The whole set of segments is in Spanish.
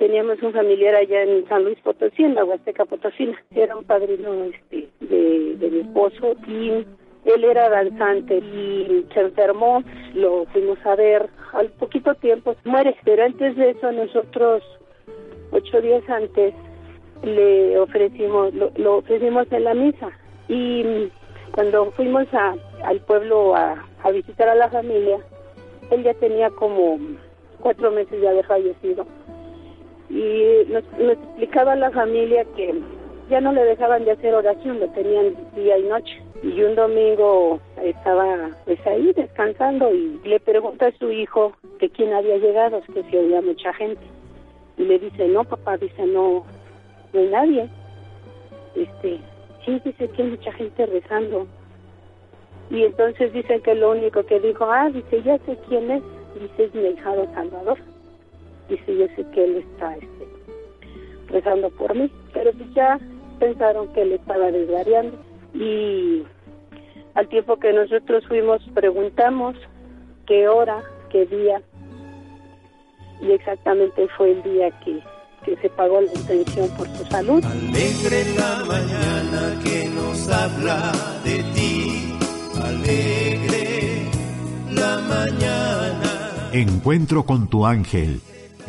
teníamos un familiar allá en San Luis Potosí, en la Huasteca Potosina. Era un padrino este, de, de mi esposo y él era danzante y se enfermó, lo fuimos a ver, al poquito tiempo muere, pero antes de eso nosotros, ocho días antes, le ofrecimos, lo, ofrecimos en la misa. Y cuando fuimos a, al pueblo a, a visitar a la familia, él ya tenía como cuatro meses de haber fallecido y nos, explicaba a la familia que ya no le dejaban de hacer oración, lo tenían día y noche. Y un domingo estaba pues ahí descansando y le pregunta a su hijo que quién había llegado, es que se oía mucha gente. Y le dice, no papá, dice, no, no hay nadie. Este, sí, dice que hay mucha gente rezando. Y entonces dicen que lo único que dijo, ah, dice, ya sé quién es, dice, es mi hijado Salvador dice yo sé que él está este, rezando por mí, pero pues ya pensaron que él estaba desvariando y al tiempo que nosotros fuimos preguntamos qué hora, qué día y exactamente fue el día que, que se pagó la intención por su salud. Alegre la mañana que nos habla de ti, alegre la mañana. Encuentro con tu ángel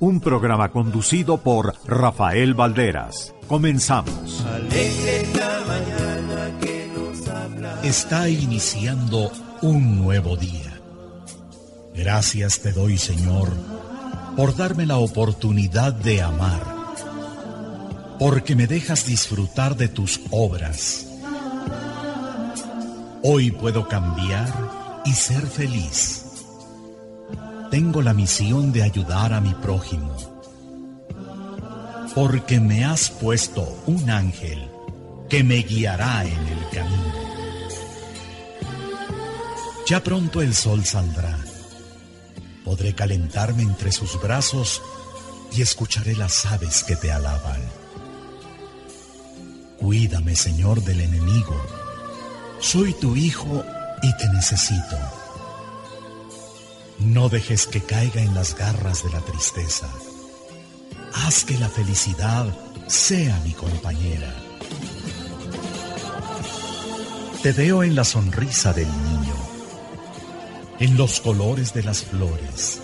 un programa conducido por Rafael Valderas. Comenzamos. Está iniciando un nuevo día. Gracias te doy, Señor, por darme la oportunidad de amar, porque me dejas disfrutar de tus obras. Hoy puedo cambiar y ser feliz. Tengo la misión de ayudar a mi prójimo porque me has puesto un ángel que me guiará en el camino. Ya pronto el sol saldrá. Podré calentarme entre sus brazos y escucharé las aves que te alaban. Cuídame, Señor, del enemigo. Soy tu hijo y te necesito. No dejes que caiga en las garras de la tristeza Haz que la felicidad sea mi compañera. Te veo en la sonrisa del niño, en los colores de las flores,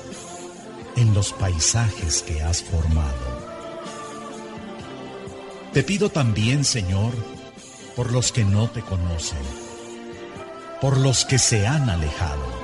en los paisajes que has formado. Te pido también, Señor, por los que no te conocen, por los que se han alejado.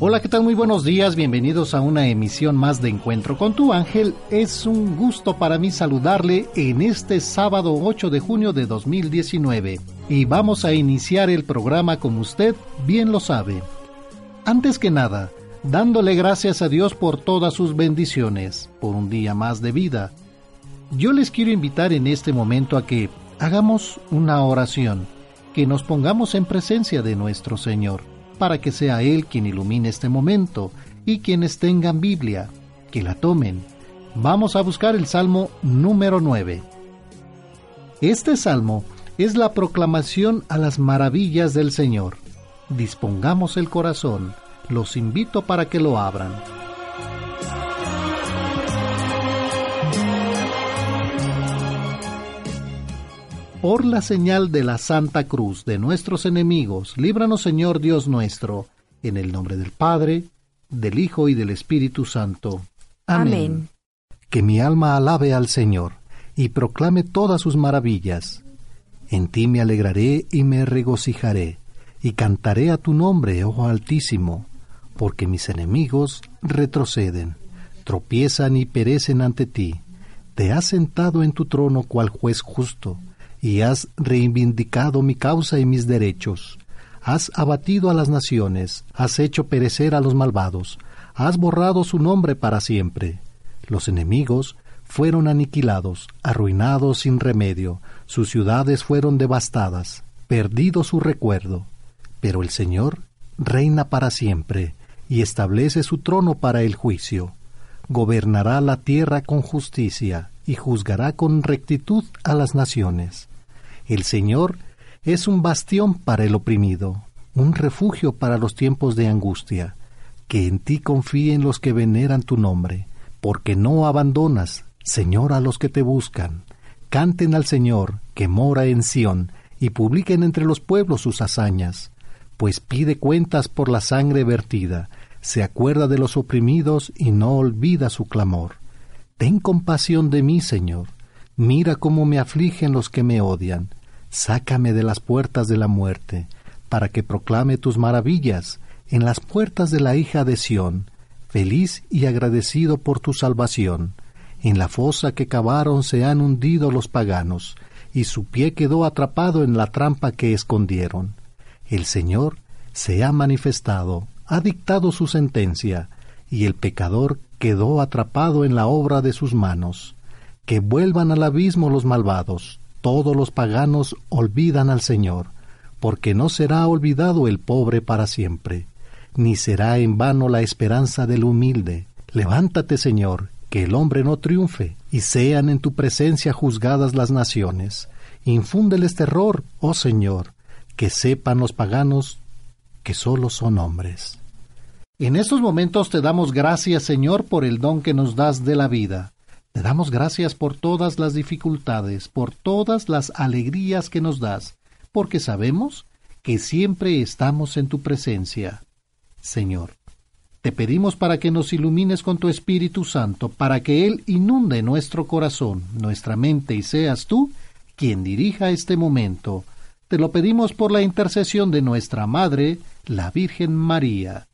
Hola, ¿qué tal? Muy buenos días, bienvenidos a una emisión más de Encuentro con tu ángel. Es un gusto para mí saludarle en este sábado 8 de junio de 2019 y vamos a iniciar el programa como usted bien lo sabe. Antes que nada, dándole gracias a Dios por todas sus bendiciones, por un día más de vida. Yo les quiero invitar en este momento a que hagamos una oración, que nos pongamos en presencia de nuestro Señor para que sea Él quien ilumine este momento y quienes tengan Biblia, que la tomen. Vamos a buscar el Salmo número 9. Este salmo es la proclamación a las maravillas del Señor. Dispongamos el corazón, los invito para que lo abran. Por la señal de la Santa Cruz de nuestros enemigos, líbranos Señor Dios nuestro, en el nombre del Padre, del Hijo y del Espíritu Santo. Amén. que mi alma alabe al Señor y proclame todas sus maravillas. En ti me alegraré y me regocijaré, y cantaré a tu nombre, oh Altísimo, porque mis enemigos retroceden, tropiezan y perecen ante ti. Te has sentado en tu trono cual juez justo, y has reivindicado mi causa y mis derechos. Has abatido a las naciones, has hecho perecer a los malvados, has borrado su nombre para siempre. Los enemigos fueron aniquilados, arruinados sin remedio, sus ciudades fueron devastadas, perdido su recuerdo. Pero el Señor reina para siempre y establece su trono para el juicio. Gobernará la tierra con justicia y juzgará con rectitud a las naciones. El Señor es un bastión para el oprimido, un refugio para los tiempos de angustia. Que en ti confíen los que veneran tu nombre, porque no abandonas, Señor, a los que te buscan. Canten al Señor, que mora en Sión, y publiquen entre los pueblos sus hazañas, pues pide cuentas por la sangre vertida, se acuerda de los oprimidos y no olvida su clamor. Ten compasión de mí, Señor. Mira cómo me afligen los que me odian. Sácame de las puertas de la muerte, para que proclame tus maravillas en las puertas de la hija de Sión, feliz y agradecido por tu salvación. En la fosa que cavaron se han hundido los paganos, y su pie quedó atrapado en la trampa que escondieron. El Señor se ha manifestado, ha dictado su sentencia, y el pecador quedó atrapado en la obra de sus manos. Que vuelvan al abismo los malvados, todos los paganos olvidan al Señor, porque no será olvidado el pobre para siempre, ni será en vano la esperanza del humilde. Levántate, Señor, que el hombre no triunfe, y sean en tu presencia juzgadas las naciones. Infúndeles terror, oh Señor, que sepan los paganos que solo son hombres. En estos momentos te damos gracias, Señor, por el don que nos das de la vida. Te damos gracias por todas las dificultades, por todas las alegrías que nos das, porque sabemos que siempre estamos en tu presencia. Señor, te pedimos para que nos ilumines con tu Espíritu Santo, para que Él inunde nuestro corazón, nuestra mente, y seas tú quien dirija este momento. Te lo pedimos por la intercesión de nuestra Madre, la Virgen María.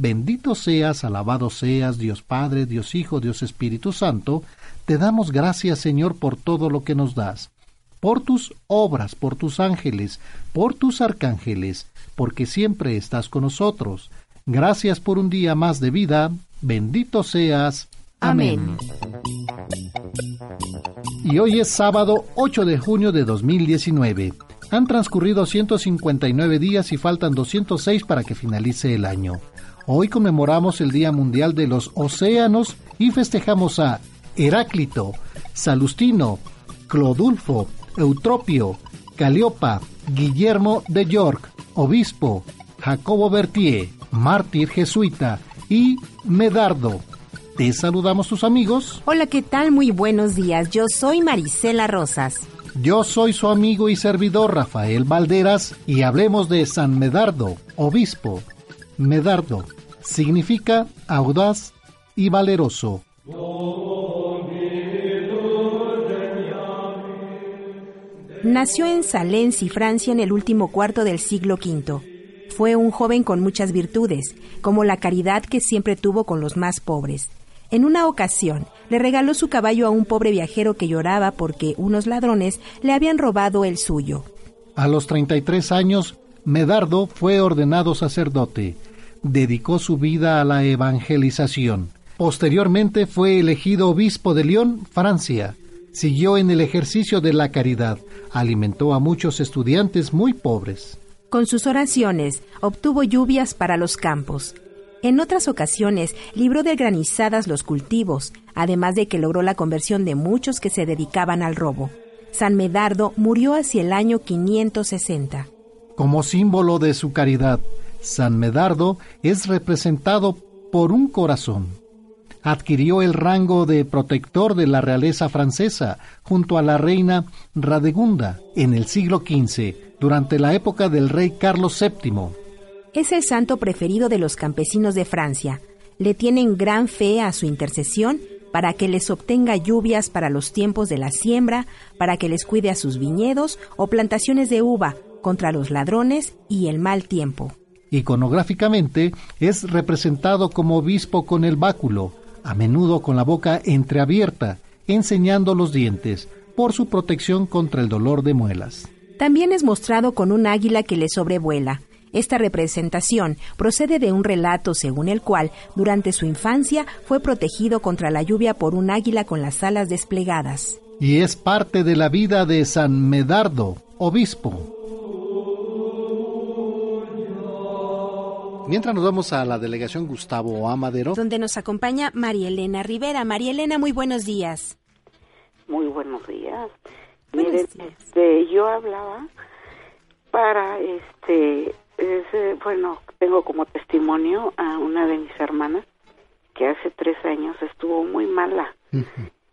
Bendito seas, alabado seas, Dios Padre, Dios Hijo, Dios Espíritu Santo, te damos gracias, Señor, por todo lo que nos das, por tus obras, por tus ángeles, por tus arcángeles, porque siempre estás con nosotros. Gracias por un día más de vida, bendito seas. Amén. Y hoy es sábado 8 de junio de 2019. Han transcurrido 159 días y faltan 206 para que finalice el año. Hoy conmemoramos el Día Mundial de los Océanos y festejamos a Heráclito, Salustino, Clodulfo, Eutropio, Caliopa, Guillermo de York, obispo, Jacobo Bertier, mártir jesuita y Medardo. Te saludamos tus amigos. Hola, ¿qué tal? Muy buenos días. Yo soy Marisela Rosas. Yo soy su amigo y servidor Rafael Valderas y hablemos de San Medardo, obispo. Medardo significa audaz y valeroso. Nació en Salency, Francia, en el último cuarto del siglo V. Fue un joven con muchas virtudes, como la caridad que siempre tuvo con los más pobres. En una ocasión, le regaló su caballo a un pobre viajero que lloraba porque unos ladrones le habían robado el suyo. A los 33 años, Medardo fue ordenado sacerdote dedicó su vida a la evangelización. Posteriormente fue elegido obispo de Lyon, Francia. Siguió en el ejercicio de la caridad. Alimentó a muchos estudiantes muy pobres. Con sus oraciones obtuvo lluvias para los campos. En otras ocasiones libró de granizadas los cultivos, además de que logró la conversión de muchos que se dedicaban al robo. San Medardo murió hacia el año 560. Como símbolo de su caridad, San Medardo es representado por un corazón. Adquirió el rango de protector de la realeza francesa junto a la reina Radegunda en el siglo XV, durante la época del rey Carlos VII. Es el santo preferido de los campesinos de Francia. Le tienen gran fe a su intercesión para que les obtenga lluvias para los tiempos de la siembra, para que les cuide a sus viñedos o plantaciones de uva contra los ladrones y el mal tiempo. Iconográficamente es representado como obispo con el báculo, a menudo con la boca entreabierta, enseñando los dientes, por su protección contra el dolor de muelas. También es mostrado con un águila que le sobrevuela. Esta representación procede de un relato según el cual, durante su infancia, fue protegido contra la lluvia por un águila con las alas desplegadas. Y es parte de la vida de San Medardo, obispo. Mientras nos vamos a la delegación Gustavo Amadero, donde nos acompaña María Elena Rivera. María Elena, muy buenos días. Muy buenos días. Miren, este, yo hablaba para, este, bueno, tengo como testimonio a una de mis hermanas que hace tres años estuvo muy mala.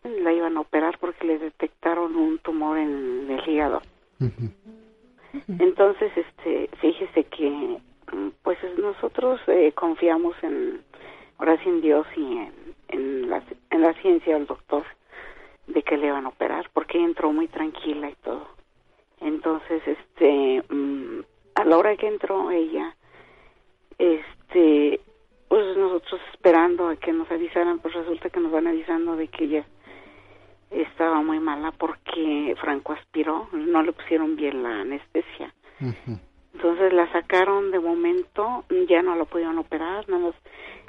La iban a operar porque le detectaron un tumor en el hígado. Entonces, este, fíjese que pues nosotros eh, confiamos en, ahora Dios y en, en, la, en la ciencia del doctor de que le van a operar, porque entró muy tranquila y todo. Entonces, este, mm, a la hora que entró ella, este, pues nosotros esperando a que nos avisaran, pues resulta que nos van avisando de que ella estaba muy mala porque Franco aspiró, no le pusieron bien la anestesia. Entonces la sacaron de momento, ya no la pudieron operar, nada más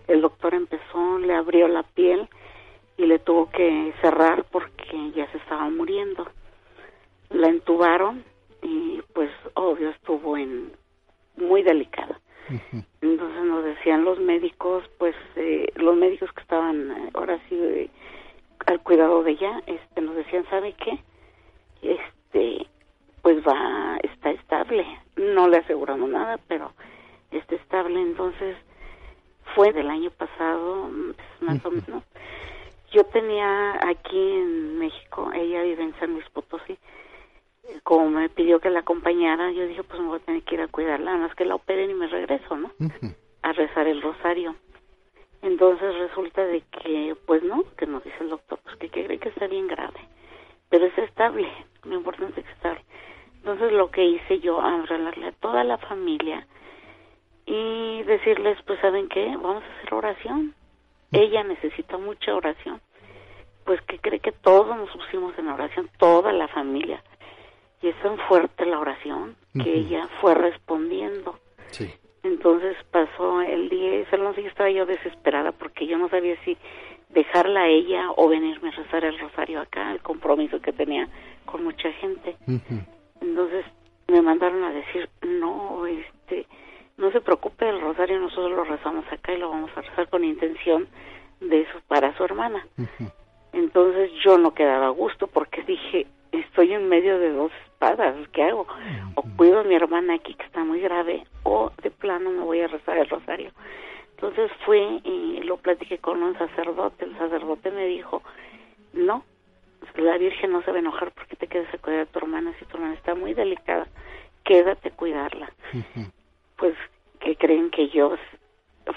el doctor empezó, le abrió la piel y le tuvo que cerrar porque ya se estaba muriendo. La entubaron y pues obvio estuvo en muy delicada. Entonces nos decían los médicos, pues eh, los médicos que estaban eh, ahora sí eh, al cuidado de ella, este nos decían, ¿sabe qué? Este pues va, está estable. No le aseguramos nada, pero está estable. Entonces, fue del año pasado, más o menos. Yo tenía aquí en México, ella vive en San Luis Potosí, como me pidió que la acompañara, yo dije, pues me voy a tener que ir a cuidarla, nada más que la operen y me regreso, ¿no? A rezar el rosario. Entonces resulta de que, pues no, que nos dice el doctor, pues que cree que está bien grave, pero es estable, lo importante es que está estable. Entonces lo que hice yo, hablarle a toda la familia y decirles, pues saben qué, vamos a hacer oración. Ella necesita mucha oración. Pues que cree que todos nos pusimos en oración, toda la familia. Y es tan fuerte la oración que ella fue respondiendo. Sí. Entonces pasó el día, y no sé, estaba yo desesperada porque yo no sabía si dejarla a ella o venirme a rezar el rosario acá, el compromiso que tenía con mucha gente. Entonces me mandaron a decir, no, este, no se preocupe, el rosario nosotros lo rezamos acá y lo vamos a rezar con intención de eso para su hermana. Entonces yo no quedaba a gusto porque dije, estoy en medio de dos espadas, ¿qué hago? O cuido a mi hermana aquí que está muy grave o de plano me voy a rezar el rosario. Entonces fui y lo platiqué con un sacerdote, el sacerdote me dijo, no, la Virgen no se va a enojar porque te quedes a cuidar a tu hermana si tu hermana está muy delicada, quédate a cuidarla. Pues que creen que yo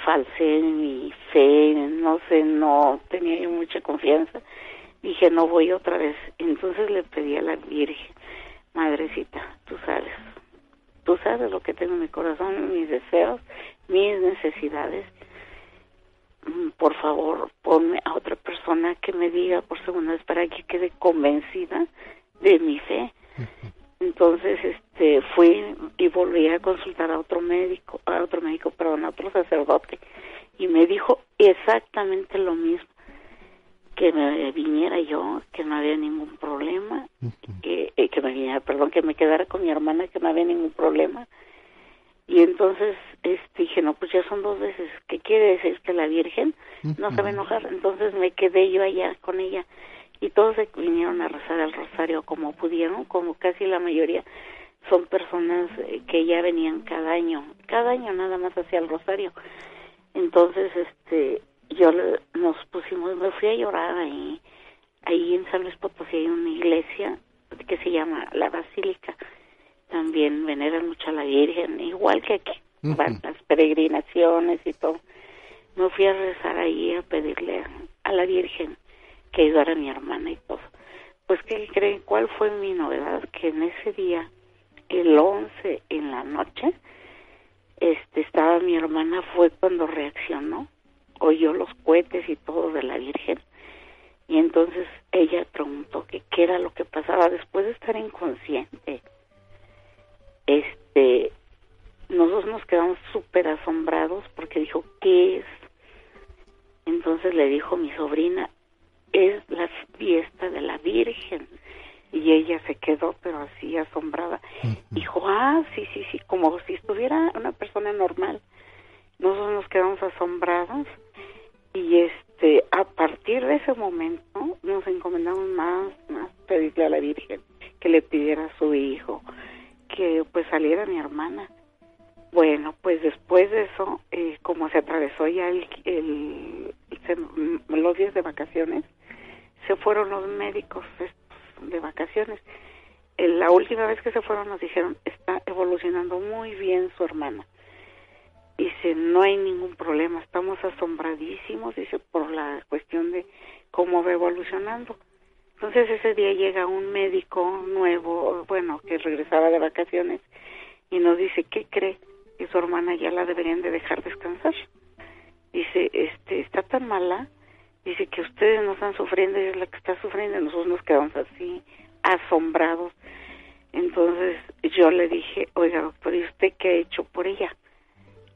falsé mi fe, no sé, no tenía yo mucha confianza. Dije, no voy otra vez. Entonces le pedí a la Virgen, Madrecita, tú sabes, tú sabes lo que tengo en mi corazón, mis deseos, mis necesidades por favor, ponme a otra persona que me diga por segunda vez para que quede convencida de mi fe. Entonces, este, fui y volví a consultar a otro médico, a otro médico, perdón, a otro sacerdote, y me dijo exactamente lo mismo, que me viniera yo, que no había ningún problema, que, eh, que me viniera, perdón, que me quedara con mi hermana, que no había ningún problema, y entonces este, dije, no, pues ya son dos veces. ¿Qué quiere decir? Que la Virgen no se va a enojar. Entonces me quedé yo allá con ella y todos se vinieron a rezar el rosario como pudieron, como casi la mayoría son personas eh, que ya venían cada año, cada año nada más hacia el rosario. Entonces, este, yo nos pusimos, me fui a llorar ahí, ahí en San Luis Potosí hay una iglesia que se llama la Basílica también veneran mucho a la Virgen, igual que aquí, van las peregrinaciones y todo. Me fui a rezar ahí a pedirle a, la Virgen que ayudar a mi hermana y todo. Pues, ¿qué creen? ¿Cuál fue mi novedad? Que en ese día, el 11 en la noche, este, estaba mi hermana, fue cuando reaccionó, oyó los cohetes y todo de la Virgen, y entonces ella preguntó que qué era lo que pasaba después de estar inconsciente. Este, nosotros nos quedamos súper asombrados porque dijo, ¿qué es? Entonces le dijo mi sobrina, es la fiesta de la Virgen. Y ella se quedó, pero así asombrada. Dijo, ah, sí, sí, sí, como si estuviera una persona normal. Nosotros nos quedamos asombrados y este, a partir de ese momento nos encomendamos más, más pedirle a la Virgen que le pidiera a su hijo que pues saliera mi hermana. Bueno, pues después de eso, eh, como se atravesó ya el, el, los días de vacaciones, se fueron los médicos de vacaciones. La última vez que se fueron nos dijeron, está evolucionando muy bien su hermana. Dice, no hay ningún problema, estamos asombradísimos, dice, por la cuestión de cómo va evolucionando. Entonces ese día llega un médico nuevo, bueno, que regresaba de vacaciones y nos dice, ¿qué cree? Que su hermana ya la deberían de dejar descansar. Dice, este, está tan mala, dice que ustedes no están sufriendo, ella es la que está sufriendo, y nosotros nos quedamos así, asombrados. Entonces yo le dije, oiga doctor, ¿y usted qué ha hecho por ella?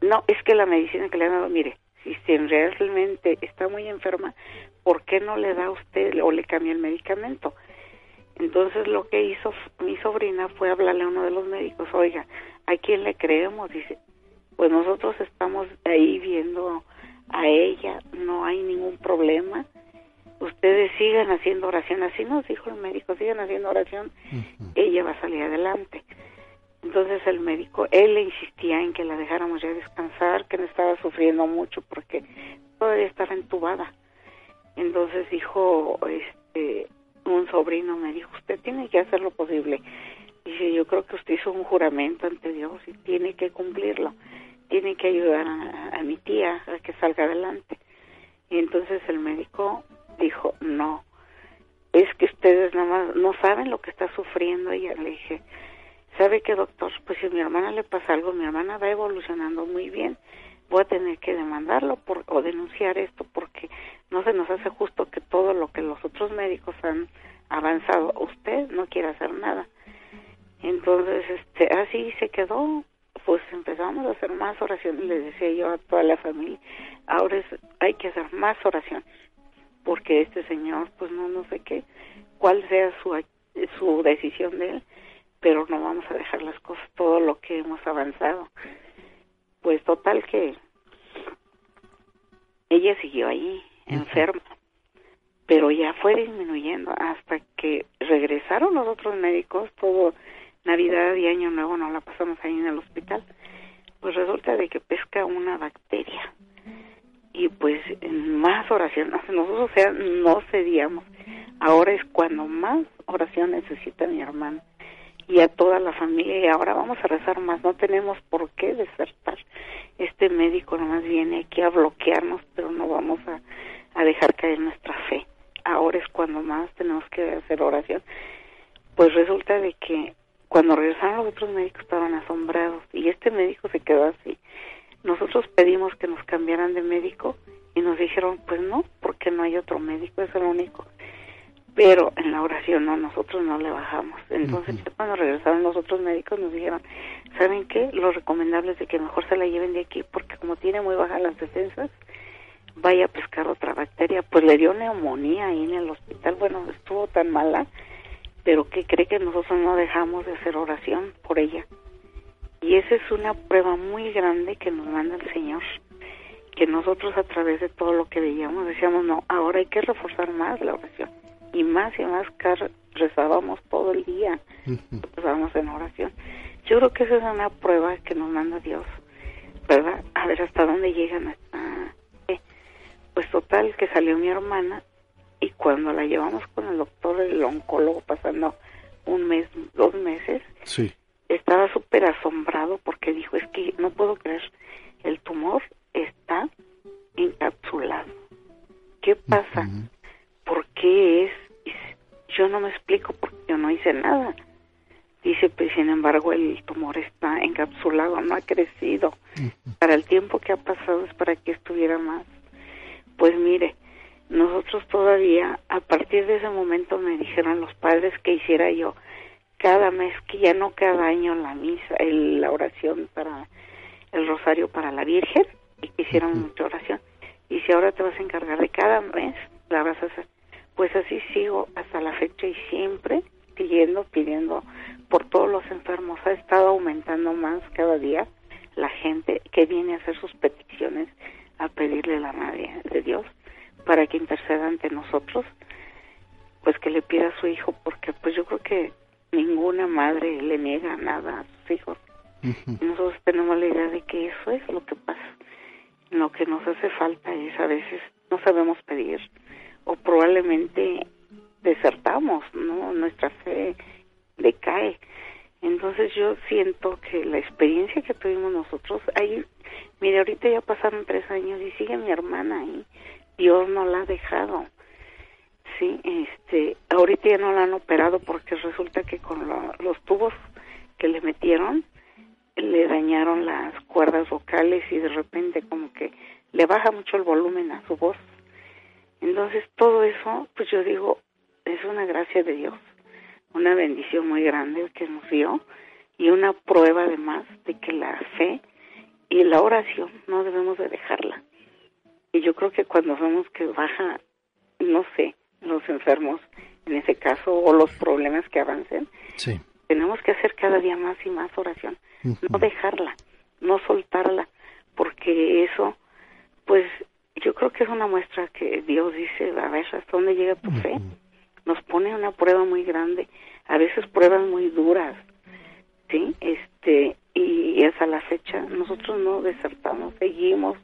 No, es que la medicina que le han dado, mire, si realmente está muy enferma, ¿por qué no le da a usted o le cambia el medicamento? Entonces lo que hizo mi sobrina fue hablarle a uno de los médicos, oiga, ¿a quién le creemos? Dice, pues nosotros estamos ahí viendo a ella, no hay ningún problema. Ustedes sigan haciendo oración, así nos dijo el médico, sigan haciendo oración, ella va a salir adelante. Entonces el médico, él le insistía en que la dejáramos ya descansar, que no estaba sufriendo mucho porque todavía estaba entubada. Entonces dijo, este, un sobrino me dijo, usted tiene que hacer lo posible. Dice, yo creo que usted hizo un juramento ante Dios y tiene que cumplirlo. Tiene que ayudar a, mi tía a que salga adelante. Y entonces el médico dijo, no, es que ustedes nada más no saben lo que está sufriendo ella. Le dije, ¿sabe qué doctor? Pues si a mi hermana le pasa algo, mi hermana va evolucionando muy bien. Voy a tener que demandarlo por, o denunciar esto porque no se nos hace justo que todo lo que los otros médicos han avanzado, usted no quiere hacer nada. Entonces, este, así se quedó. Pues empezamos a hacer más oraciones, le decía yo a toda la familia, ahora es, hay que hacer más oración, porque este señor, pues no, no sé qué, cuál sea su, su decisión de él, pero no vamos a dejar las cosas, todo lo que hemos avanzado. Pues total que ella siguió ahí, enferma, pero ya fue disminuyendo hasta que regresaron los otros médicos, todo Navidad y Año Nuevo no la pasamos ahí en el hospital, pues resulta de que pesca una bacteria. Y pues más oración, nosotros o sea, no cedíamos, ahora es cuando más oración necesita mi hermano y a toda la familia y ahora vamos a rezar más, no tenemos por qué desertar. Este médico nomás viene aquí a bloquearnos, pero no vamos a, a dejar caer nuestra fe. Ahora es cuando más tenemos que hacer oración. Pues resulta de que cuando regresaron los otros médicos estaban asombrados y este médico se quedó así. Nosotros pedimos que nos cambiaran de médico y nos dijeron, pues no, porque no hay otro médico, es el único pero en la oración no, nosotros no le bajamos. Entonces, cuando regresaron los otros médicos nos dijeron, ¿saben qué? Lo recomendable es de que mejor se la lleven de aquí porque como tiene muy bajas las defensas, vaya a pescar otra bacteria. Pues le dio neumonía ahí en el hospital, bueno, estuvo tan mala, pero que cree que nosotros no dejamos de hacer oración por ella. Y esa es una prueba muy grande que nos manda el Señor que nosotros a través de todo lo que veíamos decíamos, no, ahora hay que reforzar más la oración y más y más que rezábamos todo el día, rezábamos en oración. Yo creo que esa es una prueba que nos manda Dios, ¿verdad? A ver hasta dónde llegan. pues total, que salió mi hermana y cuando la llevamos con el doctor, el oncólogo, pasando un mes, dos meses, sí. estaba súper asombrado porque dijo, es que no puedo creer, el tumor está encapsulado. ¿Qué pasa? ¿por qué es? Yo no me explico porque yo no hice nada. Dice, pues sin embargo el tumor está encapsulado, no ha crecido. Para el tiempo que ha pasado es para que estuviera más. Pues mire, nosotros todavía, a partir de ese momento me dijeron los padres que hiciera yo cada mes, que ya no cada año la misa, el, la oración para el rosario para la Virgen y que hicieran mucha oración. Y si ahora te vas a encargar de cada mes, la vas a hacer. Pues así sigo hasta la fecha y siempre pidiendo, pidiendo por todos los enfermos. Ha estado aumentando más cada día la gente que viene a hacer sus peticiones, a pedirle la madre de Dios para que interceda ante nosotros, pues que le pida a su hijo, porque pues yo creo que ninguna madre le niega nada a sus hijos. y nosotros tenemos la idea de que eso es lo que pasa. Lo que nos hace falta es a veces no sabemos pedir o probablemente desertamos, ¿no? Nuestra fe decae. Entonces yo siento que la experiencia que tuvimos nosotros, ahí, mire, ahorita ya pasaron tres años y sigue mi hermana ahí, Dios no la ha dejado. Sí, este, ahorita ya no la han operado porque resulta que con los tubos que le metieron le dañaron las cuerdas vocales y de repente como que le baja mucho el volumen a su voz. Entonces todo eso, pues yo digo, es una gracia de Dios, una bendición muy grande que nos dio y una prueba además de que la fe y la oración no debemos de dejarla. Y yo creo que cuando vemos que baja, no sé, los enfermos, en ese caso, o los problemas que avancen, tenemos que hacer cada día más y más oración. No dejarla, no soltarla, porque eso, pues yo creo que es una muestra que Dios dice, a ver, ¿hasta dónde llega tu fe? Nos pone una prueba muy grande, a veces pruebas muy duras, ¿sí? Este, y hasta la fecha nosotros no desertamos, seguimos,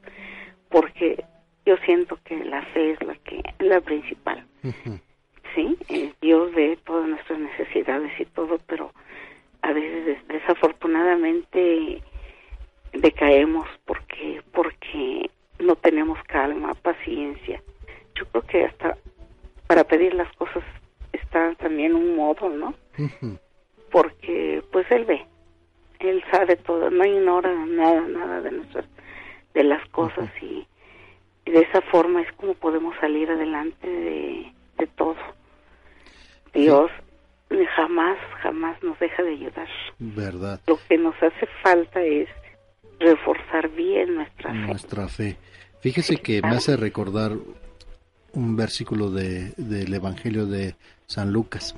porque yo siento que la fe es la que la principal. Sí, eh, Dios ve todas nuestras necesidades y todo, pero a veces desafortunadamente decaemos porque porque no tenemos calma, paciencia. Yo creo que hasta para pedir las cosas está también un modo, ¿no? Porque pues él ve, él sabe todo, no ignora nada, nada de nuestras de las cosas y de esa forma es como podemos salir adelante de, todo. Dios jamás, jamás nos deja de ayudar. Verdad. Lo que nos hace falta es reforzar bien nuestra fe. Nuestra fe. Fíjese que me hace recordar un versículo de, del Evangelio de San Lucas.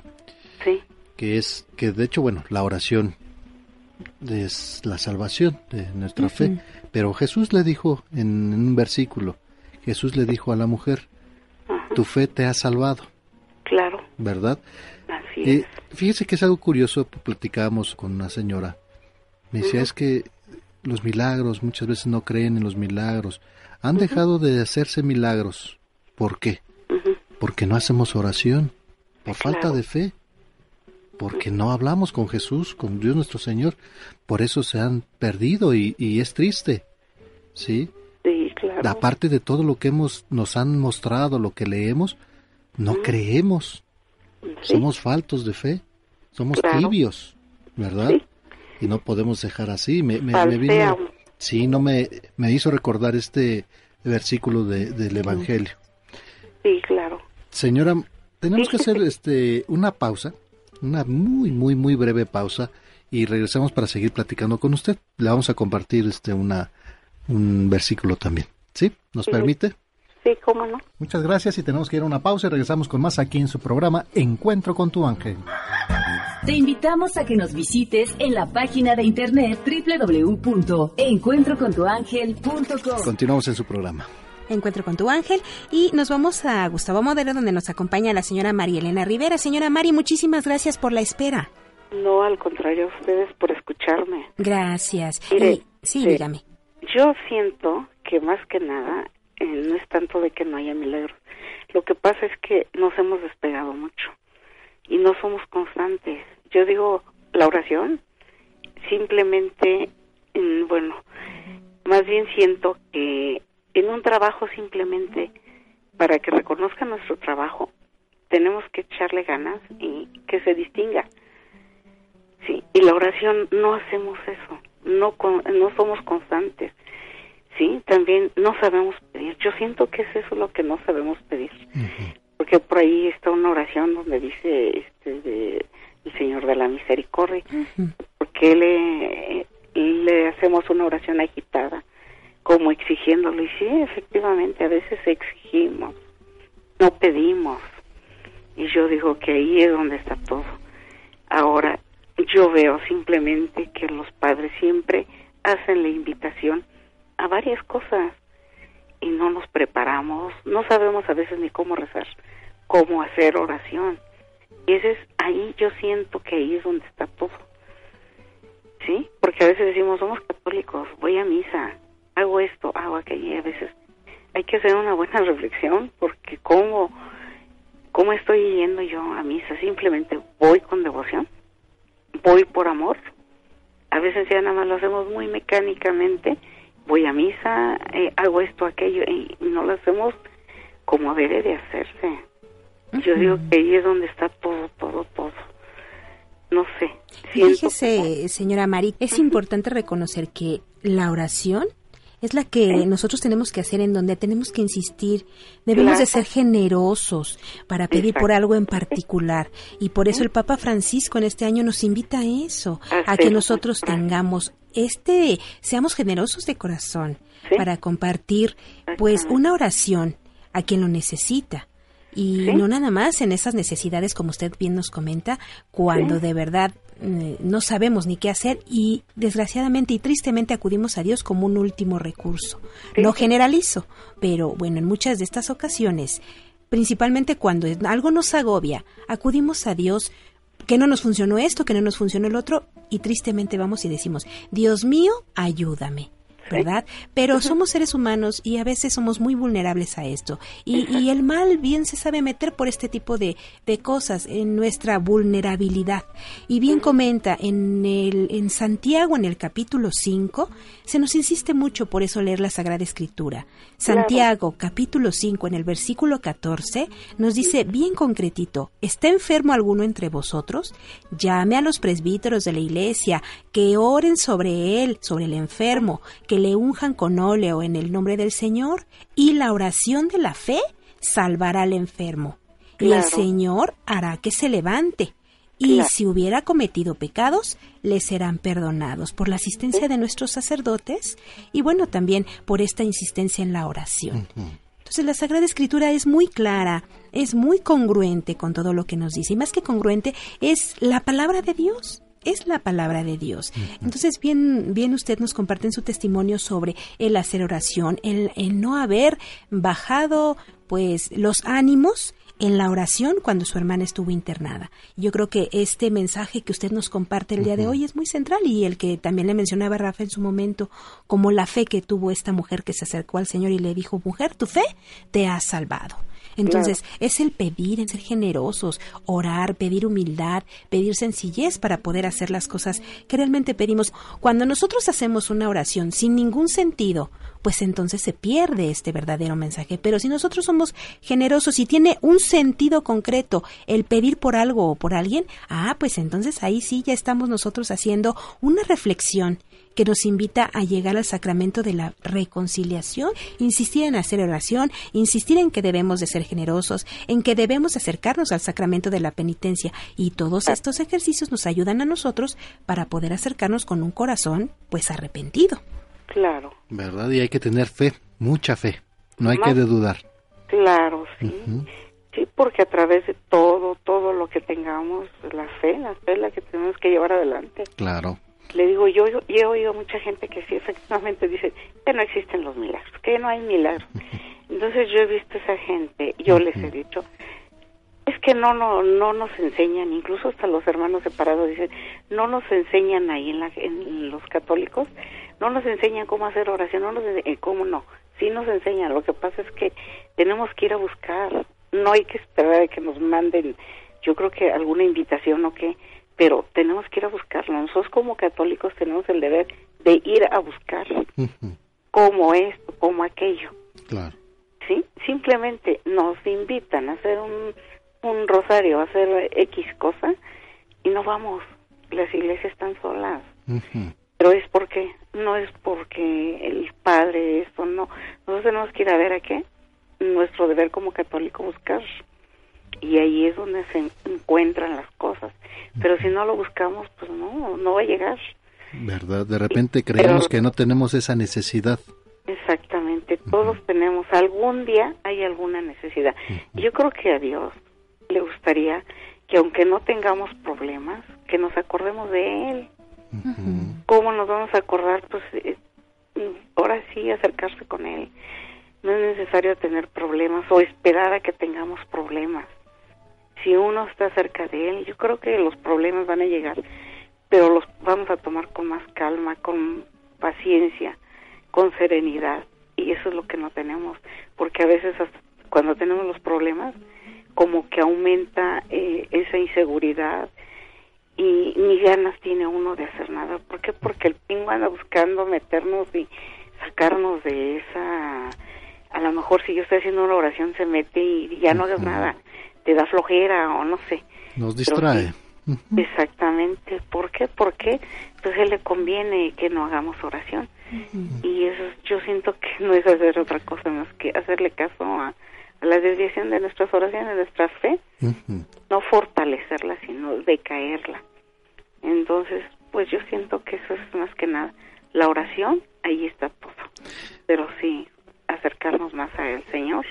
Sí. Que es, que de hecho, bueno, la oración es la salvación de nuestra fe. Pero Jesús le dijo en un versículo, Jesús le dijo a la mujer, tu fe te ha salvado. Claro. ¿Verdad? Así eh, Fíjese que es algo curioso, platicábamos con una señora. Me decía, es que los milagros, muchas veces no creen en los milagros. Han dejado de hacerse milagros. ¿Por qué? Porque no hacemos oración, por falta de fe, porque no hablamos con Jesús, con Dios nuestro Señor. Por eso se han perdido y, y es triste. ¿Sí? Aparte de todo lo que hemos, nos han mostrado, lo que leemos, no creemos. Somos faltos de fe. Somos tibios, ¿verdad? Y no podemos dejar así. Me, me, vino, sí, no me, me hizo recordar este versículo de, del Evangelio. Sí, claro. Señora, tenemos que hacer este una pausa, una muy, muy, muy breve pausa y regresamos para seguir platicando con usted. Le vamos a compartir este una un versículo también. ¿Sí? ¿Nos permite? Sí, cómo no. Muchas gracias y tenemos que ir a una pausa y regresamos con más aquí en su programa Encuentro con tu ángel. Te invitamos a que nos visites en la página de internet www.encuentrocontuangel.com. Continuamos en su programa. Encuentro con tu ángel y nos vamos a Gustavo Modelo donde nos acompaña la señora María Elena Rivera. Señora Mari, muchísimas gracias por la espera. No, al contrario, ustedes por escucharme. Gracias. sí, sí, dígame. Yo siento que más que nada eh, no es tanto de que no haya milagros. Lo que pasa es que nos hemos despegado mucho y no somos constantes. Yo digo, la oración simplemente, mm, bueno, más bien siento que en un trabajo simplemente para que reconozca nuestro trabajo, tenemos que echarle ganas y que se distinga. Sí, y la oración no hacemos eso, no no somos constantes. Sí, también no sabemos pedir. Yo siento que es eso lo que no sabemos pedir. Porque por ahí está una oración donde dice este de, el Señor de la Misericordia, porque le le hacemos una oración agitada, como exigiéndolo. Y sí, efectivamente, a veces exigimos, no pedimos. Y yo digo que ahí es donde está todo. Ahora, yo veo simplemente que los padres siempre hacen la invitación a varias cosas y no nos preparamos, no sabemos a veces ni cómo rezar, cómo hacer oración. Y ese es ahí yo siento que ahí es donde está todo. ¿Sí? Porque a veces decimos, somos católicos, voy a misa, hago esto, hago aquello, a veces hay que hacer una buena reflexión porque cómo cómo estoy yendo yo a misa, simplemente voy con devoción voy por amor. A veces ya nada más lo hacemos muy mecánicamente, voy a misa, eh, hago esto, aquello, y no lo hacemos como debe de hacerse. Yo digo que ahí es donde está todo, todo, todo. No sé. Fíjese, señora Mari, es importante reconocer que la oración es la que nosotros tenemos que hacer en donde tenemos que insistir, debemos de ser generosos para pedir por algo en particular. Y por eso el Papa Francisco en este año nos invita a eso, a que nosotros tengamos este, seamos generosos de corazón para compartir pues una oración a quien lo necesita. Y no nada más en esas necesidades, como usted bien nos comenta, cuando de verdad eh, no sabemos ni qué hacer y desgraciadamente y tristemente acudimos a Dios como un último recurso. No generalizo, pero bueno, en muchas de estas ocasiones, principalmente cuando algo nos agobia, acudimos a Dios que no nos funcionó esto, que no nos funcionó el otro y tristemente vamos y decimos, Dios mío, ayúdame. ¿Verdad? Pero somos seres humanos y a veces somos muy vulnerables a esto. Y, el mal bien se sabe meter por este tipo de, de, cosas en nuestra vulnerabilidad. Y bien comenta en, el, en Santiago, en el capítulo 5, se nos insiste mucho por eso leer la Sagrada Escritura. Santiago, capítulo 5, en el versículo 14, nos dice bien concretito, ¿está enfermo alguno entre vosotros? Llame a los presbíteros de la iglesia, que oren sobre él, sobre el enfermo, que le unjan con óleo en el nombre del Señor y la oración de la fe salvará al enfermo. Y el Señor hará que se levante. Y si hubiera cometido pecados, le serán perdonados por la asistencia de nuestros sacerdotes y bueno, también por esta insistencia en la oración. Entonces la Sagrada Escritura es muy clara, es muy congruente con todo lo que nos dice y más que congruente es la palabra de Dios es la palabra de Dios. Entonces, bien, bien usted nos comparte en su testimonio sobre el hacer oración, el, no haber bajado pues los ánimos en la oración cuando su hermana estuvo internada. Yo creo que este mensaje que usted nos comparte el día de hoy es muy central y el que también le mencionaba Rafa en su momento, como la fe que tuvo esta mujer que se acercó al Señor y le dijo, mujer, tu fe te ha salvado. Entonces, es el pedir, en ser generosos, orar, pedir humildad, pedir sencillez para poder hacer las cosas que realmente pedimos. Cuando nosotros hacemos una oración sin ningún sentido, pues entonces se pierde este verdadero mensaje. Pero si nosotros somos generosos y tiene un sentido concreto el pedir por algo o por alguien, ah, pues entonces ahí sí ya estamos nosotros haciendo una reflexión que nos invita a llegar al sacramento de la reconciliación, insistir en hacer oración, insistir en que debemos de ser generosos, en que debemos acercarnos al sacramento de la penitencia y todos estos ejercicios nos ayudan a nosotros para poder acercarnos con un corazón pues arrepentido. Claro. ¿Verdad? Y hay que tener fe, mucha fe, no hay que dudar. Claro, sí. Sí, porque a través de todo, todo lo que tengamos, la fe, la fe es la que tenemos que llevar adelante. Claro le digo, yo, he oído mucha gente que sí, efectivamente dice que no existen los milagros, que no hay milagros. Entonces yo he visto a esa gente, yo les he dicho, es que no, no, no nos enseñan, incluso hasta los hermanos separados dicen, no nos enseñan ahí en, la, en los católicos, no nos enseñan cómo hacer oración, no nos enseñan, cómo no, sí nos enseñan, lo que pasa es que tenemos que ir a buscar, no hay que esperar a que nos manden, yo creo que alguna invitación o que pero tenemos que ir a buscarlo. Nosotros como católicos tenemos el deber de ir a buscar cómo esto, cómo aquello. Claro. ¿sí? Simplemente nos invitan a hacer un, un rosario, a hacer X cosa y no vamos. Las iglesias están solas. Pero es porque, no es porque el padre esto, no. Nosotros tenemos que ir a ver a qué. Nuestro deber como católico buscar. Y ahí es donde se encuentran las cosas. Pero si no lo buscamos, pues no, no va a llegar. ¿Verdad? De repente creemos que no tenemos esa necesidad. Exactamente, todos tenemos, algún día hay alguna necesidad. Yo creo que a Dios le gustaría que aunque no tengamos problemas, que nos acordemos de Él. ¿Cómo nos vamos a acordar? Pues eh, ahora sí acercarse con Él. No es necesario tener problemas o esperar a que tengamos problemas. Si uno está cerca de Él, yo creo que los problemas van a llegar, pero los vamos a tomar con más calma, con paciencia con serenidad y eso es lo que no tenemos porque a veces cuando tenemos los problemas como que aumenta eh, esa inseguridad y ni ganas tiene uno de hacer nada. ¿por qué? porque el pingo anda buscando meternos y sacarnos de esa a lo mejor si yo estoy haciendo una oración se mete y ya no hagas nada te da flojera o no sé nos distrae Exactamente. ¿Por qué? Porque pues a él le conviene que no hagamos oración. Y eso yo siento que no es hacer otra cosa más que hacerle caso a, la desviación de nuestras oraciones, de nuestra fe, no fortalecerla, sino decaerla. Entonces, pues yo siento que eso es más que nada la oración, ahí está todo. Pero sí, acercarnos más al Señor,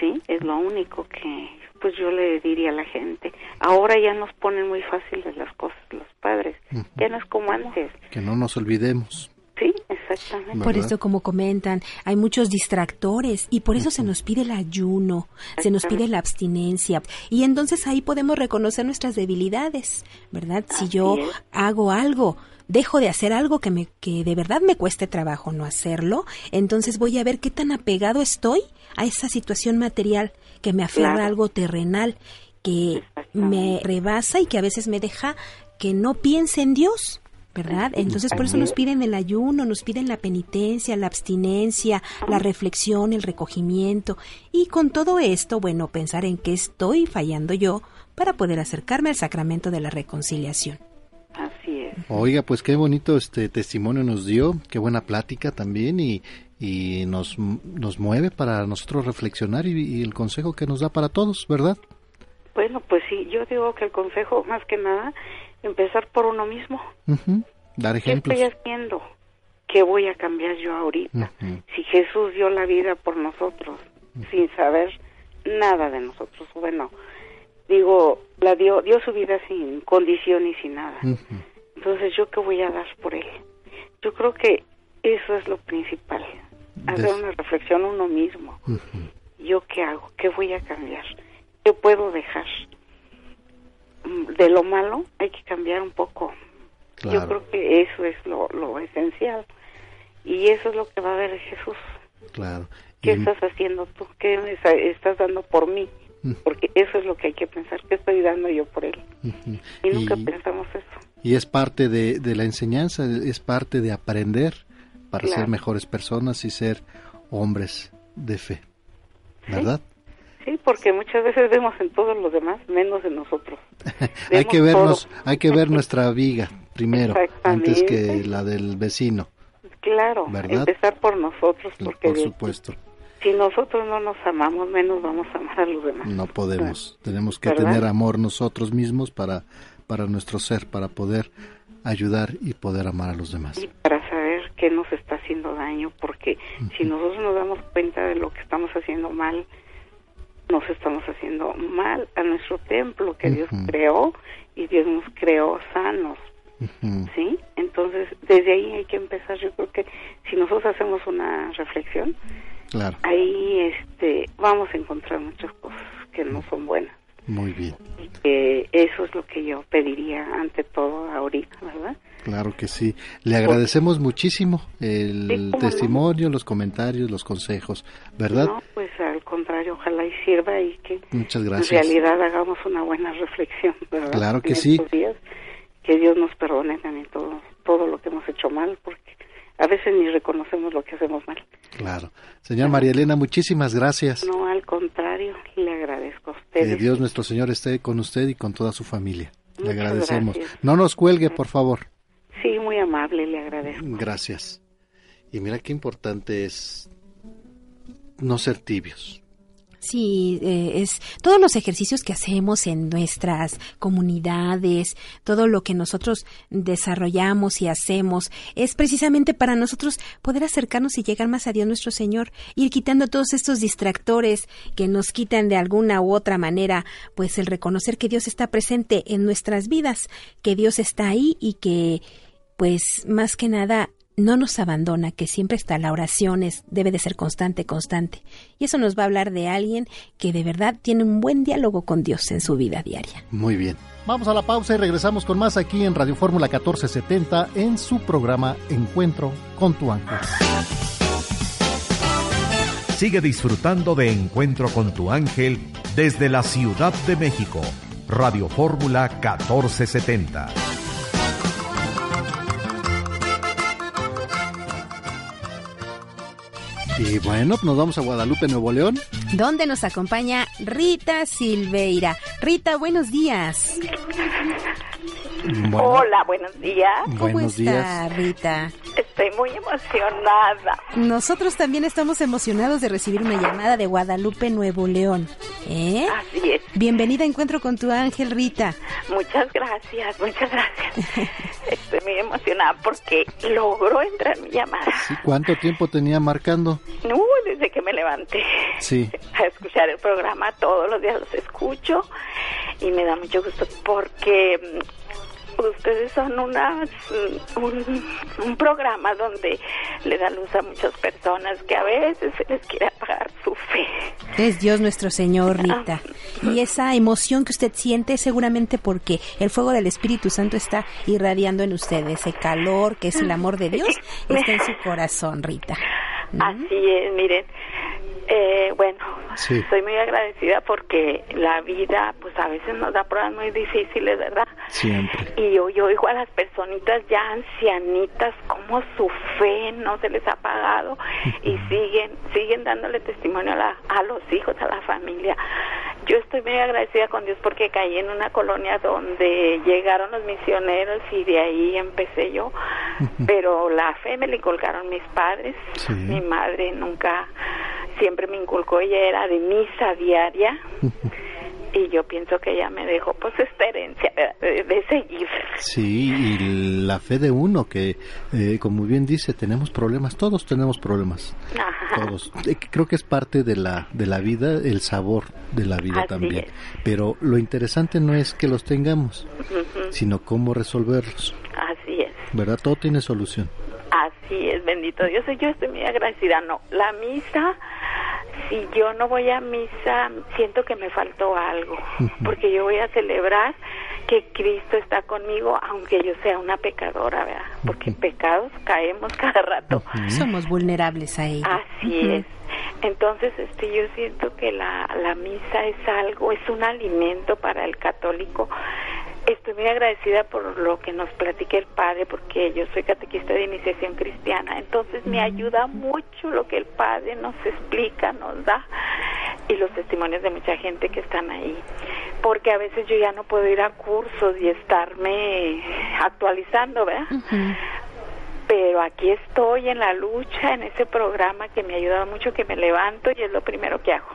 sí, es lo único que pues yo le diría a la gente, ahora ya nos ponen muy fáciles las cosas los padres, ya no es como antes. Que no nos olvidemos. Sí, exactamente. Por eso, como comentan, hay muchos distractores y por eso se nos pide el ayuno, se nos pide la abstinencia y entonces ahí podemos reconocer nuestras debilidades, ¿verdad? si yo hago algo, dejo de hacer algo que me que de verdad me cueste trabajo no hacerlo, entonces voy a ver qué tan apegado estoy a esa situación material que me aferra a algo terrenal, que me rebasa y que a veces me deja que no piense en Dios. ¿verdad? Entonces por eso nos piden el ayuno, nos piden la penitencia, la abstinencia, la reflexión, el recogimiento y con todo esto, bueno, pensar en qué estoy fallando yo para poder acercarme al sacramento de la reconciliación. Oiga, pues qué bonito este testimonio nos dio, qué buena plática también y y nos, nos mueve para nosotros reflexionar y, el consejo que nos da para todos, ¿verdad? Bueno, pues sí, yo digo que el consejo más que nada, empezar por uno mismo. Dar ejemplos. ¿Qué estoy haciendo? ¿Qué voy a cambiar yo ahorita? Si Jesús dio la vida por nosotros, sin saber nada de nosotros, bueno, digo, la dio, dio su vida sin condición y sin nada. Entonces, ¿yo qué voy a dar por él? Yo creo que eso es lo principal hacer una reflexión uno mismo. ¿Yo qué hago? ¿Qué voy a cambiar? ¿Qué puedo dejar? Mm, de lo malo hay que cambiar un poco. Yo creo que eso es lo, lo esencial. Y eso es lo que va a ver Jesús. Claro. ¿Qué estás haciendo tú? ¿Qué estás dando por mí? Porque eso es lo que hay que pensar. ¿Qué estoy dando yo por él? Y nunca pensamos eso. Y es parte de, de la enseñanza, es parte de aprender para ser mejores personas y ser hombres de fe, ¿verdad? Sí, porque muchas veces vemos en todos los demás menos en nosotros. hay que vernos, hay que ver nuestra viga primero antes que la del vecino. Claro, empezar por nosotros porque por supuesto. Si nosotros no nos amamos, menos vamos a amar a los demás. No podemos, tenemos que tener amor nosotros mismos para para nuestro ser, para poder ayudar y poder amar a los demás. Y para saber qué nos está haciendo daño, porque si nosotros nos damos cuenta de lo que estamos haciendo mal, nos estamos haciendo mal a nuestro templo que Dios creó y Dios nos creó sanos. ¿Sí? Entonces, desde ahí hay que empezar. Yo creo que si nosotros hacemos una reflexión, claro. ahí este, vamos a encontrar muchas cosas que no son buenas. Muy bien. eso es lo que yo pediría ante todo ahorita, ¿verdad? Claro que sí. Le agradecemos muchísimo el testimonio, los comentarios, los consejos, ¿verdad? No, pues al contrario, ojalá y sirva y que Muchas gracias. en realidad hagamos una buena reflexión, ¿verdad? Claro que sí. que Dios nos perdone también todo, todo lo que hemos hecho mal, porque a veces ni reconocemos lo que hacemos mal. Claro. Señor María Elena, muchísimas gracias. No, al contrario, le agradezco a ustedes. Que Dios nuestro Señor esté con usted y con toda su familia. le agradecemos. gracias. No nos cuelgue, por favor. Sí, muy amable, le agradezco. Gracias. Y mira qué importante es no ser tibios. Sí, eh, es todos los ejercicios que hacemos en nuestras comunidades, todo lo que nosotros desarrollamos y hacemos, es precisamente para nosotros poder acercarnos y llegar más a Dios nuestro Señor, ir quitando todos estos distractores que nos quitan de alguna u otra manera, pues el reconocer que Dios está presente en nuestras vidas, que Dios está ahí y que, pues más que nada, no nos abandona, que siempre está la oración, es, debe de ser constante, constante. Y eso nos va a hablar de alguien que de verdad tiene un buen diálogo con Dios en su vida diaria. Muy bien. Vamos a la pausa y regresamos con más aquí en Radio Fórmula 1470 en su programa Encuentro con tu ángel. Sigue disfrutando de Encuentro con tu ángel desde la Ciudad de México. Radio Fórmula 1470. Y bueno, nos vamos a Guadalupe, Nuevo León. Donde nos acompaña Rita Silveira. Rita, buenos días. Bueno, Hola, buenos días. ¿Cómo buenos está, días. Rita? Estoy muy emocionada. Nosotros también estamos emocionados de recibir una llamada de Guadalupe, Nuevo León. ¿Eh? Así es. Bienvenida a Encuentro con tu ángel, Rita. Muchas gracias, muchas gracias. Estoy muy emocionada porque logró entrar mi llamada. Sí, ¿Cuánto tiempo tenía marcando? No, desde que me levanté Sí. a escuchar el programa, todos los días los escucho y me da mucho gusto porque ustedes son unas, mm, un, un programa donde le da luz a muchas personas que a veces se les quiere apagar su fe. Es Dios nuestro Señor, Rita. Y esa emoción que usted siente es seguramente porque el fuego del Espíritu Santo está irradiando en usted. Ese calor que es el amor de Dios está en su corazón, Rita. ¿Mm? Así es, miren. Eh, bueno, Sí. estoy muy agradecida porque la vida, pues a veces nos da pruebas muy difíciles, ¿verdad? Siempre. Y yo, yo oigo a las personitas ya ancianitas como su fe no se les ha apagado y siguen siguen dándole testimonio a, la- a los hijos, a la familia. Yo estoy muy agradecida con Dios porque caí en una colonia donde llegaron los misioneros y de ahí empecé yo. Pero la fe me la inculcaron mis padres. Sí. Mi madre nunca, siempre me inculcó, ella era de misa diaria. Y yo pienso que ella me dejó pues esta herencia de, de seguir. Sí, y la fe de uno, que eh, como bien dice, tenemos problemas, todos tenemos problemas, Ajá. todos. Eh, Creo que es parte de la, de la vida, el sabor de la vida Así también. es. Pero lo interesante no es que los tengamos, sino cómo resolverlos, Así es. ¿verdad? Todo tiene solución. Así es, bendito Dios. Yo estoy muy agradecida. No, la misa, si yo no voy a misa, siento que me faltó algo, porque yo voy a celebrar que Cristo está conmigo, aunque yo sea una pecadora, ¿verdad? Porque en pecados caemos cada rato. Somos vulnerables a ello. Así es. Entonces, este, yo siento que la, la misa es algo, es un alimento para el católico. Estoy muy agradecida por lo que nos platica el padre, porque yo soy catequista de iniciación cristiana. Entonces, me ayuda mucho lo que el padre nos explica, nos da, y los testimonios de mucha gente que están ahí. Porque a veces yo ya no puedo ir a cursos y estarme actualizando, ¿verdad? pero aquí estoy en la lucha, en ese programa que me ha ayudado mucho, que me levanto y es lo primero que hago.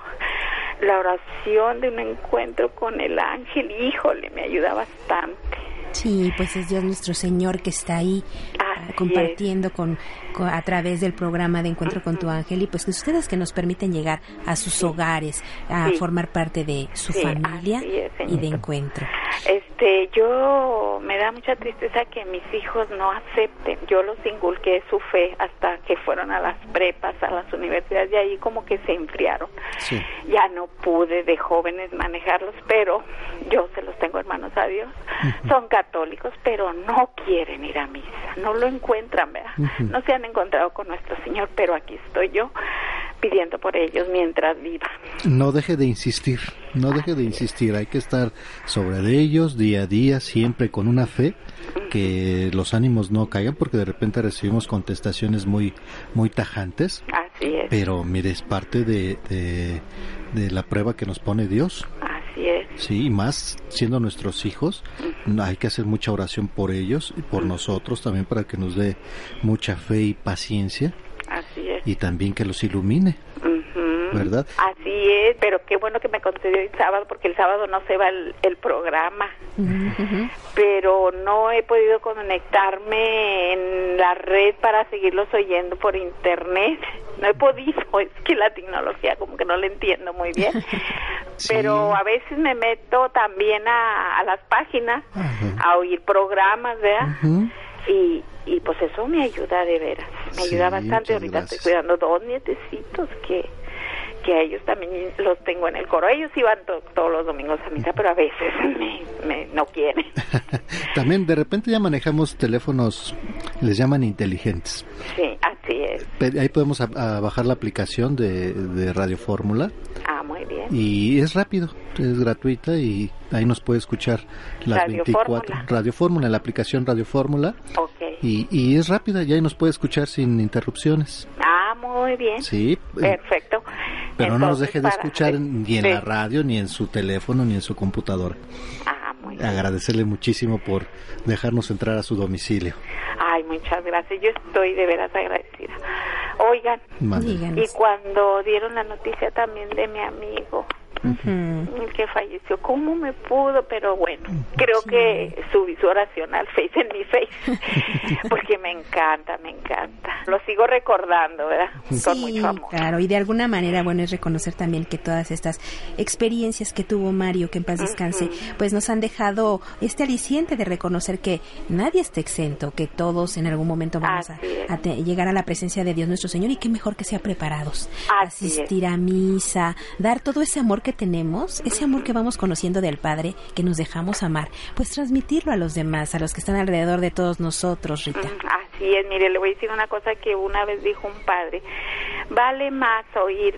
La oración de un encuentro con el ángel, híjole, me ayuda bastante. Sí, pues es Dios nuestro Señor que está ahí ah, compartiendo con, con- a través del programa de Encuentro con tu Ángel y pues ustedes que nos permiten llegar a sus hogares, a Sí. formar parte de su Sí, familia es, y de encuentro. Este, yo me da mucha tristeza que mis hijos no acepten. Yo los inculqué su fe hasta que fueron a las prepas, a las universidades y ahí como que se enfriaron. Sí. Ya no pude de jóvenes manejarlos, pero yo se los tengo en manos a Dios. Son católicos, pero no quieren ir a misa, no lo encuentran, ¿verdad? Ujú. No se han encontrado con nuestro Señor, pero aquí estoy yo pidiendo por ellos mientras viva. No deje de insistir, no deje de insistir, hay que estar sobre de ellos día a día, siempre con una fe que los ánimos no caigan porque de repente recibimos contestaciones muy muy tajantes. Así es. Pero mire, es parte de, de, de la prueba que nos pone Dios. Así. Sí, y más siendo nuestros hijos, hay que hacer mucha oración por ellos y por nosotros también para que nos dé mucha fe y paciencia Así es. y también que los ilumine. ¿Verdad? Así es, pero qué bueno que me concedió el sábado porque el sábado no se va el, el programa. Pero no he podido conectarme en la red para seguirlos oyendo por internet. No he podido, es que la tecnología como que no la entiendo muy bien. Pero a veces me meto también a, a las páginas a oír programas, ¿verdad? Y, y pues eso me ayuda de veras, me Sí, ayuda bastante. Ahorita gracias. estoy cuidando dos nietecitos que que a ellos también los tengo en el coro. Ellos iban to- todos los domingos a misa, pero a veces me, me- no quieren. También de repente ya manejamos teléfonos, les llaman inteligentes. Sí, así es. Ahí podemos a- a bajar la aplicación de, de Radio Fórmula Ah, muy bien. y es rápido, es gratuita y ahí nos puede escuchar las Radio 24 Fórmula. Radio Fórmula, la aplicación Radio Fórmula Ok. y, y es rápida, ya ahí nos puede escuchar sin interrupciones. Ah, muy bien. Sí, eh, Perfecto. pero no nos deje de para- escuchar ni en sí. la radio, ni en su teléfono, ni en su computadora. Ah, muy bien. Agradecerle muchísimo por dejarnos entrar a su domicilio. Ay, muchas gracias. Yo estoy de veras agradecida. Oigan, Mande. y cuando dieron la noticia también de mi amigo, Que falleció, ¿cómo me pudo? Pero bueno, creo que subí su oración al Face en mi Face, porque me encanta, me encanta. Lo sigo recordando, ¿verdad? Con Sí, mucho amor. claro, y de alguna manera, bueno, es reconocer también que todas estas experiencias que tuvo Mario, que en paz descanse, pues nos han dejado este aliciente de reconocer que nadie está exento, que todos en algún momento vamos a, te- llegar a la presencia de Dios nuestro Señor y qué mejor que sea preparados, Así es. asistir a misa, dar todo ese amor que tenemos, ese amor que vamos conociendo del Padre, que nos dejamos amar, pues transmitirlo a los demás, a los que están alrededor de todos nosotros, Rita. Mm, Así es, mire, le voy a decir una cosa que una vez dijo un padre, vale más oír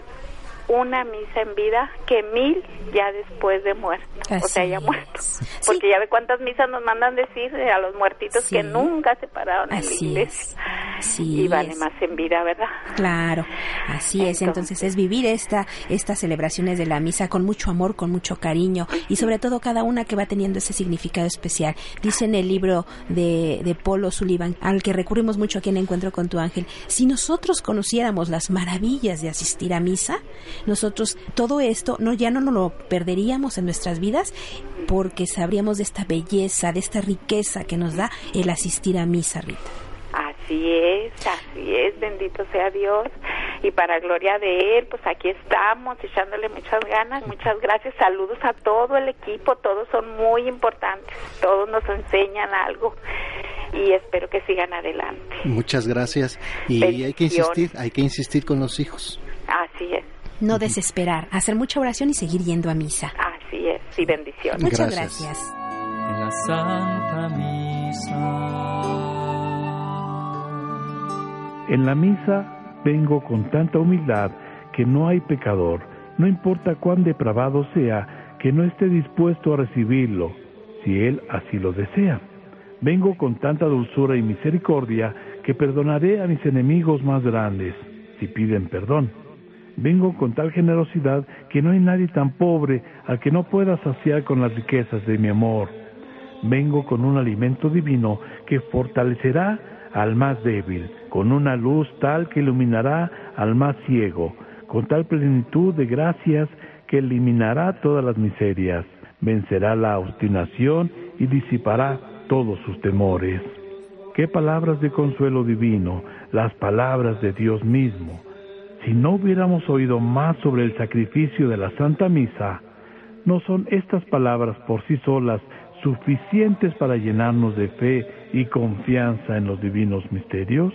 una misa en vida que mil ya después de muerto, o Así sea, ya muerto. Sí. Porque ya ve cuántas misas nos mandan decir eh, a los muertitos Sí. que nunca se pararon en la Así iglesia. es. Sí y vale es. más en vida, ¿verdad? Claro, así es. Entonces es vivir esta, estas celebraciones de la misa con mucho amor, con mucho cariño y sobre todo cada una que va teniendo ese significado especial. Dice en el libro de, de Polo Sullivan, al que recurrimos mucho aquí en Encuentro con tu ángel, si nosotros conociéramos las maravillas de asistir a misa, nosotros todo esto no ya no nos lo perderíamos en nuestras vidas porque sabríamos de esta belleza, de esta riqueza que nos da el asistir a misa, Rita. Así es, así es, bendito sea Dios. Y para gloria de Él, pues aquí estamos echándole muchas ganas, muchas gracias, saludos a todo el equipo, todos son muy importantes, todos nos enseñan algo y espero que sigan adelante. Muchas gracias y hay que insistir, hay que insistir con los hijos. Así es, No desesperar, hacer mucha oración y seguir yendo a misa. así es, y bendiciones. Muchas Gracias. gracias. en la Santa Misa. En la misa vengo con tanta humildad que no hay pecador, no importa cuán depravado sea, que no esté dispuesto a recibirlo, si él así lo desea. Vengo con tanta dulzura y misericordia que perdonaré a mis enemigos más grandes, si piden perdón. Vengo con tal generosidad que no hay nadie tan pobre al que no pueda saciar con las riquezas de mi amor. Vengo con un alimento divino que fortalecerá al más débil, con una luz tal que iluminará al más ciego, con tal plenitud de gracias que eliminará todas las miserias, vencerá la obstinación y disipará todos sus temores. Qué palabras de consuelo divino, las palabras de Dios mismo. Si no hubiéramos oído más sobre el sacrificio de la Santa Misa, ¿no son estas palabras por sí solas suficientes para llenarnos de fe y confianza en los divinos misterios?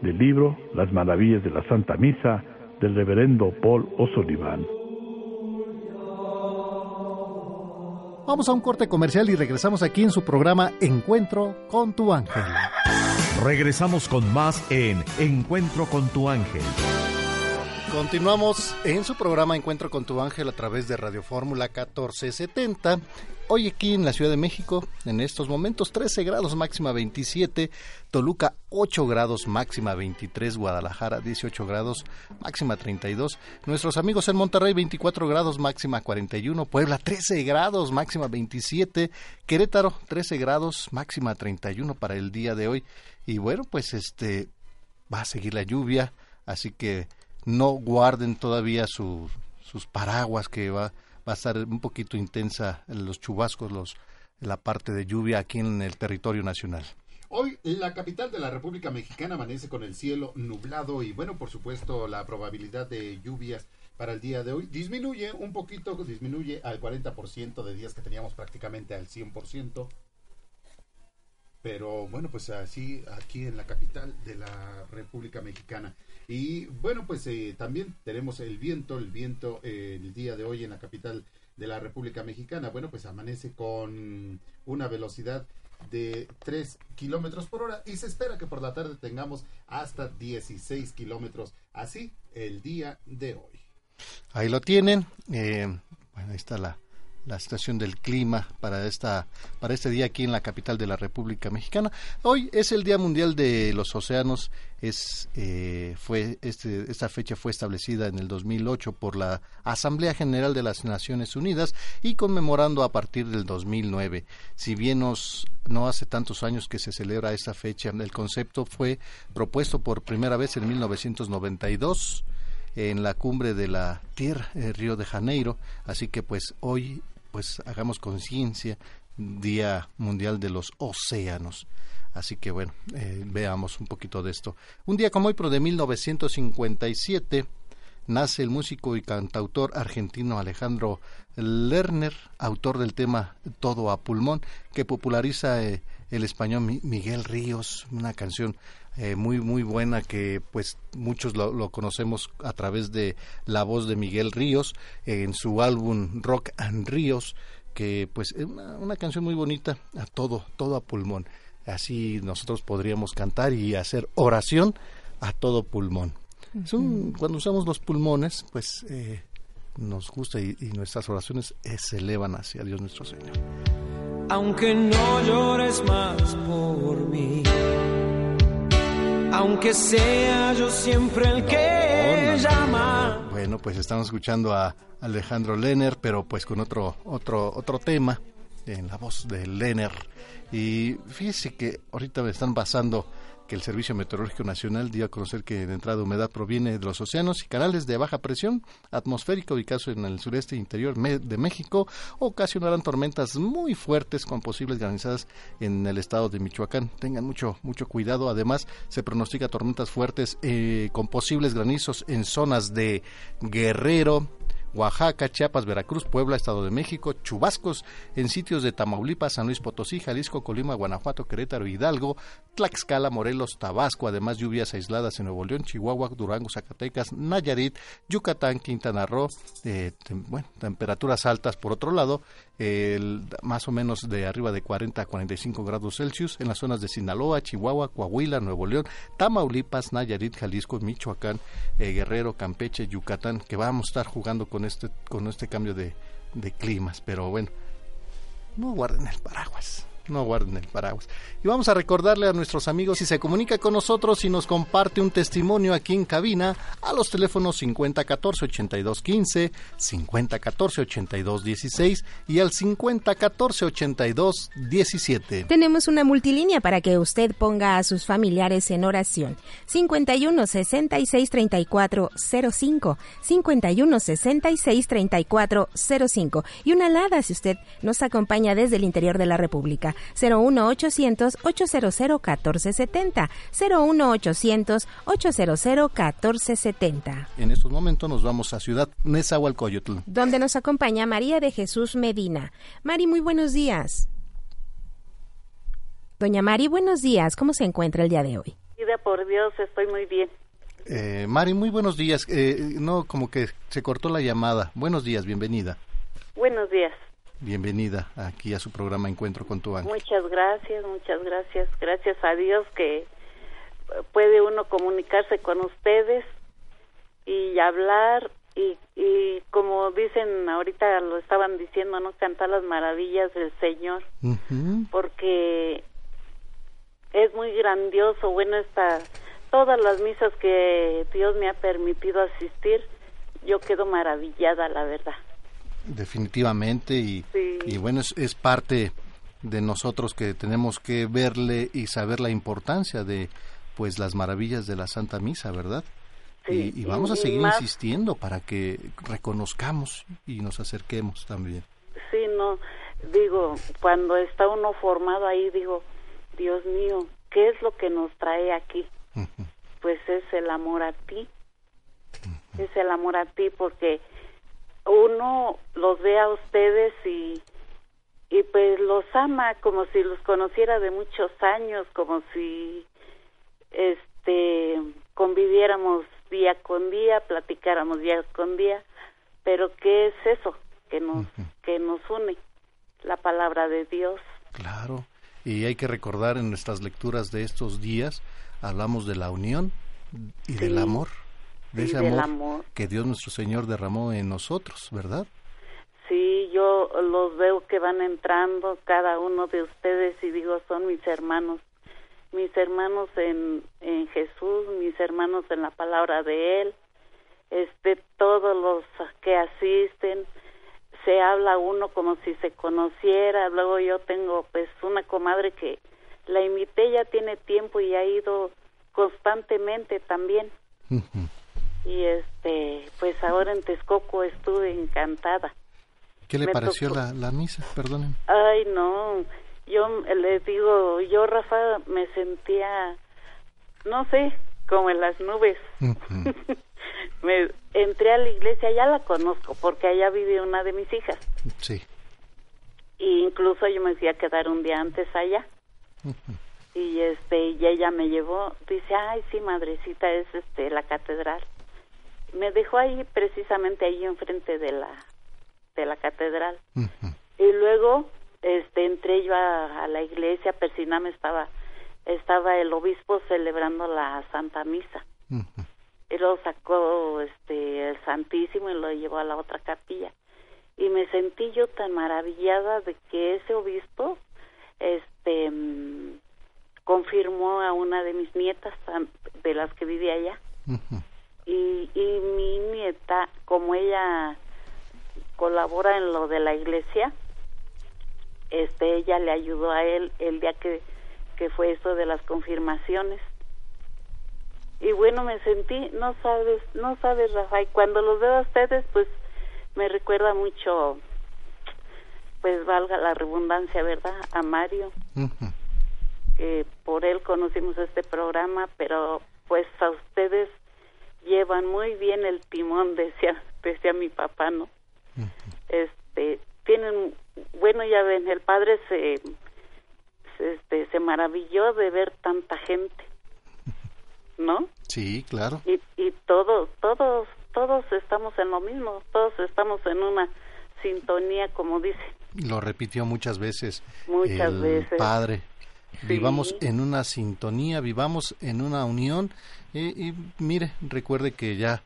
Del libro Las Maravillas de la Santa Misa del reverendo Paul O'Sullivan. Vamos a un corte comercial y regresamos aquí en su programa Encuentro con tu ángel. Regresamos con más en Encuentro con tu ángel. Continuamos en su programa Encuentro con tu ángel a través de Radio Fórmula 1470. Hoy aquí en la Ciudad de México, en estos momentos 13 grados máxima 27, Toluca 8 grados máxima 23, Guadalajara 18 grados máxima 32, nuestros amigos en Monterrey 24 grados máxima 41, Puebla 13 grados máxima 27, Querétaro 13 grados máxima 31 para el día de hoy. Y bueno, pues este va a seguir la lluvia, así que no guarden todavía sus paraguas que va, va a estar un poquito intensa los chubascos, los, la parte de lluvia aquí en el territorio nacional. Hoy la capital de la República Mexicana amanece con el cielo nublado y bueno, por supuesto, la probabilidad de lluvias para el día de hoy disminuye un poquito, disminuye al 40% de días que teníamos prácticamente al 100%. Pero bueno, pues así aquí en la capital de la República Mexicana. Y bueno, pues eh, también tenemos el viento, el viento eh, el día de hoy en la capital de la República Mexicana. Bueno, pues amanece con una velocidad de 3 kilómetros por hora y se espera que por la tarde tengamos hasta 16 kilómetros. Así el día de hoy. Ahí lo tienen. Eh, bueno, ahí está la, la estación del clima para esta para este día aquí en la capital de la República Mexicana. Hoy es el Día Mundial de los Océanos. Es eh, fue este esta fecha fue establecida en el 2008 por la Asamblea General de las Naciones Unidas y conmemorando a partir del 2009. Si bien nos, no hace tantos años que se celebra esta fecha, el concepto fue propuesto por primera vez en 1992 en la cumbre de la Tierra, eh, Río de Janeiro. Así que pues hoy pues hagamos conciencia, Día Mundial de los Océanos. Así que bueno, eh, veamos un poquito de esto. Un día como hoy, pero de 1957, nace el músico y cantautor argentino Alejandro Lerner, autor del tema Todo a pulmón, que populariza eh, el español Miguel Ríos, una canción eh, muy muy buena que pues muchos lo, conocemos a través de la voz de Miguel Ríos en su álbum Rock and Ríos que pues es una, canción muy bonita a todo todo a pulmón. Así nosotros podríamos cantar y hacer oración a todo pulmón. Cuando usamos los pulmones pues eh, nos gusta y, y nuestras oraciones eh, se elevan hacia Dios nuestro Señor. Aunque no llores más por mí aunque sea yo siempre el que llama. Bueno, pues estamos escuchando a Alejandro Lenner, pero pues con otro otro otro tema en la voz de Lenner. Y fíjese que ahorita me están pasando que el Servicio Meteorológico Nacional dio a conocer que la entrada de humedad proviene de los océanos y canales de baja presión atmosférica ubicados en el sureste interior de México ocasionarán tormentas muy fuertes con posibles granizadas en el estado de Michoacán. Tengan mucho mucho cuidado. Además, se pronostica tormentas fuertes eh, con posibles granizos en zonas de Guerrero, Oaxaca, Chiapas, Veracruz, Puebla, Estado de México, chubascos en sitios de Tamaulipas, San Luis Potosí, Jalisco, Colima, Guanajuato, Querétaro, Hidalgo, Tlaxcala, Morelos, Tabasco, además lluvias aisladas en Nuevo León, Chihuahua, Durango, Zacatecas, Nayarit, Yucatán, Quintana Roo, eh, bueno, temperaturas altas por otro lado, el, más o menos de arriba de 40 a 45 grados Celsius en las zonas de Sinaloa, Chihuahua, Coahuila, Nuevo León, Tamaulipas, Nayarit, Jalisco, Michoacán, eh, Guerrero, Campeche, Yucatán, que vamos a estar jugando con este, con este cambio de, de climas. Pero bueno, no guarden el paraguas no guarden el paraguas. Y vamos a recordarle a nuestros amigos si se comunica con nosotros y nos comparte un testimonio aquí en cabina a los teléfonos 5014 8215, 5014 8216 y al 5014 8217. Tenemos una multilínea para que usted ponga a sus familiares en oración. 51 66 34 05, 51 66 34 05 y una alada si usted nos acompaña desde el interior de la República. 01800 800 1470 01800 800 1470. En estos momentos nos vamos a Ciudad Nezahualcóyotl, donde nos acompaña María de Jesús Medina. Mari, muy buenos días. Doña Mari, buenos días. ¿Cómo se encuentra el día de hoy? por Dios, estoy muy bien. Eh, Mari, muy buenos días. Eh, no, como que se cortó la llamada. Buenos días, bienvenida. Buenos días. Bienvenida aquí a su programa Encuentro con tu ángel. Muchas gracias, muchas gracias. Gracias a Dios que puede uno comunicarse con ustedes y hablar y, y como dicen ahorita lo estaban diciendo, ¿no? Cantar las maravillas del Señor, porque es muy grandioso, bueno, está todas las misas que Dios me ha permitido asistir, yo quedo maravillada, la verdad. Definitivamente, y, y bueno, es, es parte de nosotros que tenemos que verle y saber la importancia de pues las maravillas de la Santa Misa, ¿verdad? y, y, vamos a seguir insistiendo para que reconozcamos y nos acerquemos también. Sí, no, digo, cuando está uno formado ahí, digo, Dios mío, ¿qué es lo que nos trae aquí? Pues es el amor a ti, es el amor a ti porque ve a ustedes y y pues los ama como si los conociera de muchos años, como si este conviviéramos día con día, platicáramos día con día, pero ¿qué es eso que nos que nos une? La palabra de Dios. Claro. Y hay que recordar en nuestras lecturas de estos días hablamos de la unión y del amor, de ese amor, amor que Dios nuestro Señor derramó en nosotros, ¿verdad? Sí, yo los veo que van entrando cada uno de ustedes y digo, son mis hermanos, mis hermanos en, en Jesús, mis hermanos en la palabra de Él, este, todos los que asisten, se habla uno como si se conociera, luego yo tengo pues una comadre que la invité ya tiene tiempo y ha ido constantemente también. Y este, pues ahora en Texcoco estuve encantada. ¿Qué le pareció la, la, misa? Perdonen. Ay, no. Yo le digo, yo, Rafa, me sentía, no sé, como en las nubes. me entré a la iglesia, ya la conozco, porque allá vive una de mis hijas. Sí. Y incluso yo me fui a quedar un día antes allá. Y este, y ella me llevó, dice, ay, sí, madrecita, es este, la catedral. Me dejó ahí, precisamente ahí enfrente de la de la catedral. Y luego este entré yo a, a la iglesia, Persiname estaba estaba el obispo celebrando la Santa Misa. Y luego sacó este el Santísimo y lo llevó a la otra capilla. Y me sentí yo tan maravillada de que ese obispo este mm, confirmó a una de mis nietas de las que vivía allá. y, y mi nieta, como ella colabora en lo de la iglesia, este ella le ayudó a él el día que, que fue eso de las confirmaciones. Y bueno, me sentí, no sabes, no sabes, Rafael, cuando los veo a ustedes, pues me recuerda mucho, pues valga la redundancia, ¿verdad? A Mario, que por él conocimos este programa, pero pues a ustedes llevan muy bien el timón, decía, decía mi papá, ¿no? Este tienen bueno ya ven el padre se, se, este se maravilló de ver tanta gente no sí claro. Y, y todos todos todos estamos en lo mismo todos estamos en una sintonía como dice. Lo repitió muchas veces muchas el veces. padre. Vivamos en una sintonía vivamos en una unión. Y, y mire recuerde que ya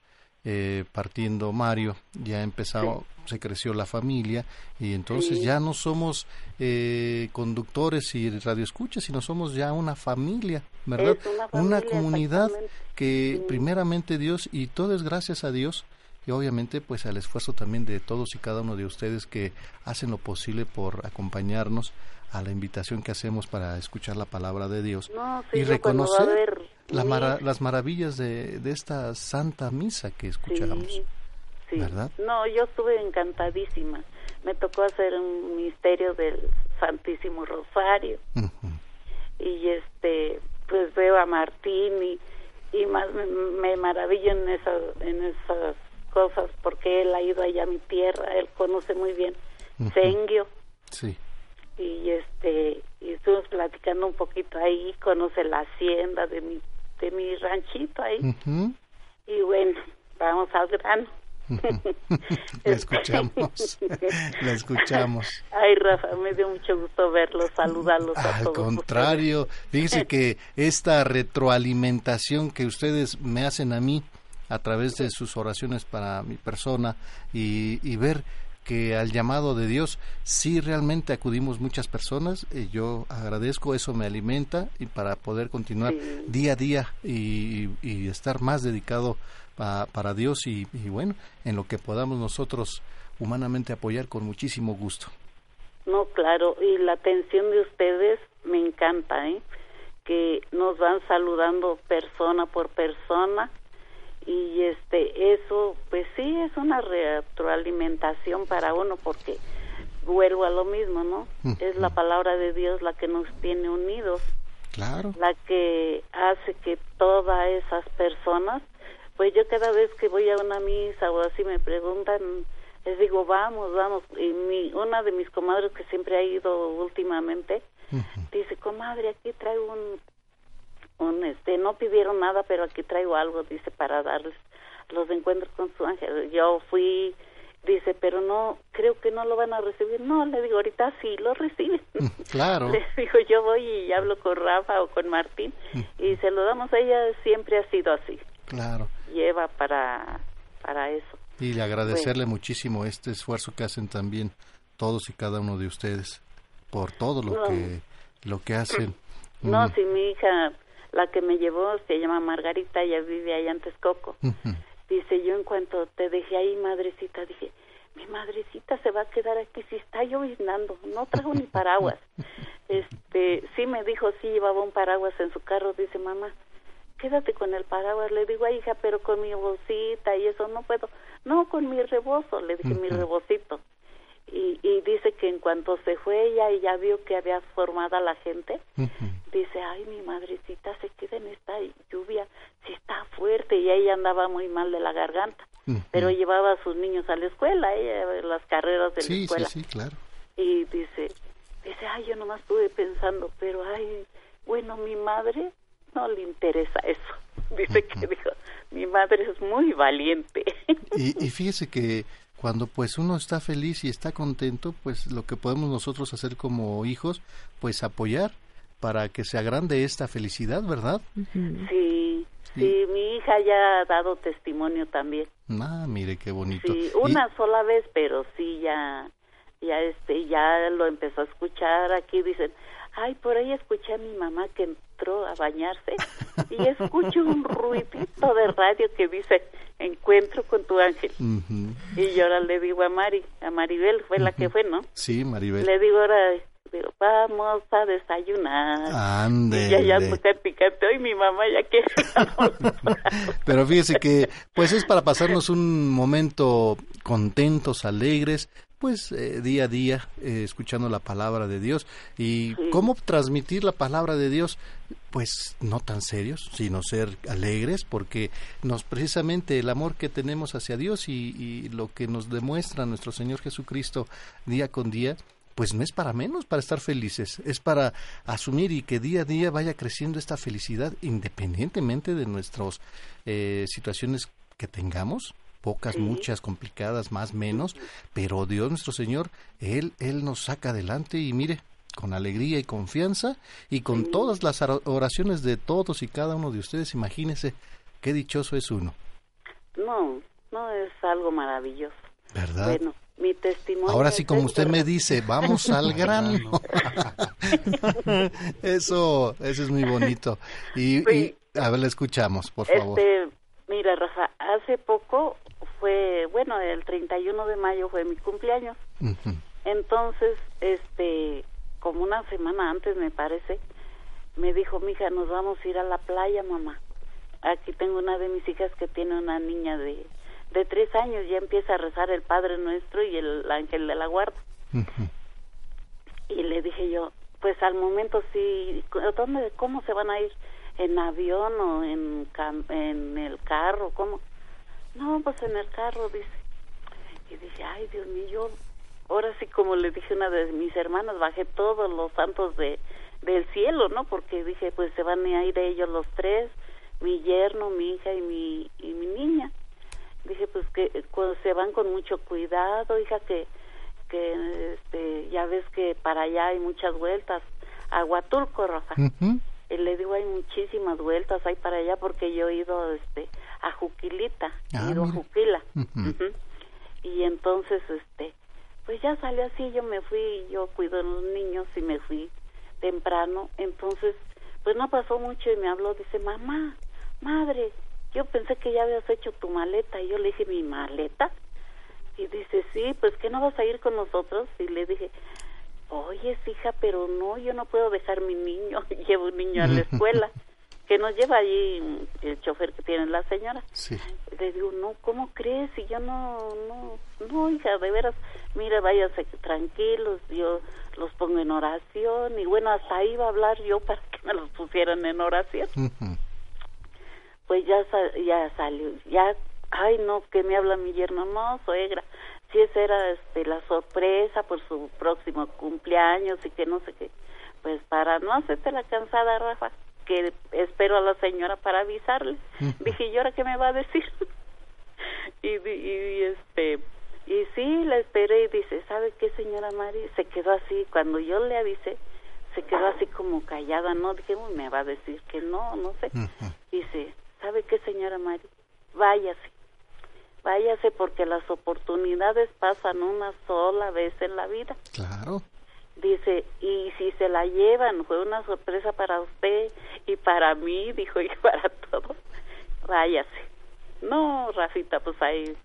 eh, partiendo Mario, ya ha empezado, se creció la familia y entonces ya no somos eh, conductores y radioescuchas, sino somos ya una familia, ¿verdad? Una, comunidad que primeramente Dios y todo es gracias a Dios y obviamente pues al esfuerzo también de todos y cada uno de ustedes que hacen lo posible por acompañarnos a la invitación que hacemos para escuchar la palabra de Dios y reconocer la las maravillas de, de, esta santa misa que escuchamos. Sí, ¿Verdad? No, yo estuve encantadísima. Me tocó hacer un misterio del Santísimo Rosario. Y este, pues veo a Martín y, y más me, me maravillo en esas, en esas cosas porque él ha ido allá a mi tierra, él conoce muy bien Sengio. Sí y este y estuvimos platicando un poquito ahí conoce la hacienda de mi de mi ranchito ahí. Y bueno vamos al grano. La escuchamos. La escuchamos. Ay Rafa me dio mucho gusto verlos saludarlos a al todos contrario fíjese que esta retroalimentación que ustedes me hacen a mí a través de sus oraciones para mi persona y, y ver que al llamado de Dios sí realmente acudimos muchas personas. y yo agradezco, eso me alimenta y para poder continuar día a día y, y estar más dedicado para Dios y, y, bueno, en lo que podamos nosotros humanamente apoyar con muchísimo gusto. No, claro, y la atención de ustedes me encanta, ¿eh? que nos van saludando persona por persona y este eso pues sí es una retroalimentación para uno porque vuelvo a lo mismo no es la palabra de Dios la que nos tiene unidos claro. la que hace que todas esas personas pues yo cada vez que voy a una misa o así me preguntan les digo vamos vamos y mi una de mis comadres que siempre ha ido últimamente dice comadre aquí traigo un un este no pidieron nada pero aquí traigo algo dice para darles los encuentros con su ángel. Yo fui dice pero no creo que no lo van a recibir. No le digo ahorita sí lo reciben. Mm, claro. Le digo yo voy y hablo con Rafa o con Martín y se lo damos a ella siempre ha sido así. Claro. Lleva para para eso. Y le agradecerle muchísimo este esfuerzo que hacen también todos y cada uno de ustedes por todo lo que lo que hacen. No mm. si mi hija la que me llevó se llama Margarita, ella vive ahí antes Coco. Dice, yo en cuanto te dejé ahí, madrecita, dije, mi madrecita se va a quedar aquí si está lloviznando, no trajo ni paraguas. este, sí me dijo, sí llevaba un paraguas en su carro, dice mamá, quédate con el paraguas. Le digo, hija, pero con mi bolsita y eso no puedo. No, con mi rebozo, le dije, mi rebocito. Y, y dice que en cuanto se fue ella y ya vio que había formada la gente, dice, ay, mi madrecita se queda en esta lluvia, si está fuerte, y ella andaba muy mal de la garganta, pero llevaba a sus niños a la escuela, ella, las carreras de la escuela. Sí, sí, claro. Y dice, dice, ay, yo nomás estuve pensando, pero ay, bueno, mi madre no le interesa eso. Dice que dijo, mi madre es muy valiente. Y, y fíjese que cuando pues uno está feliz y está contento, pues lo que podemos nosotros hacer como hijos, pues apoyar para que se agrande esta felicidad, ¿verdad? Sí, sí, mi hija ya ha dado testimonio también. Ah, mire qué bonito. Sí, una sola vez, pero sí ya ya este ya lo empezó a escuchar aquí dicen, "Ay, por ahí escuché a mi mamá que entró a bañarse y escucho un ruidito de radio que dice, "Encuentro con tu ángel." Y yo ahora le digo a Mari, a Maribel fue la que fue, ¿no? Sí, Maribel. Le digo ahora digo, vamos a desayunar. Ande. Y ya ya picante. Hoy mi mamá ya quiere. Pero fíjese que, pues es para pasarnos un momento contentos, alegres, pues eh, día a día eh, escuchando la palabra de Dios. Y cómo transmitir la palabra de Dios pues no tan serios sino ser alegres porque nos precisamente el amor que tenemos hacia Dios y, y lo que nos demuestra nuestro Señor Jesucristo día con día pues no es para menos para estar felices, es para asumir y que día a día vaya creciendo esta felicidad independientemente de nuestras eh, situaciones que tengamos, pocas, muchas, complicadas, más, menos, pero Dios nuestro Señor, Él, Él nos saca adelante y mire, con alegría y confianza y con todas las oraciones de todos y cada uno de ustedes, imagínese qué dichoso es uno. No, no es algo maravilloso. ¿Verdad? Bueno, mi testimonio. Ahora sí, como usted me dice, vamos al grano. eso, eso es muy bonito. Y, a ver, le escuchamos, por favor. Este, mira, Rafa, hace poco fue, bueno, el 31 de mayo fue mi cumpleaños. Entonces, este, como una semana antes, me parece, me dijo, mija, nos vamos a ir a la playa, mamá. Aquí tengo una de mis hijas que tiene una niña de de tres años ya empieza a rezar el Padre Nuestro y el Ángel de la Guarda. Y le dije yo, pues al momento sí, ¿dónde, ¿cómo se van a ir? ¿En avión o en, en el carro? ¿Cómo? No, pues en el carro, dice. Y dije, ay, Dios mío, yo, ahora sí, como le dije a una de mis hermanas, bajé todos los santos de del cielo, ¿no? Porque dije, pues se van a ir ellos los tres, mi yerno, mi hija y mi, y mi niña. Dije pues que eh, se van con mucho cuidado hija que que este ya ves que para allá hay muchas vueltas. A Huatulco Rafa y le digo hay muchísimas vueltas hay para allá porque yo he ido este a Juquilita, Ah, ido a. Juquila. Y entonces, este, pues ya salió así, yo me fui, yo cuido a los niños y me fui temprano. Entonces, pues no pasó mucho y me habló, dice, mamá, madre, yo pensé que ya habías hecho tu maleta. Y yo le dije, ¿mi maleta? Y dice, sí, pues que no vas a ir con nosotros. Y le dije, oye, hija, pero no, yo no puedo dejar mi niño. Llevo un niño a la escuela, que nos lleva allí el chofer que tiene la señora. Sí. Le digo, no, ¿cómo crees? Y yo no, no, no, hija, de veras, mira, váyase tranquilos, yo los pongo en oración. Y bueno, hasta ahí iba a hablar yo para que me los pusieran en oración. Pues ya, ya salió, ya, ay no, que me habla mi yerno, no, suegra, si esa era este, la sorpresa por su próximo cumpleaños y que no sé qué. Pues para no hacerte la cansada, Rafa, que espero a la señora para avisarle. Dije, ¿y ahora qué me va a decir? y, y, este, y sí, la esperé y dice, ¿sabe qué, señora Mari? Se quedó así, cuando yo le avisé, se quedó así como callada, ¿no? Dije, "Uy, me va a decir que no, no sé. Dice, ¿sabe qué, señora Mari? Váyase, váyase porque las oportunidades pasan una sola vez en la vida. Claro. Dice, y si se la llevan, fue una sorpresa para usted y para mí, dijo, y para todos, váyase. No, Rafita, pues ahí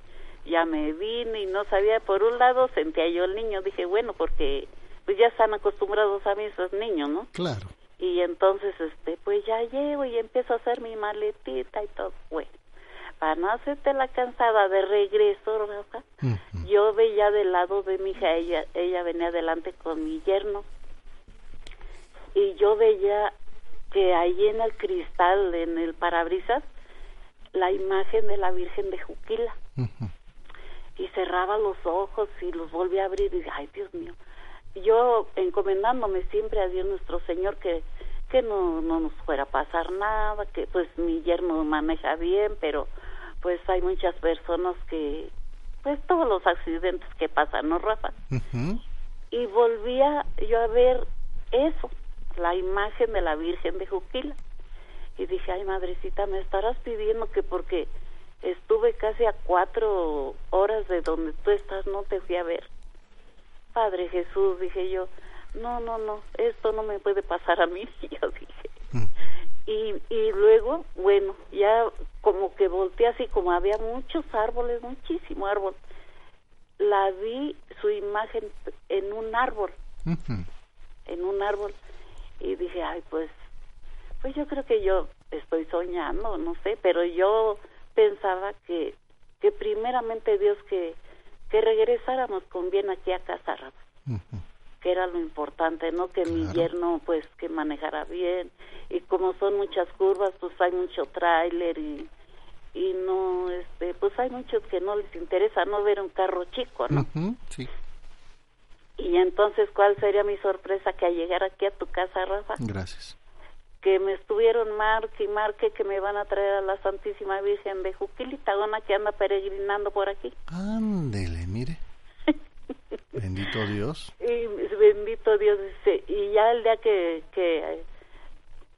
ya me vine y no sabía, por un lado sentía yo el niño, dije, bueno, porque pues ya están acostumbrados a mí esos niños, ¿no? Claro. Y entonces, este, pues ya llego y empiezo a hacer mi maletita y todo. Bueno, para no hacerte la cansada de regreso, Rafa, yo veía del lado de mi hija, ella, ella venía adelante con mi yerno, y yo veía que ahí en el cristal, en el parabrisas, la imagen de la Virgen de Juquila. Y cerraba los ojos y los volvía a abrir y dije, ay Dios mío, yo encomendándome siempre a Dios nuestro Señor que que no, no nos fuera a pasar nada, que pues mi yerno maneja bien, pero pues hay muchas personas que, pues todos los accidentes que pasan, ¿no, Rafa? Y volvía yo a ver eso, la imagen de la Virgen de Juquila. Y dije, ay, madrecita, me estarás pidiendo que porque estuve casi a cuatro horas de donde tú estás, no te fui a ver. Padre Jesús, dije yo, no, no, no, esto no me puede pasar a mí, yo dije. Y, y luego, bueno, ya como que volteé así, como había muchos árboles, muchísimo árbol, la vi su imagen en un árbol, en un árbol, y dije, ay, pues, pues yo creo que yo estoy soñando, no sé, pero yo pensaba que, que primeramente Dios que, que regresáramos con bien aquí a casa, que era lo importante, ¿no? Que mi yerno, pues, que manejara bien. Y como son muchas curvas, pues hay mucho tráiler y, y no, este, pues hay muchos que no les interesa no ver un carro chico, ¿no? Sí. Y entonces, ¿cuál sería mi sorpresa? Que al llegar aquí a tu casa, Rafa, Gracias. que me estuvieron marque y marque que me van a traer a la Santísima Virgen de Juquilita, una que anda peregrinando por aquí. Ándele, mire. Bendito Dios. Y bendito Dios, dice, y ya el día que, que eh,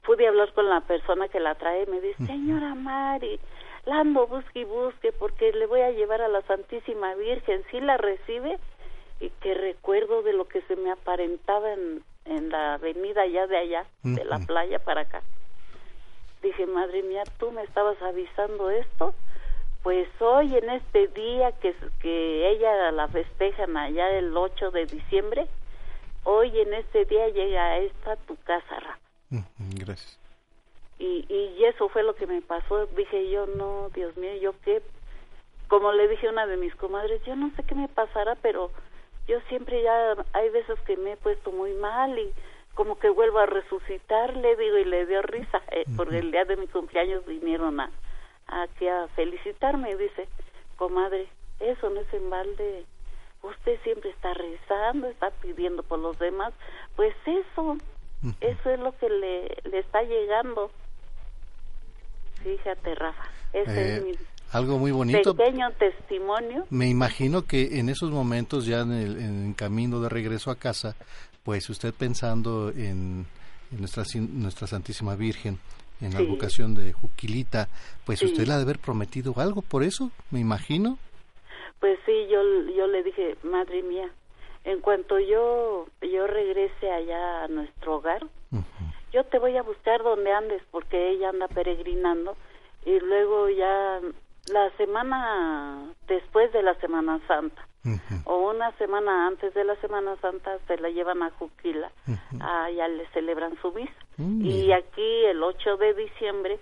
pude hablar con la persona que la trae, me dice, señora Mari, la ando busque y busque porque le voy a llevar a la Santísima Virgen, si la recibe, y que recuerdo de lo que se me aparentaba en, en la avenida allá de allá, de la playa para acá. Dije, madre mía, tú me estabas avisando esto, pues hoy en este día que, que ella la festejan allá el 8 de diciembre, hoy en este día llega a esta tu casa, Rafa. Gracias. Y, y eso fue lo que me pasó. Dije yo, no, Dios mío, yo qué. Como le dije a una de mis comadres, yo no sé qué me pasará, pero yo siempre ya, hay veces que me he puesto muy mal y como que vuelvo a resucitar, le digo, y le dio risa, eh, porque el día de mi cumpleaños vinieron a, aquí a felicitarme y dice, comadre, eso no es en balde, usted siempre está rezando, está pidiendo por los demás, pues eso, eso es lo que le, le está llegando. Fíjate, Rafa, ese Eh, es mi algo muy bonito. pequeño testimonio. Me imagino que en esos momentos, ya en el en camino de regreso a casa, pues usted pensando en, en nuestra, nuestra Santísima Virgen en la vocación de Juquilita, pues usted le ha de haber prometido algo por eso, me imagino. Pues sí, yo, yo le dije, madre mía, en cuanto yo, yo regrese allá a nuestro hogar, yo te voy a buscar donde andes, porque ella anda peregrinando, y luego ya la semana después de la Semana Santa, o una semana antes de la Semana Santa se la llevan a Juquila, allá le celebran su misa. Mm, y aquí el 8 de diciembre,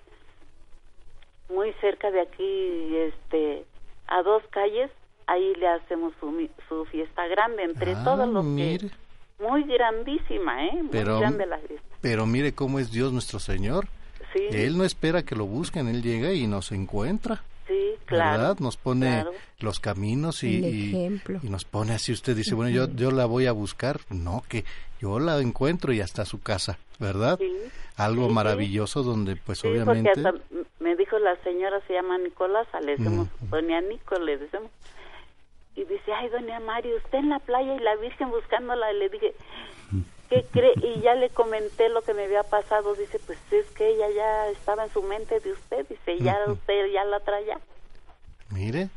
muy cerca de aquí, este, a dos calles, ahí le hacemos su, su fiesta grande entre Ah, todos los mire. que muy grandísima, ¿eh? Muy Pero- grande la fiesta. Pero mire cómo es Dios nuestro Señor. Sí. Él no espera que lo busquen, Él llega y nos encuentra. Sí, claro. ¿Verdad? Nos pone claro. los caminos y, y- ejemplo. y nos pone así. Usted dice, bueno, yo, yo la voy a buscar. No, que yo la encuentro y hasta su casa, ¿verdad? Sí. Algo Sí, sí. maravilloso donde, pues Sí, obviamente. porque hasta me dijo la señora, se llama Nicolasa, le decimos, doña Nico, le decimos. Y dice, ay, doña Mario, usted en la playa y la Virgen buscándola. Y le dije, ¿qué cree? Y ya le comenté lo que me había pasado. Dice, pues es que ella ya estaba en su mente de usted. Dice, ya usted ya la traía. Mire,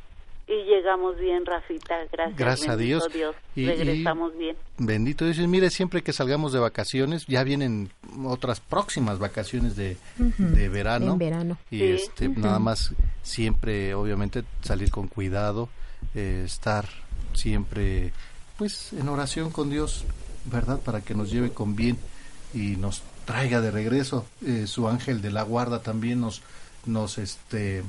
Y llegamos bien, Rafita, gracias. Gracias a bendito Dios. Y- y- Regresamos bien. bendito Dios. Y Mire, siempre que salgamos de vacaciones, ya vienen otras próximas vacaciones de, Ujú. de verano. En verano. Y Sí. este, Ujú. nada más, siempre, obviamente, salir con cuidado, eh, estar siempre, pues, en oración con Dios, ¿verdad? Para que nos lleve con bien y nos traiga de regreso. Eh, su ángel de la guarda también nos, nos, este,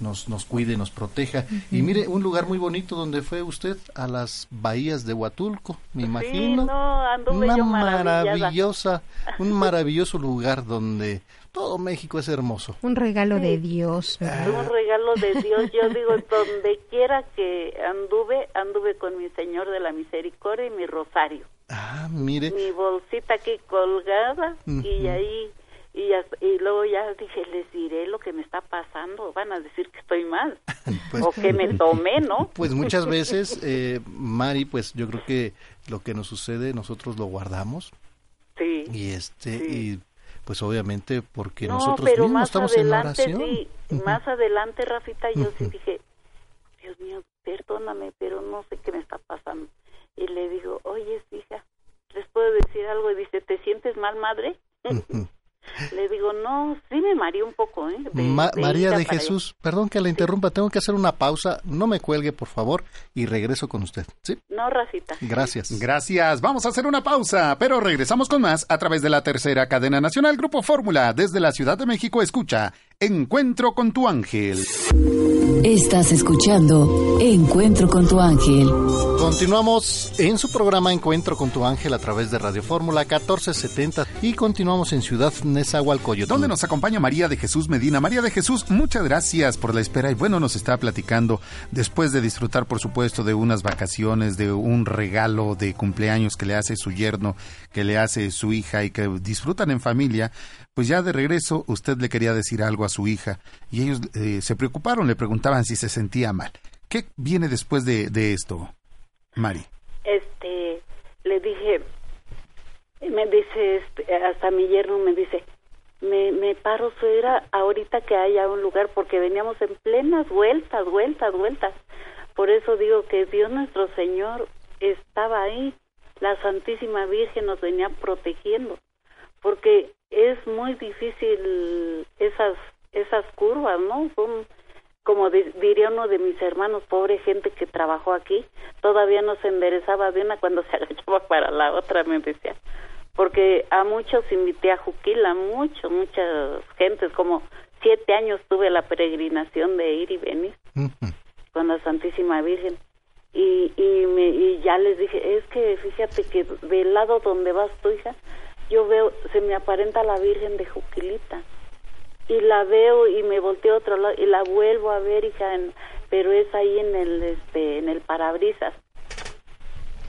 nos, nos cuide, nos proteja. Y mire, un lugar muy bonito donde fue usted a las bahías de Huatulco, me imagino. Sí, no, anduve Una yo maravillosa, un maravilloso lugar donde todo México es hermoso. Un regalo de Dios, un regalo de Dios. Yo digo, donde quiera que anduve, anduve con mi Señor de la Misericordia y mi rosario. Ah, mire, Mi bolsita aquí colgada y ahí, y, hasta- y luego ya dije, les diré lo que me está pasando. Van a decir que estoy mal pues, o que me tomé, ¿no? pues muchas veces, eh, Mari, pues yo creo que lo que nos sucede nosotros lo guardamos Sí. y este Sí. y pues obviamente porque No, nosotros pero mismos más estamos en adelante, oración. sí, más adelante, Rafita, yo sí dije, Dios mío, perdóname, pero no sé qué me está pasando. Y le digo, oye, hija, ¿les puedo decir algo? Y dice, ¿te sientes mal, madre? Le digo, no, sí me mareé un poco, ¿eh? De- Ma- de María de Jesús, perdón que la interrumpa, tengo que hacer una pausa, no me cuelgue por favor y regreso con usted. ¿sí? No, Rafita. Gracias. Gracias. Vamos a hacer una pausa, pero regresamos con más a través de la tercera cadena nacional Grupo Fórmula. Desde la Ciudad de México escucha Encuentro con tu ángel. Estás escuchando Encuentro con tu ángel. Continuamos en su programa Encuentro con tu ángel a través de Radio Fórmula 1470 y continuamos en Ciudad Nezahualcóyotl. Donde nos acompaña María de Jesús Medina. María de Jesús, muchas gracias por la espera y bueno, nos está platicando después de disfrutar, por supuesto, de unas vacaciones, de un regalo de cumpleaños que le hace su yerno, que le hace su hija y que disfrutan en familia. Pues ya de regreso usted le quería decir algo a su hija y ellos eh, se preocuparon, le preguntaban si se sentía mal. ¿Qué viene después de, de esto, Mari? Este, le dije, me dice, este, hasta mi yerno me dice, me, me paro, suegra, ahorita que haya un lugar, porque veníamos en plenas vueltas, vueltas, vueltas. Por eso digo que Dios nuestro Señor estaba ahí, la Santísima Virgen nos venía protegiendo, porque es muy difícil esas esas curvas, ¿no? Son como di- diría uno de mis hermanos, pobre gente que trabajó aquí, todavía no se enderezaba de una cuando se agachaba para la otra, me decía. Porque a muchos invité a Juquila, muchos, muchas gentes, como siete años tuve la peregrinación de ir y venir con la Santísima Virgen. Y, y, me, y ya les dije, es que fíjate que del lado donde vas tu hija, yo veo, se me aparenta la Virgen de Juquilita. Y la veo y me volteo a otro lado y la vuelvo a ver hija en- pero es ahí en el este en el parabrisas.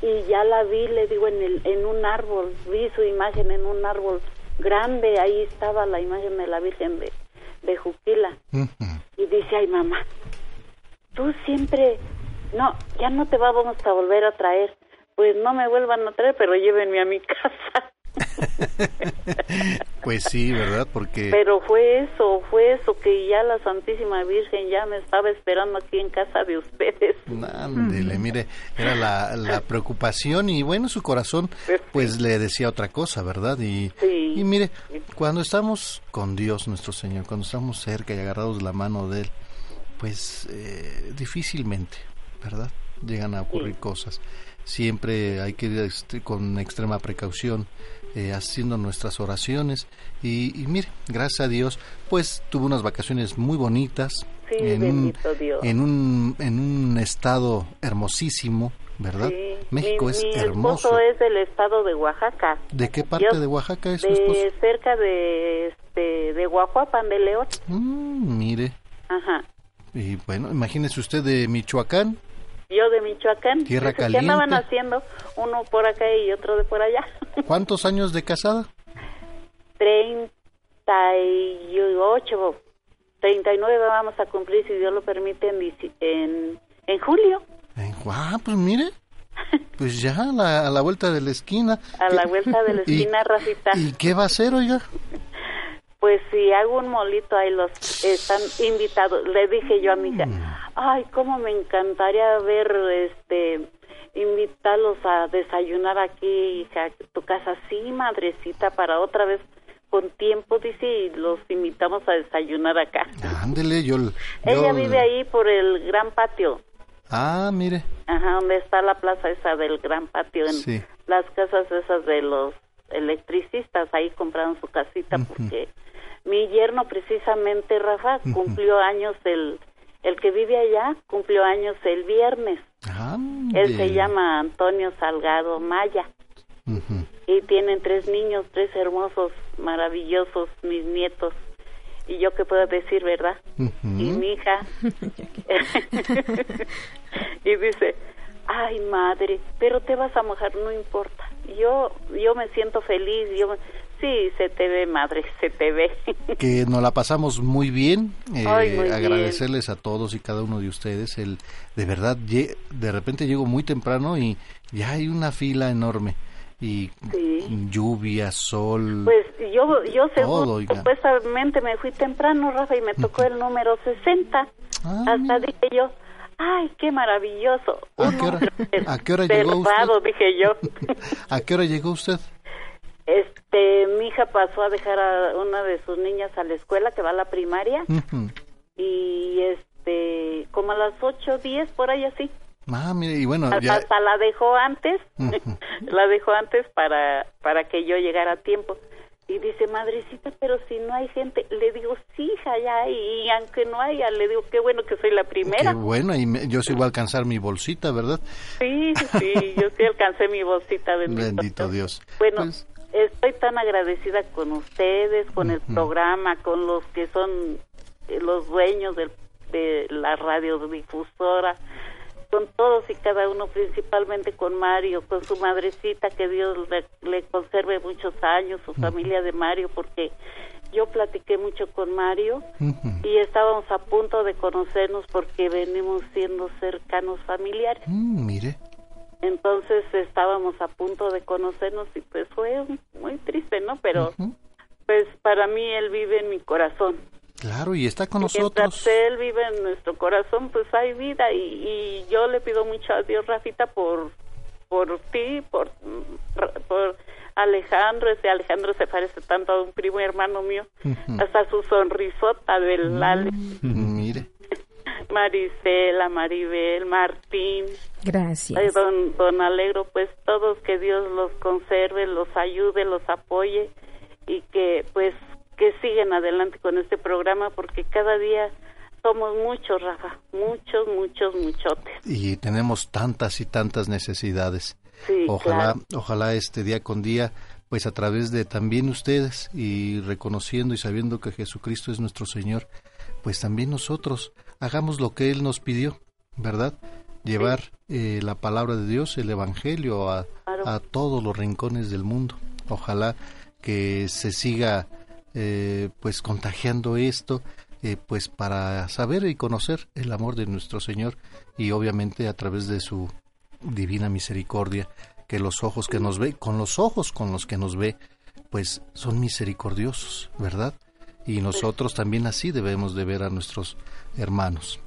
Y ya la vi le digo en el en un árbol vi su imagen en un árbol grande ahí estaba la imagen de la Virgen de de Juquila. Y dice ay mamá tú siempre no ya no te vamos a volver a traer. Pues no me vuelvan a traer pero llévenme a mi casa pues sí, ¿verdad? Porque... Pero fue eso, fue eso, que ya la Santísima Virgen ya me estaba esperando aquí en casa de ustedes. Ándele, mire, era la, la preocupación y bueno, su corazón Pues le decía otra cosa, ¿verdad? Y, y mire, cuando estamos con Dios nuestro Señor, cuando estamos cerca y agarrados de la mano de Él, pues eh, difícilmente, ¿verdad? Llegan a ocurrir cosas. Siempre hay que ir este, con extrema precaución eh, haciendo nuestras oraciones y, y mire, gracias a Dios, pues tuvo unas vacaciones muy bonitas Sí, en un, Dios. en un en un estado hermosísimo, ¿verdad? Sí. México mi, es mi hermoso. esposo es del estado de Oaxaca. ¿De qué parte Yo- de Oaxaca es su de esposo? cerca de este de Guajuapan de León. Mm, mire, Ajá. y bueno, imagínese usted de Michoacán, Yo de Michoacán. Tierra Dice, ¿Qué andaban caliente. haciendo? Uno por acá y otro de por allá. ¿cuántos años de casada? 38, 39 vamos a cumplir, si Dios lo permite, en, en, en julio. Ah, pues mire, pues ya a la, a la vuelta de la esquina. A la vuelta de la ¿Y- esquina, Rafita. ¿Y qué va a hacer, oiga? Pues si hago un molito, ahí los están invitados. Le dije yo a mi hija, ay, cómo me encantaría ver, este, invitarlos a desayunar aquí, hija, tu casa. Sí, madrecita, para otra vez con tiempo, dice, y los invitamos a desayunar acá. Ándele, yo... yo- Ella vive ahí por el gran patio, Ah, mire, ajá, donde está la plaza esa del gran patio, en Sí. las casas esas de los electricistas, ahí compraron su casita porque mi yerno precisamente, Rafa, cumplió años el, el que vive allá, cumplió años el viernes. Él se llama Antonio Salgado Maya y tienen tres niños, tres hermosos, maravillosos, mis nietos. Y yo qué puedo decir, ¿verdad? Y mi hija. y dice, ay madre, pero te vas a mojar, no importa. Yo, yo me siento feliz, yo me- sí, se te ve madre, se te ve. que nos la pasamos muy bien. eh, Ay, muy bien. agradecerles a todos y cada uno de ustedes. El, de verdad, de repente llego muy temprano y ya hay una fila enorme. Y lluvia, sol. Pues yo, yo según supuestamente me fui temprano, Rafa, y me tocó el número 60. Ah, Hasta dije yo, ay, qué maravilloso. ¿A qué hora, número ¿a qué hora llegó usted? dije yo. ¿A qué hora llegó usted? Este, mi hija pasó a dejar a una de sus niñas a la escuela que va a la primaria y este, como a las ocho, diez, por ahí así. Ah, mire, y bueno, Hasta, ya. hasta la dejó antes, la dejó antes para, para que yo llegara a tiempo. Y dice, madrecita, pero si no hay gente, le digo, sí, hija, ya hay, y aunque no haya, le digo, qué bueno que soy la primera. Qué bueno, y me- yo sí voy a alcanzar mi bolsita, ¿verdad? Sí, sí, yo sí alcancé mi bolsita, bendito. Bendito Dios. Bueno, Pues, estoy tan agradecida con ustedes, con el programa, con los que son eh, los dueños del- de la radiodifusora, con todos y cada uno, principalmente con Mario, con su madrecita, que Dios le, le conserve muchos años, su familia de Mario, porque yo platiqué mucho con Mario y estábamos a punto de conocernos porque venimos siendo cercanos familiares. mm, mire, Entonces estábamos a punto de conocernos y pues fue muy triste, ¿no? Pero pues para mí él vive en mi corazón. claro, y está con nosotros. él vive en nuestro corazón, pues hay vida. Y, y yo le pido mucho a Dios, Rafita, por por ti, por por Alejandro, ese Alejandro se parece tanto a un primo hermano mío, hasta su sonrisota del Ale, Mire, Marisela, Maribel, Martín, Gracias. Ay, don, don Alegro, pues todos que Dios los conserve, los ayude, los apoye y que pues que sigan adelante con este programa porque cada día somos muchos, Rafa, muchos, muchos, muchotes. y tenemos tantas y tantas necesidades. Sí, ojalá, claro. ojalá este día con día, pues a través de también ustedes y reconociendo y sabiendo que Jesucristo es nuestro Señor, pues también nosotros hagamos lo que Él nos pidió, ¿verdad? Llevar eh, la palabra de Dios, el Evangelio a, todos los rincones del mundo. Ojalá que se siga eh, pues contagiando esto, eh, pues para saber y conocer el amor de nuestro Señor y obviamente a través de su divina misericordia, que los ojos que nos ve, con los ojos con los que nos ve, pues son misericordiosos, ¿verdad? Y nosotros también así debemos de ver a nuestros hermanos.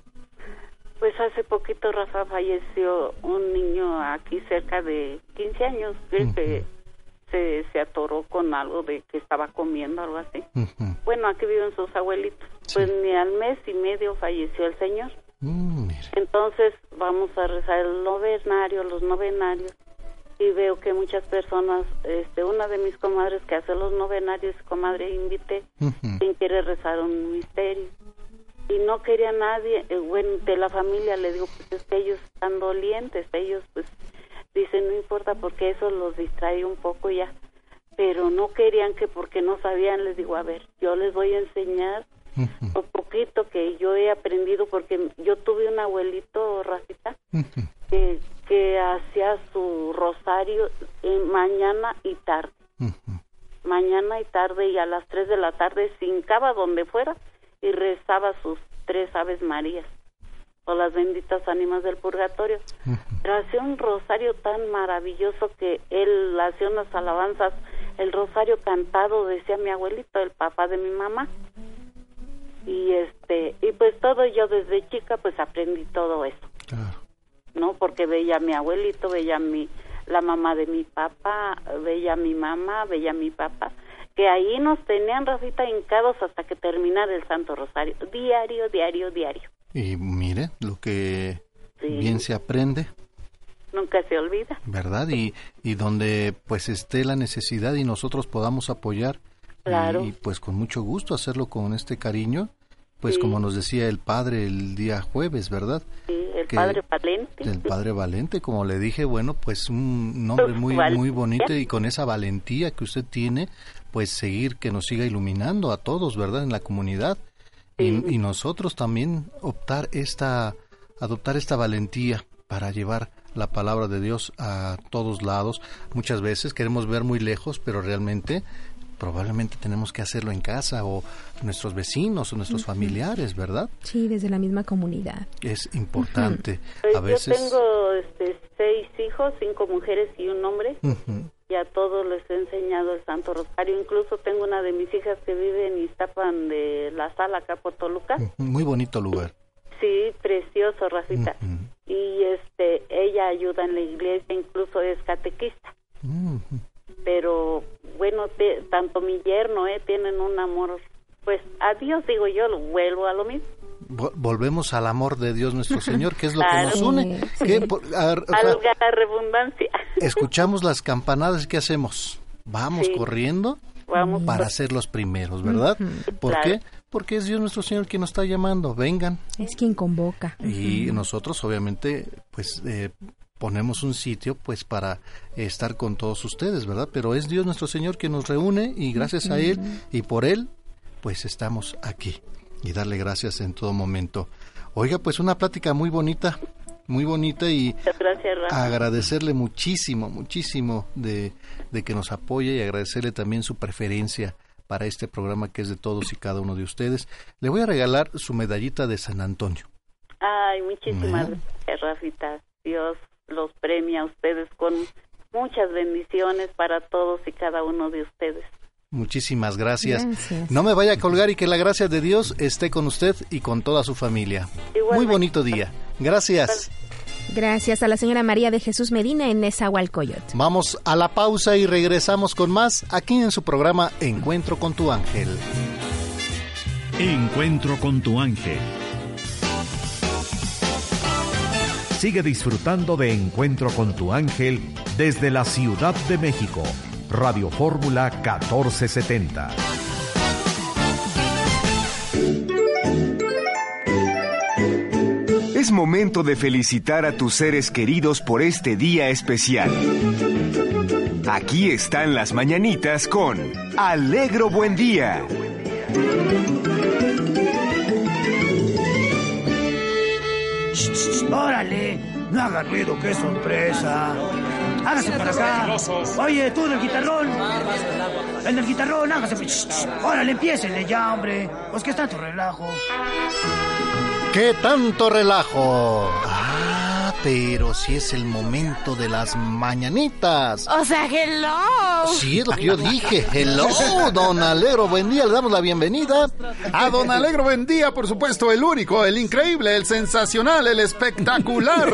Pues hace poquito, Rafa, falleció un niño aquí cerca de 15 años, que se, se atoró con algo de que estaba comiendo, algo así. Bueno, aquí viven sus abuelitos. Pues ni al mes y medio falleció el señor. Mm, Entonces vamos a rezar el novenario, los novenarios, y veo que muchas personas, este, una de mis comadres que hace los novenarios, comadre invité, quien quiere rezar un misterio. Y no quería nadie, eh, bueno, de la familia le digo, pues es que ellos están dolientes, ellos pues dicen, no importa porque eso los distrae un poco ya, pero no querían que porque no sabían, les digo, a ver, yo les voy a enseñar un poquito que yo he aprendido porque yo tuve un abuelito, Rafita, que, que hacía su rosario en mañana y tarde. Mañana y tarde y a las 3 de la tarde se hincaba donde fuera y rezaba sus tres aves marías o las benditas ánimas del purgatorio. Pero hacía un rosario tan maravilloso que él hacía unas alabanzas, el rosario cantado, decía mi abuelito, el papá de mi mamá. Y este, y pues todo yo desde chica pues aprendí todo eso. ¿No? Porque veía a mi abuelito, veía a mi la mamá de mi papá, veía a mi mamá, veía a mi papá que ahí nos tenían, Rafita, hincados hasta que terminara el Santo Rosario, diario, diario, diario. Y mire, lo que bien se aprende. Nunca se olvida. ¿Verdad? Y, y donde pues esté la necesidad y nosotros podamos apoyar. Claro. Y, pues con mucho gusto hacerlo con este cariño. Pues como nos decía el padre el día jueves, ¿verdad? Sí, el padre Valente. El padre Valente, como le dije, bueno, pues un nombre muy, muy bonito y con esa valentía que usted tiene, pues seguir que nos siga iluminando a todos, ¿verdad? En la comunidad. Y, y, nosotros también optar esta, adoptar esta valentía para llevar la palabra de Dios a todos lados. Muchas veces queremos ver muy lejos, pero realmente probablemente tenemos que hacerlo en casa o nuestros vecinos o nuestros familiares, ¿verdad? Sí, desde la misma comunidad. Es importante. Pues A veces... Yo tengo este, seis hijos, cinco mujeres y un hombre. Y a todos les he enseñado el Santo Rosario. Incluso tengo una de mis hijas que vive en Iztapan de la Sala, acá por Toluca. Muy bonito lugar. Sí, precioso, Rafita. Y este, ella ayuda en la iglesia, incluso es catequista. Pero bueno, tanto mi yerno, eh, tienen un amor, pues a Dios digo yo, lo vuelvo a lo mismo. Volvemos al amor de Dios nuestro Señor, que es lo que nos une. Sí. ¿Qué? Por- a- a- Valga la redundancia. escuchamos las campanadas, ¿qué hacemos? Vamos Sí. corriendo Vamos para por- ser los primeros, ¿verdad? ¿Por Claro. qué? Porque es Dios nuestro Señor quien nos está llamando, vengan. Es quien convoca. Y nosotros obviamente pues eh, ponemos un sitio pues para estar con todos ustedes, ¿verdad? Pero es Dios nuestro Señor quien nos reúne y gracias a Él y por Él pues estamos aquí y darle gracias en todo momento. Oiga, pues una plática muy bonita, muy bonita y gracias, agradecerle muchísimo, muchísimo de, de que nos apoye y agradecerle también su preferencia para este programa que es de todos y cada uno de ustedes. Le voy a regalar su medallita de San Antonio. Ay, muchísimas gracias, Rafita. Dios los premia a ustedes con muchas bendiciones para todos y cada uno de ustedes. Muchísimas gracias. Gracias. No me vaya a colgar y que la gracia de Dios esté con usted y con toda su familia. Muy bonito día. Gracias. Gracias a la señora María de Jesús Medina en Nezahualcóyotl. Vamos a la pausa y regresamos con más aquí en su programa Encuentro con tu ángel. Encuentro con tu ángel. Sigue disfrutando de Encuentro con tu ángel desde la Ciudad de México. Radio Fórmula 1470. Es momento de felicitar a tus seres queridos por este día especial. Aquí están las mañanitas con Alegro Buen Día. No haga ruido, qué sorpresa. Hágase para acá. Oye, tú del guitarrón. El del guitarrón, hágase. Órale, empiécenle ya, hombre. Pues que está tu relajo. ¿Qué tanto relajo? Pero si es el momento de las mañanitas. O sea, hello. Sí, es lo que yo dije. Hello, don Alegro, buen día. Le damos la bienvenida. A don Alegro, buen día, por supuesto, el único, el increíble, el sensacional, el espectacular.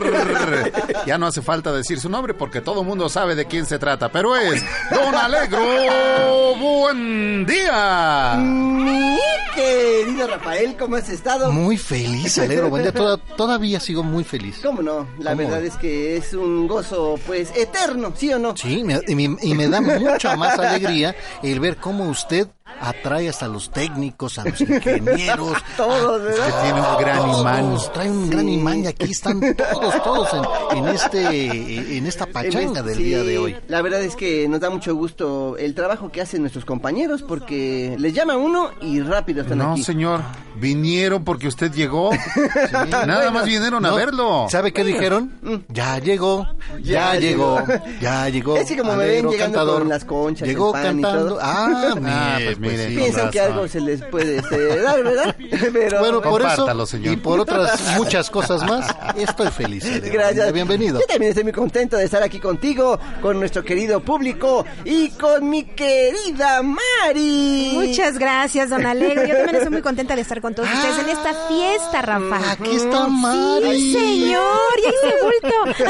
Ya no hace falta decir su nombre porque todo el mundo sabe de quién se trata, pero es don Alegro, buen día. Mi querido Rafael, ¿cómo has estado? Muy feliz, Alegro, buen día. Toda- todavía sigo muy feliz. ¿Cómo no? La ¿Cómo? verdad es que es un gozo, pues, eterno, ¿sí o no? Sí, me- y, me, y me da mucha más alegría el ver cómo usted atrae hasta a los técnicos, a los ingenieros. Todos, ¿verdad? Usted tiene un gran Todos, imán. Trae un gran imán y aquí están todos, todos en, en este, en esta pachanga del Sí, día de hoy. La verdad es que nos da mucho gusto el trabajo que hacen nuestros compañeros porque les llama uno y rápido están No, aquí. señor, vinieron porque usted llegó. Nada Bueno. más vinieron a No, verlo. ¿Sabe qué dijeron? Ya llegó, ya, Ya llegó, llegó. ya llegó. Es que como me ven llegando cantador. con las conchas, Llegó el pan y cantando. todo. Ah, Ah, mire, pues mire, sí. Piensan que algo se les puede este, dar, ¿verdad? Pero Bueno, por eso señor. y por otras muchas cosas más, estoy feliz. Gracias. Bienvenido. Yo también estoy muy contento de estar aquí contigo, con nuestro querido público y con mi querida Mari. Muchas gracias, don Alegro. Yo también estoy muy contenta de estar con todos ustedes en esta fiesta, Rafa. Aquí está Mari. Sí, señor. Y ese bulto.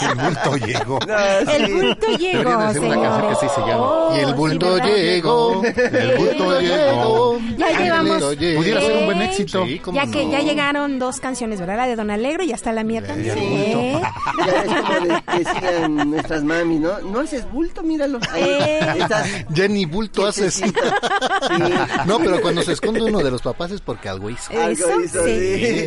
El bulto llegó. El bulto llegó, hacer una canción señores. que así se llama. Oh, Y el sí, bulto ¿verdad? llegó. El bulto llegó. Ya El llevamos. Pudiera ser un buen éxito. Sí, cómo Ya que no. ya llegaron dos canciones, ¿verdad? La de Don Alegro y hasta la mía también. Sí. ¿eh? Ya es como de- decían nuestras mami, ¿no? No haces bulto, míralo. Ahí Eh. estás Ya ni bulto haces. Sí. No, pero cuando se esconde uno de los papás es porque algo hizo. Algo Eso hizo, sí. sí.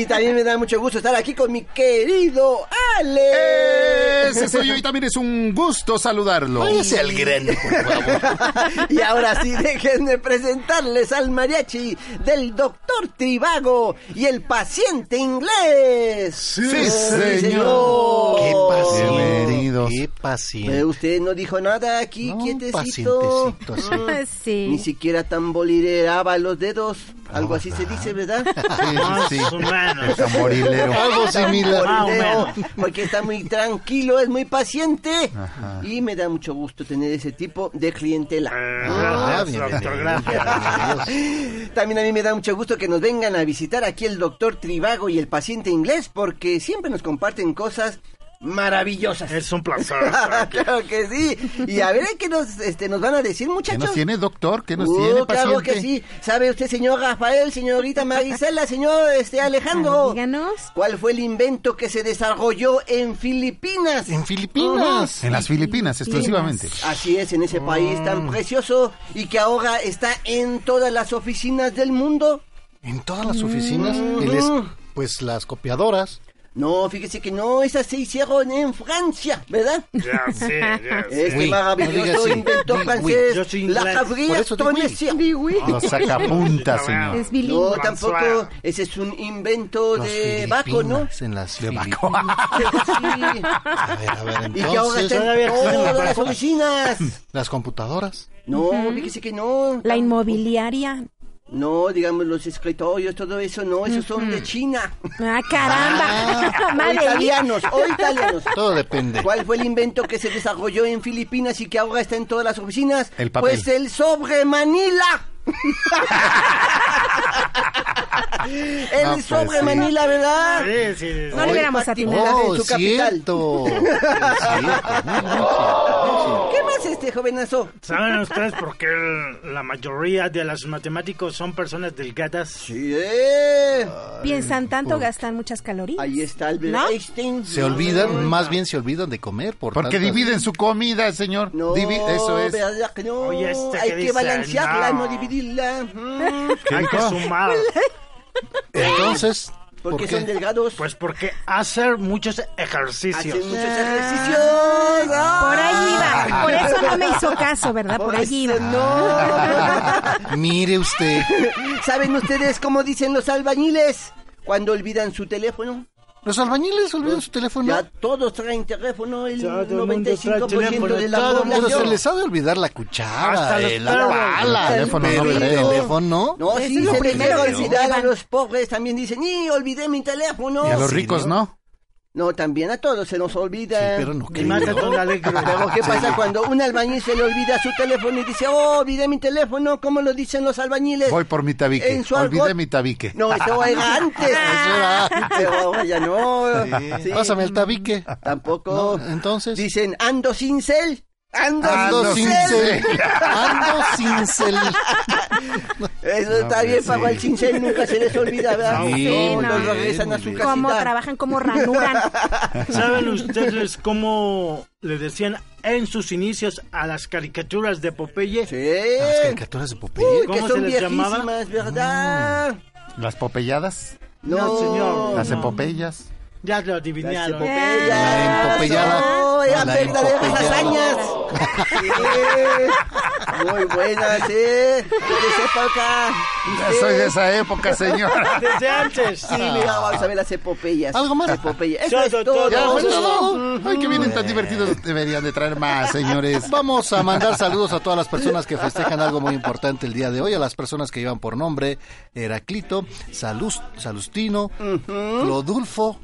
Y también me da mucho gusto estar aquí con mi querido Ale. Ese soy yo y también es un gusto saludarlo. Váyase al grano, por favor. Y ahora sí, déjenme presentarles al mariachi del doctor Trivago y el paciente inglés. Sí, señor. Qué paciente. Bienvenidos. Qué paciente. usted no dijo nada aquí, No, un quietecito. pacientecito así. Sí. Ni siquiera tamborileaba los dedos. Algo así se dice, ¿verdad? Sí, sí. Algo similar. Porque está muy tranquilo, es muy paciente. Y me da mucho gusto tener ese tipo de clientela. Ah, bienvenido. También a mí me da mucho gusto que nos vengan a visitar aquí el doctor Trivago y el paciente inglés, porque siempre nos comparten cosas maravillosas. Es un placer. claro que sí. Y a ver qué nos, este, nos van a decir, ¿Qué muchachos. nos tiene, doctor? ¿Qué nos Uh, tiene, claro paciente? que sí. ¿Sabe usted, señor Rafael, señorita Marisela, señor este Alejandro? Díganos. ¿Cuál fue el invento que se desarrolló en Filipinas? En Filipinas. En las Filipinas, exclusivamente. Así es, en ese país Mm. tan precioso y que ahora está en todas las oficinas del mundo. En todas las oficinas, él es, pues las copiadoras. No, fíjese que no, esas se hicieron en Francia, ¿verdad? Ya, sí, ya. Este Oui, no maravilloso diga sí. invento Oui, francés, Yo soy la oui. Tournessia. Los sacapuntas, señor. Es bilingüe. No, tampoco, ese es un invento Las de Baco, ¿no? En las De. Baco. Sí. A ver, a ver, Y que ahora entonces, está en todavía existen todas las las oficinas. las computadoras. No, fíjese que no. La inmobiliaria. No, digamos los escritorios, todo eso, no, esos son de China. Ah, caramba. O Madre mía. italianos, o italianos. Todo depende. ¿Cuál fue el invento que se desarrolló en Filipinas y que ahora está en todas las oficinas? El papel. Pues el sobre Manila. el No, pues sobre sí. Manila, ¿verdad? Sí, sí, sí. No le hubiéramos atinado. en su capital. ¿Qué más este jovenazo? ¿Saben ustedes por qué el- la mayoría de los matemáticos son personas delgadas? Sí, eh. Piensan tanto, gastan muchas calorías. Ahí está Albert ¿No? Einstein. Se olvidan, más bien se olvidan de comer. Por Porque dividen su comida, señor. No, Divi- eso es. ¿verdad que no? Oye, este Hay que dice, balancearla, no, no. dividirla. Mm. Hay que sumar. Entonces, ¿Por ¿por son delgados? Pues porque hacer muchos ejercicios. Hacen muchos ejercicios. Por ahí iba. Por eso no me hizo caso, ¿verdad? Por allí iba. No. Mire usted. ¿Saben ustedes cómo dicen los albañiles cuando olvidan su teléfono? Los albañiles olvidan su teléfono. Ya todos traen teléfono, el el trae 95% teléfono, de la todo el mundo Pero se población. les ha de olvidar la cuchara, Hasta los eh, la pala, El teléfono pero no el creo. teléfono. No, sí, es lo se les primero que se olvidar a los pobres. También dicen, ¡y olvidé mi teléfono! Y a los Sí, ricos, ¿no? ¿No? También a todos se nos olvida. Sí, pero no Y mata con. Pero ¿qué pasa cuando un albañil se le olvida su teléfono y dice, oh, olvidé mi teléfono? ¿Cómo lo dicen los albañiles? Voy por mi tabique. En su Olvidé argot- mi tabique. No, eso era antes. Eso era antes. Pero ahora ya no. Sí. Pásame el tabique. Tampoco. No, entonces. Dicen, ando sin cel. Ando, Ando sin sin cel. cel. Ando sin cel. Eso está bien, para el cincel nunca se les olvida, ¿verdad? Sí, No, no. los regresan a su casita. Cómo trabajan, cómo ranuran. ¿Saben ustedes cómo le decían en sus inicios a las caricaturas de Popeye? Sí. Las caricaturas de Popeye. Uy, que ¿Cómo son se les llamaba? ¿verdad? Las popelladas. No, señor. Las no. epopeyas. Ya lo Las adivinaron. epopeyas. La empopellada. No, verdaderas empopellada. hazañas. Sí. Muy buenas, ¿eh? De esa época. Ya soy de esa época, señora. Desde antes. Sí, mira, vamos a ver las epopeyas. ¿Algo más? Epopeyas. Eso es todo. Ya, ¿Eso bueno, es todo? Ay, que vienen tan divertidos. Deberían de traer más, señores. Vamos a mandar saludos a todas las personas que festejan algo muy importante el día de hoy, a las personas que llevan por nombre Heraclito, Salus, Salustino, Clodulfo,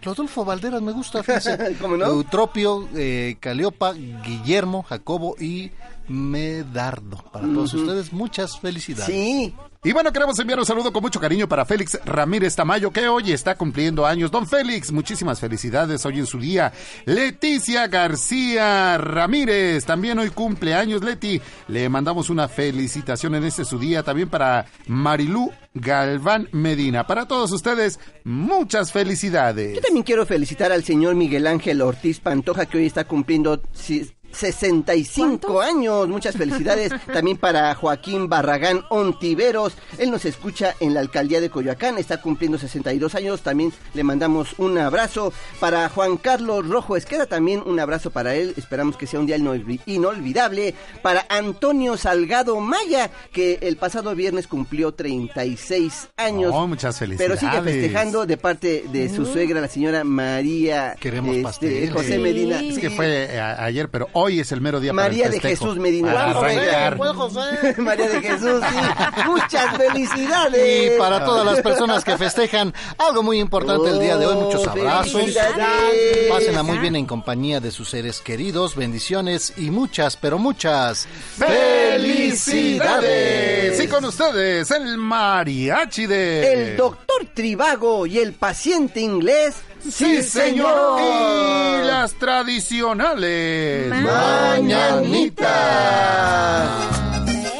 Clodulfo Valderas me gusta, fíjense. ¿Cómo no? Eutropio, eh, Caliopa, Guillermo, Jacobo y Medardo. Para todos ustedes, muchas felicidades. Sí. Y bueno, queremos enviar un saludo con mucho cariño para Félix Ramírez Tamayo, que hoy está cumpliendo años. Don Félix, muchísimas felicidades hoy en su día. Leticia García Ramírez, también hoy cumple años, Leti. Le mandamos una felicitación en este su día. También para Marilú Galván Medina. Para todos ustedes, muchas felicidades. Yo también quiero felicitar al señor Miguel Ángel Ortiz Pantoja, que hoy está cumpliendo si- 65 años. Muchas felicidades. También para Joaquín Barragán Ontiveros. Él nos escucha en la alcaldía de Coyoacán. Está cumpliendo 62 años. También le mandamos un abrazo. Para Juan Carlos Rojo Esqueda, también un abrazo para él. Esperamos que sea un día inolvi- inolvidable. Para Antonio Salgado Maya, que el pasado viernes cumplió 36 años. Oh, muchas Pero felicidades. sigue festejando de parte de su suegra, la señora María Queremos este. José Sí. Medina. Es que Sí. fue eh, a- ayer, pero hoy es el mero día María para de el festejo. Jesús Medina. Para ¿Cuál José? arrancar. ¿Cuál José? María de Jesús, sí. Muchas felicidades. Y para todas las personas que festejan algo muy importante el día de hoy, muchos Oh, abrazos. Pásenla muy bien en compañía de sus seres queridos, bendiciones y muchas, pero muchas ¡Felicidades! Y con ustedes, el mariachi de... El doctor Trivago y el paciente inglés. ¡Sí, señor! Y las tradicionales... Mañanitas.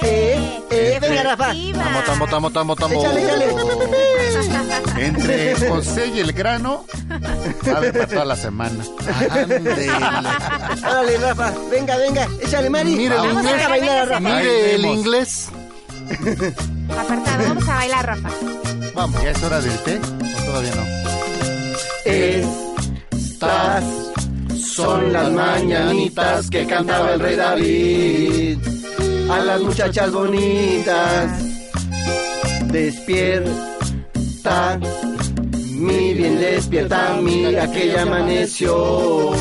Eh, eh, venga, Rafa. Tamo, tamo, tamo, tamo, tamo. Échale, échale. Entre José y el grano, sabe para toda la semana. Ándele. Órale, Rafa. Venga, venga. Échale, Mari. Mire el Vamos inglés. a bailar a Rafa. Mire el inglés. Apartado, vamos a bailar, Rafa. Vamos. ¿Ya es hora del té? ¿O todavía no? Estas son las mañanitas que cantaba el rey David. A las muchachas bonitas, despierta, mi bien despierta, mira que ya amaneció.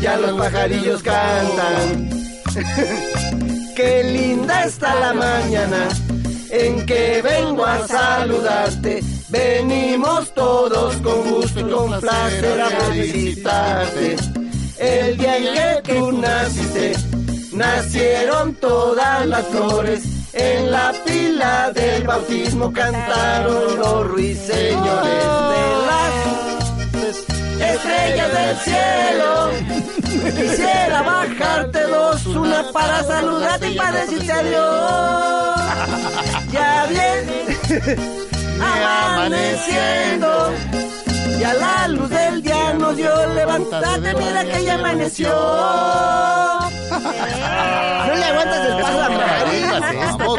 Ya los pajarillos cantan. Qué linda está la mañana en que vengo a saludarte. Venimos todos con gusto y con placer a felicitarte. El día en que tú naciste, nacieron todas las flores. En la pila del bautismo cantaron los ruiseñores de las estrellas del cielo. Quisiera bajarte dos, una para saludarte y para decirte adiós. Ya viene amaneciendo. Y a la luz del día nos dio levántate, mira que ya amaneció. No le aguantas el paso a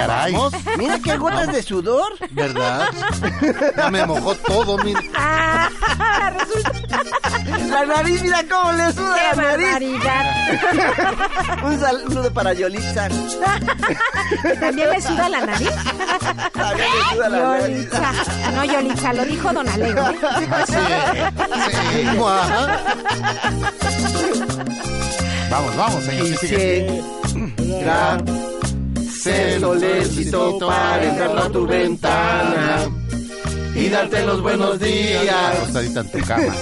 vamos. Mira qué gotas de sudor. ¿Verdad? Ya me mojó todo, mire. Ah, La nariz, mira cómo le suda la nariz. Un saludo para Yolitza. ¿Que ¿También le suda la nariz? También le suda la nariz. Yolitza. No, Yolitza, lo dijo Don Alegre. Sí, mua. Vamos, vamos, señor. sí, sigue. Quisiera ser solecito para entrar a tu ventana y darte los buenos días. Acostadita en tu cama.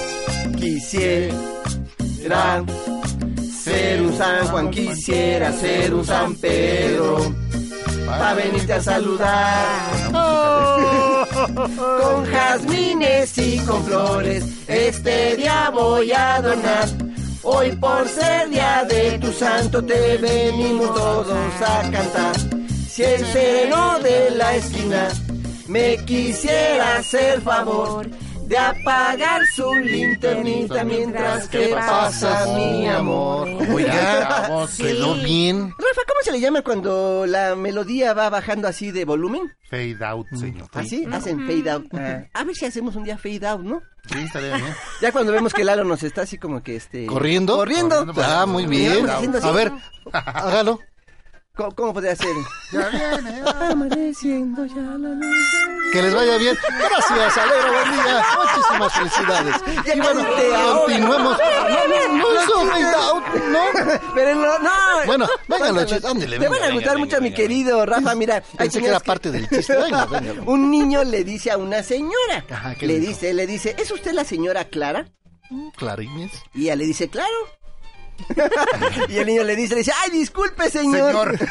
quisiera ser un San Juan, quisiera ser un San Pedro. Pa' venirte a saludar. Con jazmines y con flores, este día voy a adornar. Hoy por ser día de tu santo te venimos todos a cantar. Si el sereno de la esquina me quisiera hacer favor de apagar su linternita mientras que pasa mi amor. Oiga, quedó bien. Rafa, ¿cómo se le llama cuando la melodía va bajando así de volumen? Fade out, señor. ¿Así? Hacen fade out. Ah, a ver si hacemos un día fade out, ¿no? Sí, estaría bien. Ya cuando vemos que Lalo nos está así como que este... ¿Corriendo? Corriendo. Ah, muy bien. A ver, hágalo. ¿Cómo, cómo podría ser? Ya viene. Amaneciendo ya la luz. Que les vaya bien. Gracias, Alegro, buen día. Muchísimas felicidades. Y bueno, continuemos. No, no, no es un fade out, ¿no? Pero no, no. Bueno, venga, Te van a gustar venga, mucho, mi venga. querido Rafa. Mira, Pensé que era parte del chiste. Venga, venga. Un niño le dice a una señora. Ajá, ¿qué le le dijo? dice, le dice, ¿es usted la señora Clara? Clarines. Y ella le dice, claro. y el niño le dice, le dice, ay, disculpe, señor. Señor.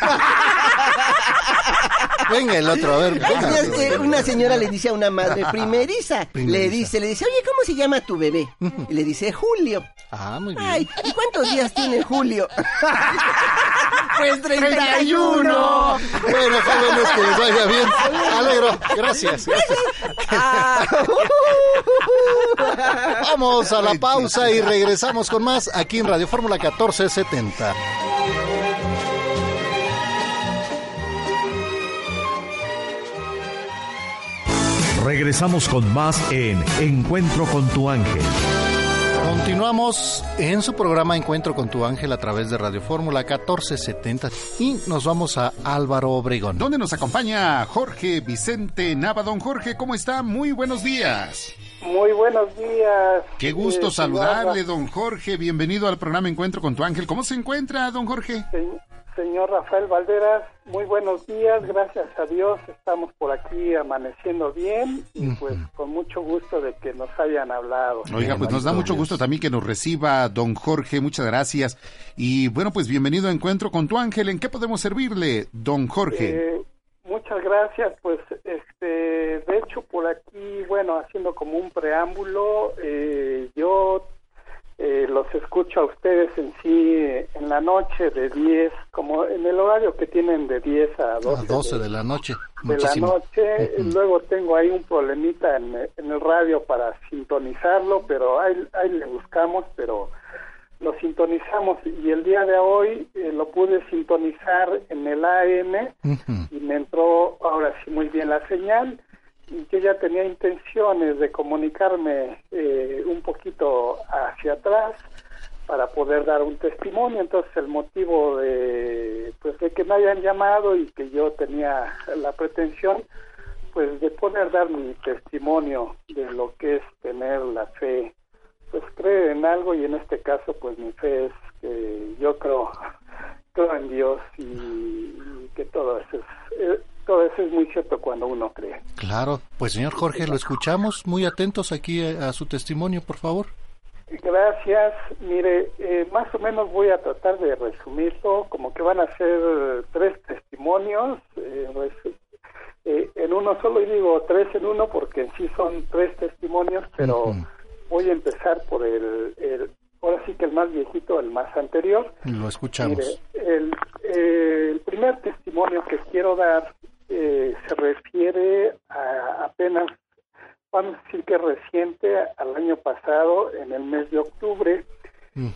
Venga, el otro, a ver. venga. Eh, una señora le dice a una madre primeriza, le dice, le dice, oye, ¿cómo se llama tu bebé? Y le dice, Julio. Ah, muy bien. Ay, ¿y cuántos días tiene Julio? Pues 31. Bueno, jóvenes, que les vaya bien. Alegro, gracias. gracias. Ah. Vamos a la pausa y regresamos con más aquí en Radio Fórmula 1470. Regresamos con más en Encuentro con tu ángel. Continuamos en su programa Encuentro con tu ángel a través de Radio Fórmula 1470 y nos vamos a Álvaro Obregón. ¿Dónde nos acompaña Jorge Vicente Nava? Don Jorge, ¿cómo está? Muy buenos días. Muy buenos días. Qué gusto eh, saludarle, don Jorge. Bienvenido al programa Encuentro con tu ángel. ¿Cómo se encuentra, don Jorge? Señor Rafael Valderas, muy buenos días. Gracias a Dios estamos por aquí amaneciendo bien y pues con mucho gusto de que nos hayan hablado. Oiga, pues nos da mucho gusto también que nos reciba don Jorge, muchas gracias. Y bueno, pues bienvenido a Encuentro con tu ángel. ¿En qué podemos servirle, don Jorge? Eh, muchas gracias. Pues, este, de hecho, por aquí, bueno, haciendo como un preámbulo, eh, yo eh, los escucho a ustedes en sí en la noche de 10, como en el horario que tienen de 10 a 12, A 12 de la noche. de la noche. Luego tengo ahí un problemita en, en el radio para sintonizarlo, pero ahí, ahí le buscamos, pero lo sintonizamos y el día de hoy eh, lo pude sintonizar en el AM y me entró ahora sí muy bien la señal yo ya tenía intenciones de comunicarme eh, un poquito hacia atrás para poder dar un testimonio. Entonces el motivo de pues de que me hayan llamado y que yo tenía la pretensión pues de poder dar mi testimonio de lo que es tener la fe pues creer en algo y en este caso pues mi fe es que yo creo creo en Dios y, que todo eso es eh, todo eso es muy cierto cuando uno cree Claro, pues señor Jorge, lo escuchamos muy atentos aquí a, a su testimonio, por favor. Gracias. Mire, eh, más o menos voy a tratar de resumirlo, como que van a ser tres testimonios, eh, eh, en uno solo, y digo tres en uno porque en sí son tres testimonios, pero voy a empezar por el, el, ahora sí que el más viejito, el más anterior. Lo escuchamos. Mire, el, eh, el primer testimonio que quiero dar eh, se refiere a apenas, vamos a decir que reciente, al año pasado, en el mes de octubre.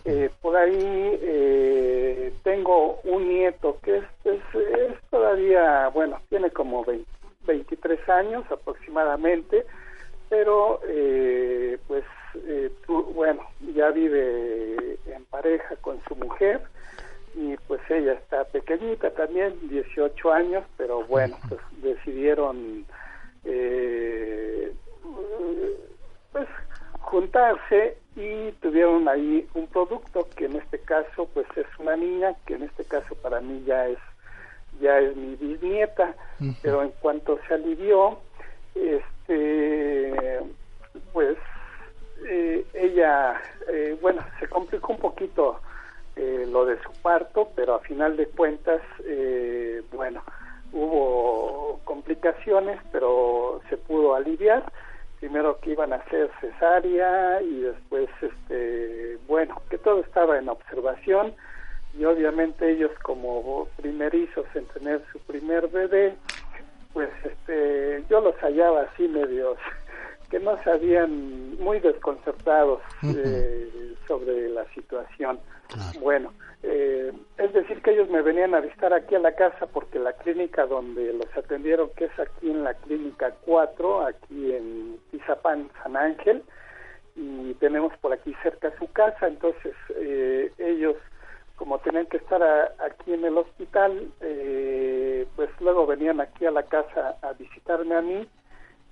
Eh, por ahí eh, tengo un nieto que es, es, es todavía, bueno, tiene como 20 23 años aproximadamente, pero eh, pues eh, tú- bueno, ya vive en pareja con su mujer y pues ella está pequeñita también, 18 años, pero bueno, pues decidieron eh, pues juntarse y tuvieron ahí un producto que en este caso pues es una niña que en este caso para mí ya es ya es mi bisnieta pero en cuanto se alivió este pues eh, ella, eh, bueno, se complicó un poquito eh, lo de su parto, pero a final de cuentas, bueno, hubo complicaciones, pero se pudo aliviar. Primero que iban a hacer cesárea y después, este, bueno, que todo estaba en observación y obviamente ellos como primerizos en tener su primer bebé, pues este, yo los hallaba así medios que no sabían muy desconcertados eh, sobre la situación. Bueno, eh, es decir que ellos me venían a visitar aquí a la casa porque la clínica donde los atendieron, que es aquí en la clínica 4, aquí en Tizapán, San Ángel, y tenemos por aquí cerca su casa, entonces eh, ellos como tenían que estar aquí en el hospital, pues luego venían aquí a la casa a visitarme a mí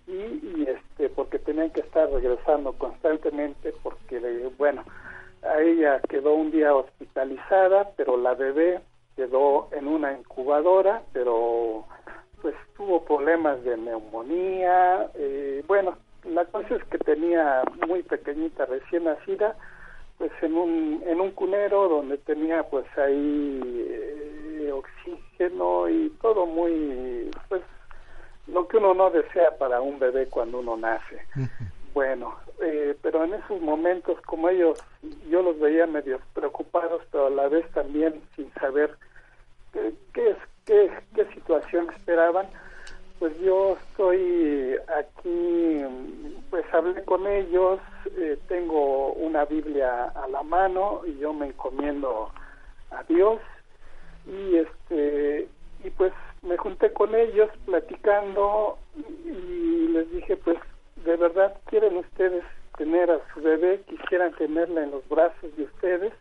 y, este porque tenían que estar regresando constantemente porque bueno a ella quedó un día hospitalizada pero la bebé quedó en una incubadora pero pues tuvo problemas de neumonía eh, bueno la cosa es que tenía muy pequeñita recién nacida pues en un en un cunero donde tenía pues ahí eh, oxígeno y todo muy pues lo que uno no desea para un bebé cuando uno nace. Bueno, eh, pero en esos momentos como ellos, yo los veía medio preocupados, pero a la vez también sin saber qué, qué, qué, qué situación esperaban, pues yo estoy aquí, pues hablé con ellos, eh, tengo una Biblia a la mano y yo me encomiendo a Dios. Y este y pues me junté con ellos platicando y les dije, pues, de verdad quieren ustedes tener a su bebé, quisieran tenerla en los brazos de ustedes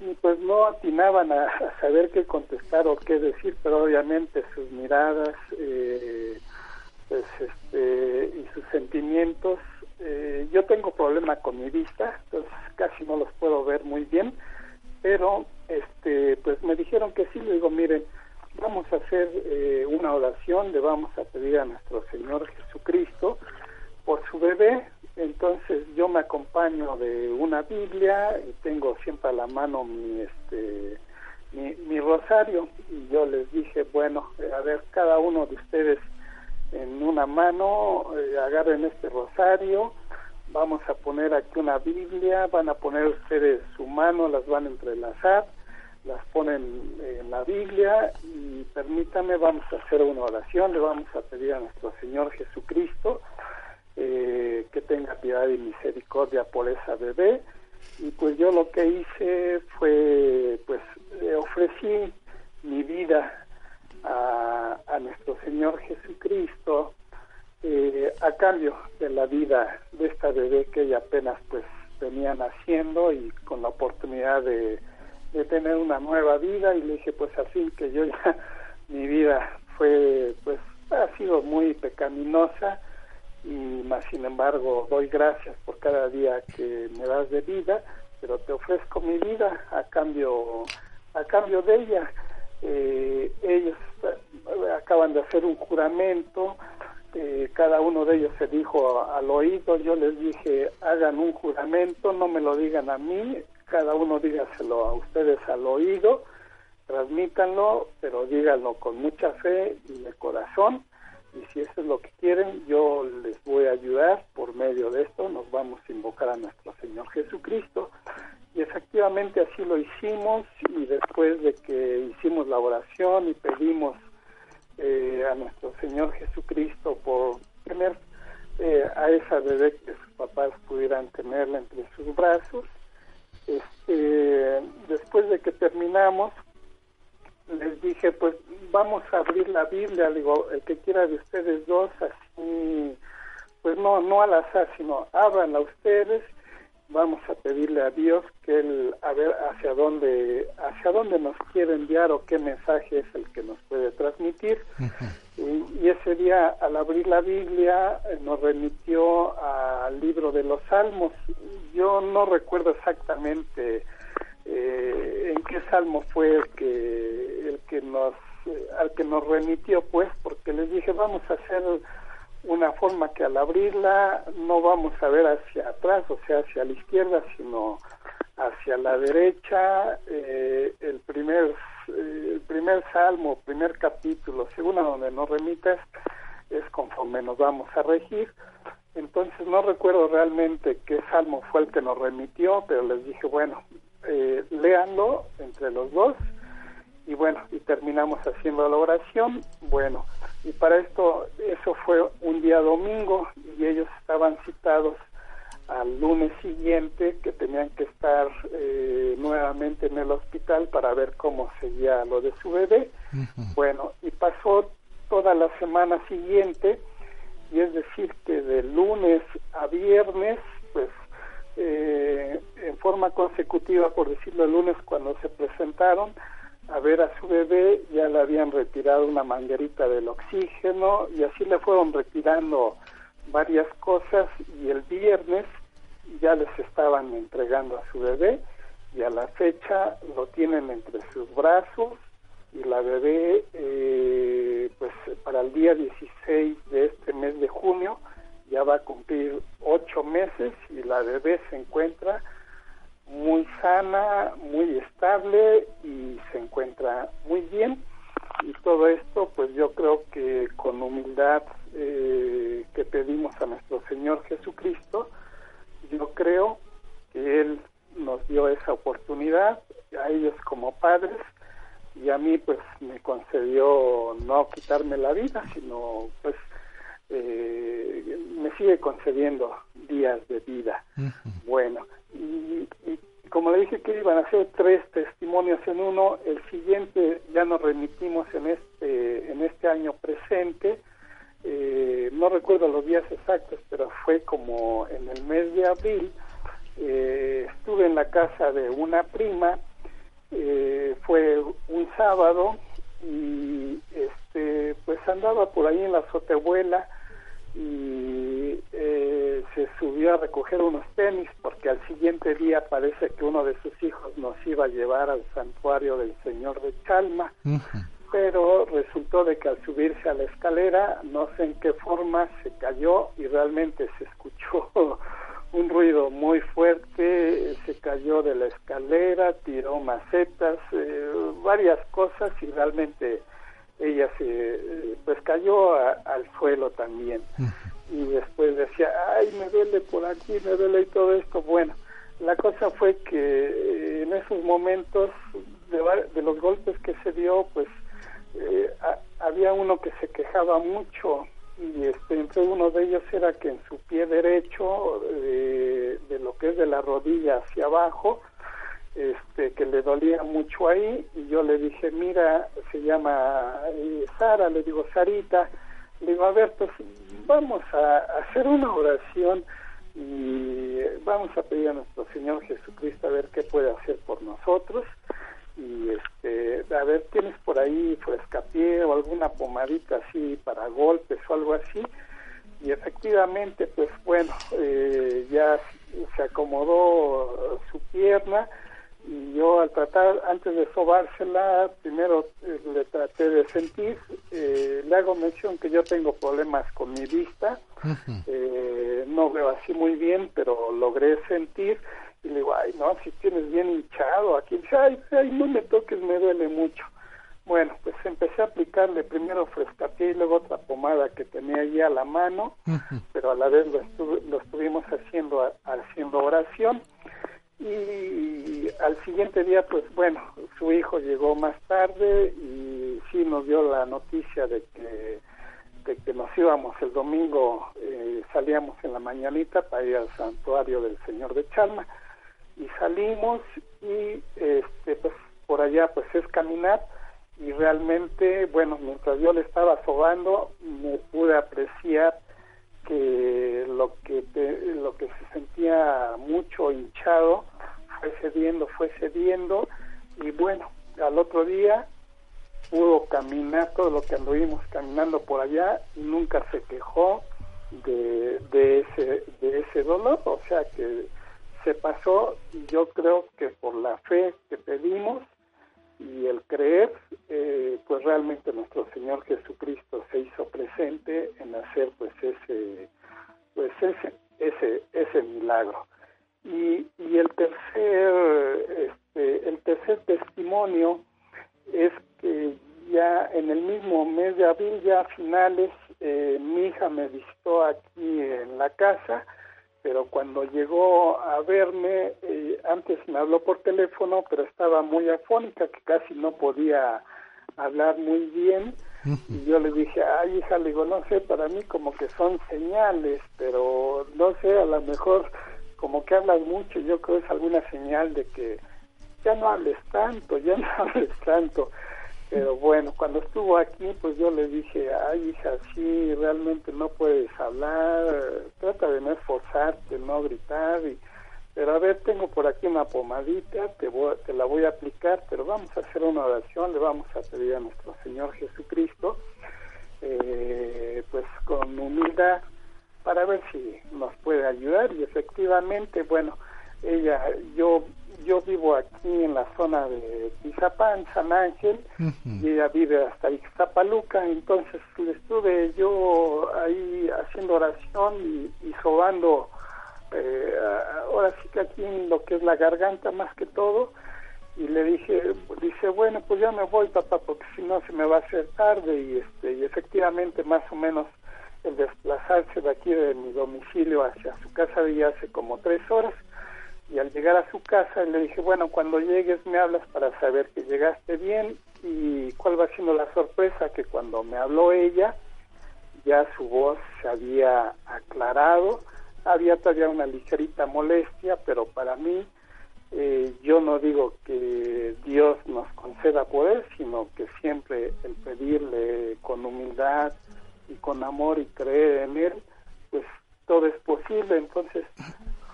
y pues no atinaban a, saber qué contestar o qué decir, pero obviamente sus miradas eh, pues este y sus sentimientos eh, yo tengo problema con mi vista, entonces casi no los puedo ver muy bien, pero este pues me dijeron que sí, le digo, miren, vamos a hacer eh, una oración, le vamos a pedir a nuestro Señor Jesucristo por su bebé. Entonces yo me acompaño de una Biblia y tengo siempre a la mano mi este mi, rosario y yo les dije bueno eh, a ver cada uno de ustedes en una mano eh, agarren este rosario vamos a poner aquí una Biblia van a poner ustedes su mano las van a entrelazar las ponen en la Biblia y permítame, vamos a hacer una oración, le vamos a pedir a nuestro Señor Jesucristo eh, que tenga piedad y misericordia por esa bebé. Y pues yo lo que hice fue pues ofrecí mi vida a, nuestro Señor Jesucristo eh, a cambio de la vida de esta bebé que ella apenas pues venía naciendo y con la oportunidad de de tener una nueva vida. Y le dije pues así que yo ya mi vida fue pues ha sido muy pecaminosa y más sin embargo doy gracias por cada día que me das de vida pero te ofrezco mi vida a cambio a cambio de ella eh, ellos eh, acaban de hacer un juramento eh, cada uno de ellos se dijo al oído yo les dije hagan un juramento no me lo digan a mí cada uno dígaselo a ustedes al oído, transmítanlo, pero díganlo con mucha fe y de corazón. Y si eso es lo que quieren, yo les voy a ayudar por medio de esto. Nos vamos a invocar a nuestro Señor Jesucristo. Y efectivamente así lo hicimos y después de que hicimos la oración y pedimos eh, a nuestro Señor Jesucristo por tener eh, a esa bebé que sus papás pudieran tenerla entre sus brazos, este, después de que terminamos, les dije, pues vamos a abrir la Biblia, digo, el que quiera de ustedes dos, así, pues no, no al azar, sino ábranla ustedes, vamos a pedirle a Dios que él, a ver hacia dónde, hacia dónde nos quiere enviar o qué mensaje es el que nos puede transmitir. y, ese día, al abrir la Biblia, nos remitió al libro de los Salmos. Yo no recuerdo exactamente eh, en qué salmo fue el que, el que nos, al que nos remitió, pues, porque les dije, vamos a hacer una forma que al abrirla no vamos a ver hacia atrás, o sea, hacia la izquierda, sino hacia la derecha, eh, el primer eh, el primer salmo, primer capítulo, según a donde nos remitas, es conforme nos vamos a regir. Entonces no recuerdo realmente qué salmo fue el que nos remitió, pero les dije, bueno, eh, léanlo entre los dos y bueno, y terminamos haciendo la oración. Bueno, y para esto, eso fue un día domingo y ellos estaban citados al lunes siguiente que tenían que estar eh, nuevamente en el hospital para ver cómo seguía lo de su bebé. Bueno, y pasó toda la semana siguiente, y es decir, que de lunes a viernes, pues eh, en forma consecutiva, por decirlo el lunes cuando se presentaron, a ver a su bebé, ya le habían retirado una manguerita del oxígeno y así le fueron retirando varias cosas y el viernes ya les estaban entregando a su bebé y a la fecha lo tienen entre sus brazos y la bebé eh, pues para el día 16 de este mes de junio ya va a cumplir ocho meses y la bebé se encuentra muy sana, muy estable y se encuentra muy bien. Y todo esto, pues yo creo que con humildad eh, que pedimos a nuestro Señor Jesucristo, yo creo que Él nos dio esa oportunidad, a ellos como padres, y a mí pues me concedió no quitarme la vida, sino pues eh, me sigue concediendo días de vida. Bueno, y, como le dije que iban a ser tres testimonios en uno, el siguiente ya nos remitimos en este, en este año presente, eh, no recuerdo los días exactos, pero fue como en el mes de abril, eh, estuve en la casa de una prima, eh, fue un sábado y este pues andaba por ahí en la azotehuela y eh, se subió a recoger unos tenis porque al siguiente día parece que uno de sus hijos nos iba a llevar al santuario del Señor de Chalma, pero resultó de que al subirse a la escalera, no sé en qué forma, se cayó y realmente se escuchó un ruido muy fuerte, se cayó de la escalera, tiró macetas, eh, varias cosas y realmente ella se pues cayó al suelo también. Y después decía ay me duele por aquí me duele y todo esto bueno la cosa fue que eh, en esos momentos de, de, los golpes que se dio pues eh, había uno que se quejaba mucho y este entre uno de ellos era que en su pie derecho eh, de lo que es de la rodilla hacia abajo este, que le dolía mucho ahí y yo le dije, mira, se llama eh, Sara, le digo, Sarita, le digo, a ver, pues vamos a, hacer una oración y vamos a pedir a nuestro Señor Jesucristo a ver qué puede hacer por nosotros. Y este a ver tienes por ahí frescapié o alguna pomadita así para golpes o algo así y efectivamente pues bueno eh, ya se acomodó su pierna y yo al tratar, antes de sobársela, primero eh, le traté de sentir, eh, le hago mención que yo tengo problemas con mi vista, eh, no veo así muy bien, pero logré sentir, y le digo, ay, no, si tienes bien hinchado, aquí, dice, ay, ay, no me toques, me duele mucho. Bueno, pues empecé a aplicarle primero frescapié y luego otra pomada que tenía allí a la mano, pero a la vez lo, lo estuvimos haciendo, haciendo oración y al siguiente día pues bueno su hijo llegó más tarde y sí nos dio la noticia de que de que nos íbamos el domingo eh, salíamos en la mañanita para ir al santuario del señor de Chalma y salimos y este pues por allá pues es caminar y realmente bueno mientras yo le estaba sobando me pude apreciar que lo que lo que se sentía mucho hinchado fue cediendo, fue cediendo y bueno, al otro día pudo caminar todo lo que anduvimos caminando por allá nunca se quejó de, de ese de ese dolor, o sea que se pasó y yo creo que por la fe que pedimos y el creer, eh, pues realmente nuestro Señor Jesucristo se hizo presente en hacer pues ese, pues ese, ese, ese milagro. Y, y el tercer, este, el tercer testimonio es que ya en el mismo mes de abril, ya a finales, eh, mi hija me visitó aquí en la casa, pero cuando llegó a verme, eh, antes me habló por teléfono, pero estaba muy afónica, que casi no podía hablar muy bien. Y yo le dije, ay hija, le digo, no sé, para mí como que son señales, pero no sé, a lo mejor como que hablas mucho, yo creo que es alguna señal de que ya no hables tanto, ya no hables tanto. Pero bueno, cuando estuvo aquí, pues yo le dije, ay hija, sí, realmente no puedes hablar, trata de no esforzarte, no gritar, y, pero a ver, tengo por aquí una pomadita, te, voy, te la voy a aplicar, pero vamos a hacer una oración, le vamos a pedir a nuestro Señor Jesucristo, eh, pues con humildad, para ver si nos puede ayudar, y efectivamente, bueno, ella, yo yo vivo aquí en la zona de Tizapán, San Ángel, y ella vive hasta Ixtapaluca, entonces le estuve yo ahí haciendo oración y, y sobando, eh, ahora sí que aquí en lo que es la garganta más que todo, y le dije, dice, bueno, pues ya me voy papá, porque si no se me va a hacer tarde, y, este, y efectivamente más o menos el desplazarse de aquí de mi domicilio hacia su casa de hace como tres horas, y al llegar a su casa le dije, bueno, cuando llegues me hablas para saber que llegaste bien y cuál va siendo la sorpresa que cuando me habló ella ya su voz se había aclarado, había todavía una ligerita molestia, pero para mí eh, yo no digo que Dios nos conceda poder, sino que siempre el pedirle con humildad y con amor y creer en Él, pues todo es posible. Entonces,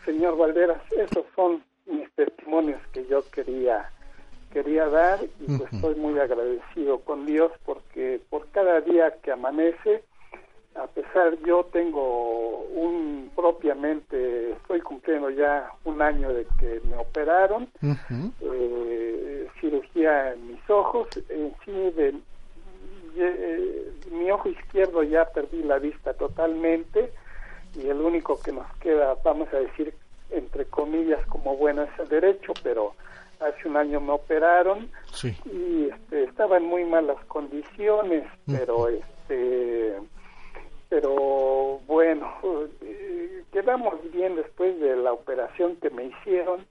señor Valderas, esos son mis testimonios que yo quería quería dar y pues estoy muy agradecido con Dios porque por cada día que amanece, a pesar yo tengo un propiamente, estoy cumpliendo ya un año de que me operaron, eh, cirugía en mis ojos, en sí de, eh, mi ojo izquierdo ya perdí la vista totalmente, y el único que nos queda, vamos a decir, entre comillas, como bueno es el derecho, pero hace un año me operaron y este, estaba en muy malas condiciones, pero este pero bueno, eh, quedamos bien después de la operación que me hicieron,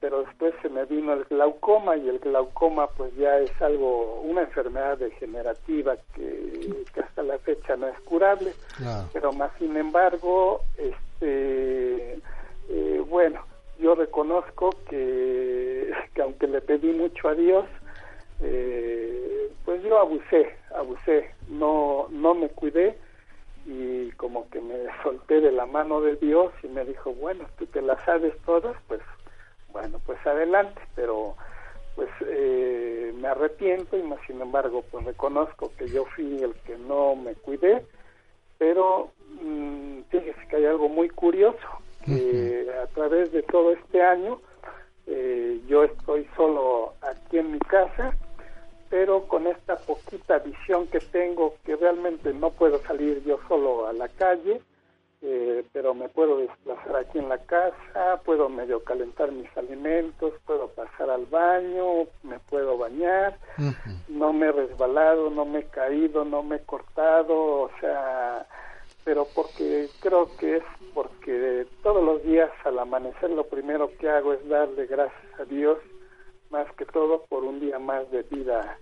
pero después se me vino el glaucoma y el glaucoma pues ya es algo, una enfermedad degenerativa que, que hasta la fecha no es curable, pero más sin embargo, este eh, bueno, yo reconozco que, que, aunque le pedí mucho a Dios, eh, pues yo abusé, abusé, no, no me cuidé y como que me solté de la mano de Dios y me dijo, bueno, tú te las sabes todas, pues bueno, pues adelante, pero pues eh, me arrepiento y más sin embargo pues reconozco que yo fui el que no me cuidé, pero mmm, fíjese que hay algo muy curioso, que a través de todo este año eh, yo estoy solo aquí en mi casa, pero con esta poquita visión que tengo, que realmente no puedo salir yo solo a la calle, eh, pero me puedo desplazar aquí en la casa, puedo medio calentar mis alimentos, puedo pasar al baño, me puedo bañar, no me he resbalado, no me he caído, no me he cortado, o sea, pero porque creo que es porque todos los días al amanecer lo primero que hago es darle gracias a Dios más que todo por un día más de vida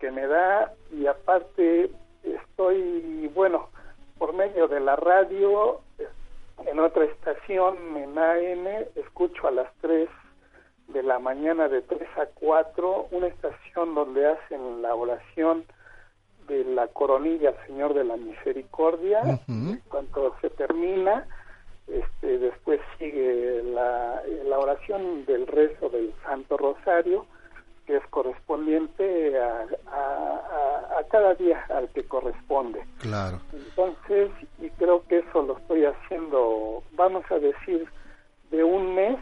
que me da. Y aparte estoy bueno por medio de la radio en otra estación en AM escucho a las 3 de la mañana de 3 a 4 una estación donde hacen la oración de la coronilla al Señor de la Misericordia. Cuando se termina, este, después sigue la, la oración del rezo del Santo Rosario, que es correspondiente a, a, a, cada día al que corresponde. Claro. Entonces, y creo que eso lo estoy haciendo, vamos a decir, de un mes,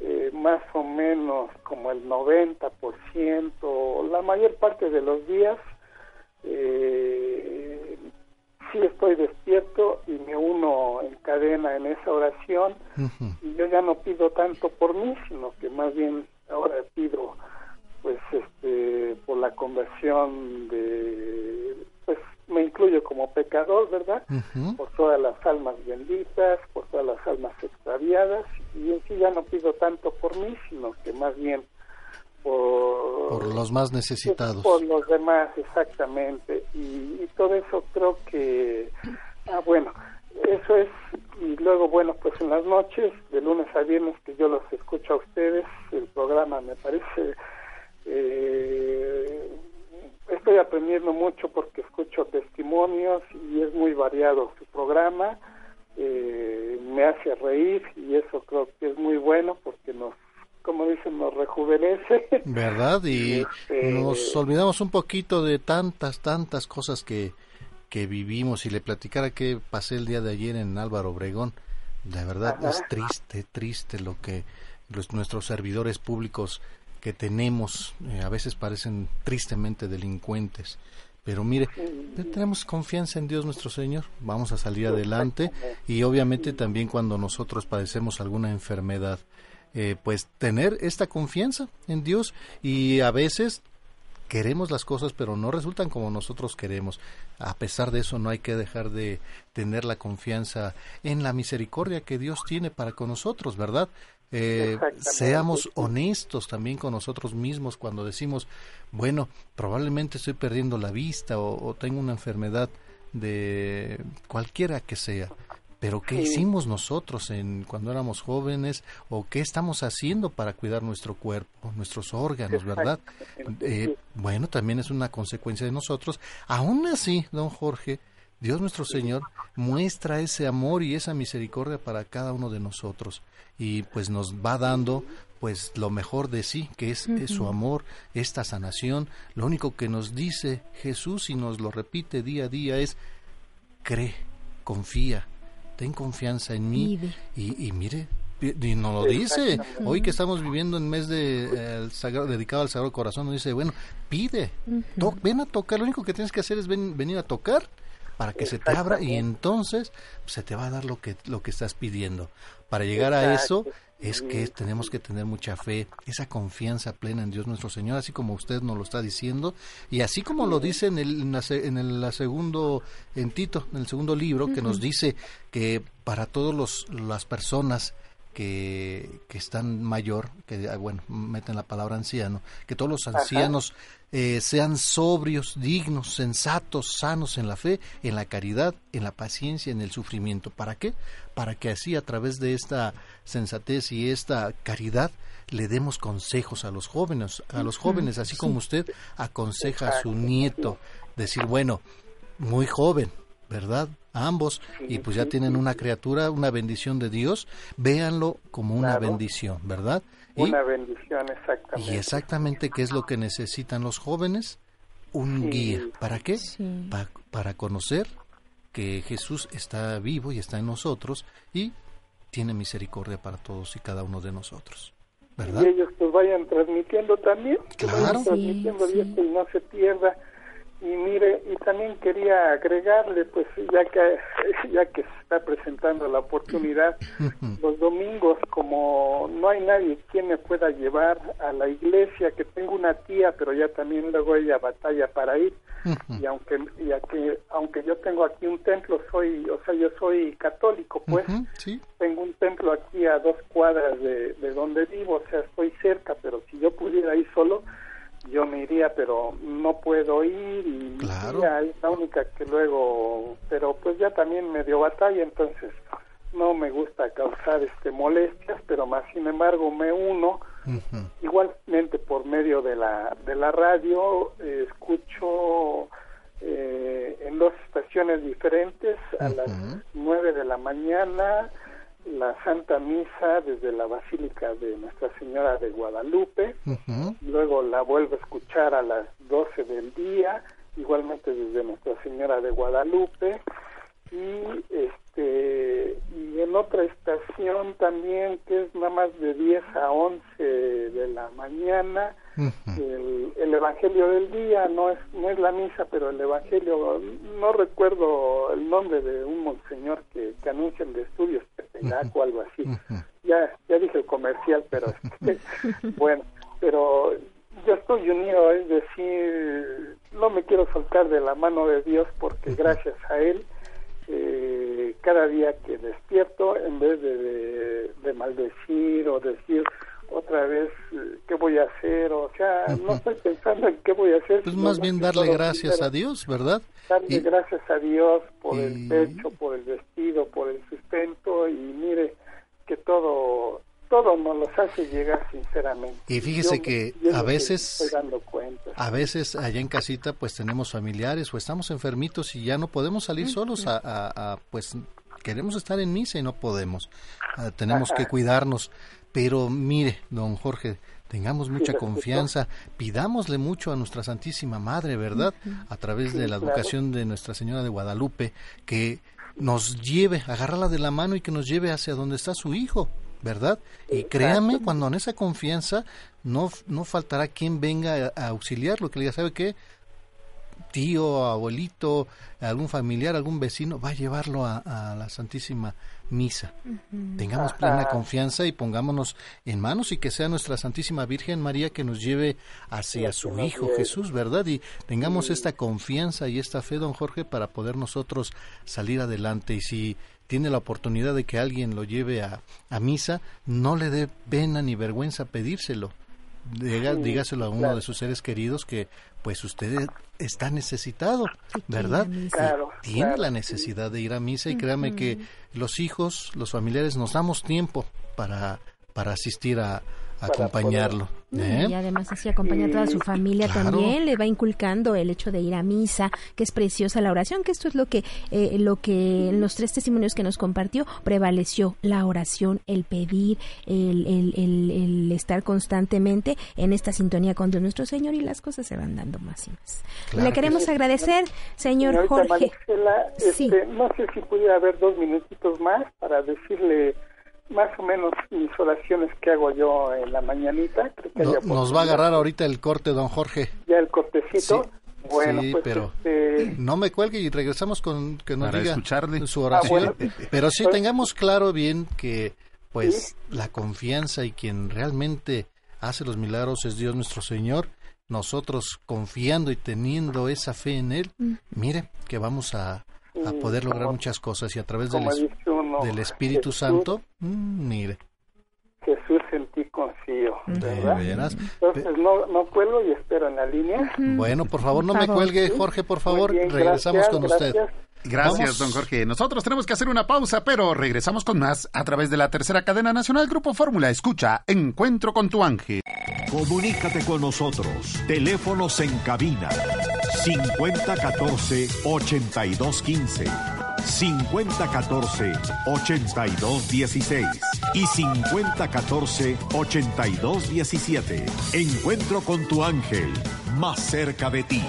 eh, más o menos como el 90%, la mayor parte de los días, eh, sí estoy despierto y me uno en cadena en esa oración y yo ya no pido tanto por mí, sino que más bien ahora pido pues este por la conversión de pues me incluyo como pecador, ¿verdad? Por todas las almas benditas, por todas las almas extraviadas y en sí ya no pido tanto por mí, sino que más bien por, por los más necesitados. Por los demás, exactamente. Y, y, todo eso creo que, ah, bueno, eso es, y luego, bueno, pues en las noches, de lunes a viernes que yo los escucho a ustedes, el programa me parece, eh, estoy aprendiendo mucho porque escucho testimonios y es muy variado su programa. Eh, me hace reír y eso creo que es muy bueno porque nos como dicen, nos rejuvenece. ¿Verdad? Y este, nos olvidamos un poquito de tantas, tantas cosas que, que vivimos. Y le platicara que pasé el día de ayer en Álvaro Obregón. La verdad es triste, triste lo que los, nuestros servidores públicos que tenemos eh, a veces parecen tristemente delincuentes. Pero mire, tenemos confianza en Dios nuestro Señor, vamos a salir adelante y obviamente también cuando nosotros padecemos alguna enfermedad, eh, pues tener esta confianza en Dios y a veces queremos las cosas pero no resultan como nosotros queremos. A pesar de eso no hay que dejar de tener la confianza en la misericordia que Dios tiene para con nosotros, ¿verdad? Eh, seamos honestos también con nosotros mismos cuando decimos, bueno, probablemente estoy perdiendo la vista o, o tengo una enfermedad de cualquiera que sea pero ¿qué hicimos nosotros en cuando éramos jóvenes o qué estamos haciendo para cuidar nuestro cuerpo, nuestros órganos, verdad? Eh, bueno, también es una consecuencia de nosotros. Aún así, don Jorge, Dios nuestro Señor muestra ese amor y esa misericordia para cada uno de nosotros y pues nos va dando pues lo mejor de sí, que es, es, su amor, esta sanación. Lo único que nos dice Jesús y nos lo repite día a día es cree, confía, ten confianza en mí y, y, mire y nos lo dice. Hoy que estamos viviendo en mes de eh, sagrado, dedicado al Sagrado Corazón nos dice bueno pide ven a tocar lo único que tienes que hacer es venir a tocar para que se te abra y entonces se te va a dar lo que lo que estás pidiendo. Para llegar a eso es que tenemos que tener mucha fe, esa confianza plena en Dios nuestro Señor, así como usted nos lo está diciendo, y así como lo dice en el, en el segundo, en Tito, en el segundo libro, que nos dice que para todas las personas que, que están mayor, que ah, bueno, meten la palabra anciano, que todos los ancianos eh, sean sobrios, dignos, sensatos, sanos en la fe, en la caridad, en la paciencia, en el sufrimiento. ¿Para qué? Para que así a través de esta sensatez y esta caridad le demos consejos a los jóvenes, a los jóvenes, así como usted aconseja a su nieto, decir, bueno, muy joven, ¿verdad? ambos y pues ya tienen una criatura, una bendición de Dios, véanlo como una bendición, ¿verdad? una bendición, exactamente. Y exactamente qué es lo que necesitan los jóvenes, un guía. ¿Para qué? para conocer que Jesús está vivo y está en nosotros y tiene misericordia para todos y cada uno de nosotros. ¿verdad? Y ellos pues vayan transmitiendo también, claro. transmitiendo y no se pierda y mire, y también quería agregarle, pues ya que ya que se está presentando la oportunidad, los domingos, como no hay nadie quien me pueda llevar a la iglesia, que tengo una tía, pero ya también luego ella batalla para ir, y aunque ya que aunque yo tengo aquí un templo, soy, o sea, yo soy católico, pues, tengo un templo aquí a dos cuadras de, de donde vivo, o sea, estoy cerca, pero si yo pudiera ir solo, yo me iría, pero no puedo ir y ya es la única que luego, pero pues ya también me dio batalla, entonces no me gusta causar este molestias, pero más sin embargo me uno. Igualmente por medio de la de la radio eh, escucho eh, en dos estaciones diferentes a las nueve de la mañana la Santa Misa desde la Basílica de Nuestra Señora de Guadalupe, luego la vuelvo a escuchar a las 12 del día, igualmente desde Nuestra Señora de Guadalupe, y este y en otra estación también que es nada más de 10 a 11 de la mañana el, el evangelio del día no es no es la misa pero el evangelio no recuerdo el nombre de un monseñor que, que anuncia el de estudios o algo así. Ya ya dije el comercial pero este, bueno pero yo estoy unido es decir no me quiero soltar de la mano de Dios porque gracias a él eh, cada día que despierto, en vez de, de, maldecir o decir otra vez eh, qué voy a hacer, o sea, no estoy pensando en qué voy a hacer. Pues más bien darle gracias a Dios, ¿verdad? Darle gracias a Dios por el pecho, por el vestido, por el sustento y mire que todo todo nos los hace llegar sinceramente. Y fíjese que a veces, a veces allá en casita pues tenemos familiares o estamos enfermitos y ya no podemos salir solos a, pues queremos estar en misa y no podemos. Ah, tenemos que cuidarnos. Pero mire, don Jorge, tengamos mucha confianza, pidámosle mucho a nuestra Santísima Madre, ¿verdad? A través de la educación de Nuestra Señora de Guadalupe, que nos lleve, agarrarla de la mano y que nos lleve hacia donde está su hijo, ¿verdad? Y créame, cuando en esa confianza no, no faltará quien venga a, auxiliarlo, que le diga, ¿sabe qué? Tío, abuelito, algún familiar, algún vecino, va a llevarlo a, la Santísima Misa. Tengamos plena confianza y pongámonos en manos y que sea nuestra Santísima Virgen María que nos lleve hacia su Hijo Jesús, ¿verdad? Y tengamos esta confianza y esta fe, don Jorge, para poder nosotros salir adelante. Y si tiene la oportunidad de que alguien lo lleve a, a misa, no le dé pena ni vergüenza pedírselo. Dígaselo a uno de sus seres queridos que pues usted está necesitado, ¿verdad? tiene la necesidad de ir a misa y créame que los hijos, los familiares nos damos tiempo para, para asistir a, acompañarlo. ¿eh? Y además así acompaña a toda su familia también, le va inculcando el hecho de ir a misa, que es preciosa la oración, que esto es lo que, eh, lo que en los tres testimonios que nos compartió prevaleció, la oración, el pedir, el, el, estar constantemente en esta sintonía con Dios nuestro Señor y las cosas se van dando más y más. le queremos agradecer, señor Jorge. Este, no sé si pudiera haber dos minutitos más para decirle más o menos mis oraciones que hago yo en la mañanita. nos va a agarrar ahorita el corte, don Jorge. Ya el cortecito. Bueno, pues, pero este, no me cuelgue y regresamos con que nos diga escucharle. su oración. Ah, pero sí pues, tengamos claro bien que pues la confianza y quien realmente hace los milagros es Dios nuestro Señor. Nosotros confiando y teniendo esa fe en Él, mm. mire que vamos a, a poder lograr muchas cosas y a través del, del Espíritu Santo, mm, mire. Jesús en ti confío, ¿verdad? Entonces no, no cuelgo y espero en la línea. Bueno, por favor, no me cuelgue, Jorge, por favor, regresamos con usted. Gracias, don Jorge. Nosotros tenemos que hacer una pausa, pero regresamos con más a través de la tercera cadena nacional Grupo Fórmula. Escucha, Encuentro con tu ángel. Comunícate con nosotros. Teléfonos en cabina 5014-8215, 5014-8216 y 5014-8217. Encuentro con tu ángel, más cerca de ti.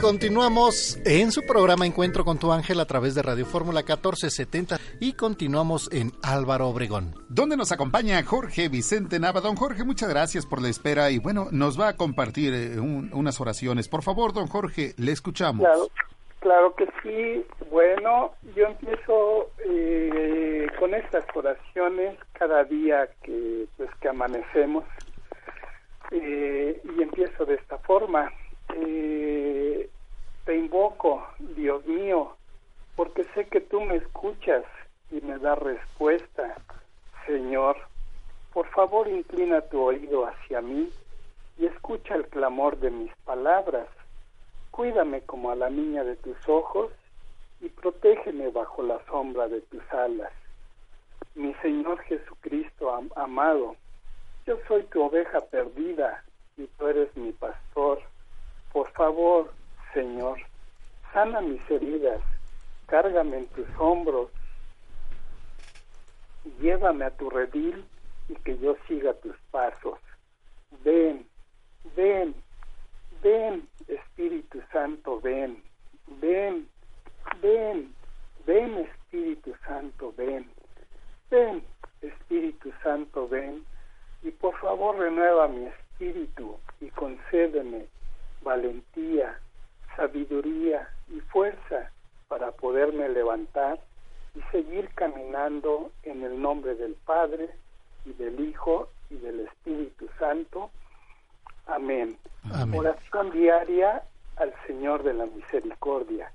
Continuamos en su programa Encuentro con tu ángel a través de Radio Fórmula 1470 y continuamos en Álvaro Obregón. Donde nos acompaña Jorge Vicente Nava. Don Jorge, muchas gracias por la espera y bueno, nos va a compartir eh, unas oraciones. Por favor, don Jorge, le escuchamos. Claro, claro que sí. Bueno, yo empiezo eh, con estas oraciones cada día que, pues, que amanecemos eh, y empiezo de esta forma. Eh, te invoco, Dios mío, porque sé que tú me escuchas y me das respuesta. Señor, por favor inclina tu oído hacia mí y escucha el clamor de mis palabras. Cuídame como a la niña de tus ojos y protégeme bajo la sombra de tus alas. Mi Señor Jesucristo amado, yo soy tu oveja perdida y tú eres mi pastor. Por favor, Señor, sana mis heridas, cárgame en tus hombros, llévame a tu redil y que yo siga tus pasos. Ven, ven, ven, Espíritu Santo, ven, ven, ven, ven, Espíritu Santo, ven. Ven, Espíritu Santo, ven, y por favor renueva mi espíritu y concédeme valentía, sabiduría y fuerza para poderme levantar y seguir caminando en el nombre del Padre y del Hijo y del Espíritu Santo. Amén. Oración diaria al Señor de la Misericordia.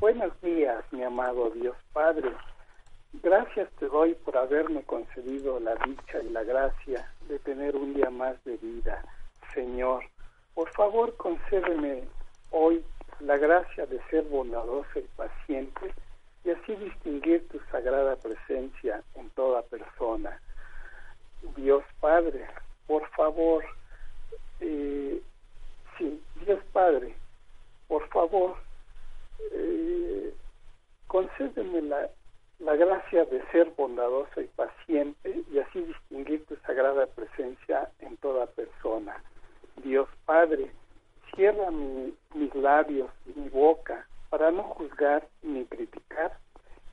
Buenos días, mi amado Dios Padre. Gracias te doy por haberme concedido la dicha y la gracia de tener un día más de vida. Señor, por favor concédeme hoy la gracia de ser bondadosa y paciente y así distinguir tu sagrada presencia en toda persona. Dios Padre, por favor, eh, sí, Dios Padre, por favor, eh, concédeme la, la gracia de ser bondadoso y paciente y así distinguir tu sagrada presencia en toda persona. Dios Padre, cierra mis labios, mi boca, para no juzgar ni criticar,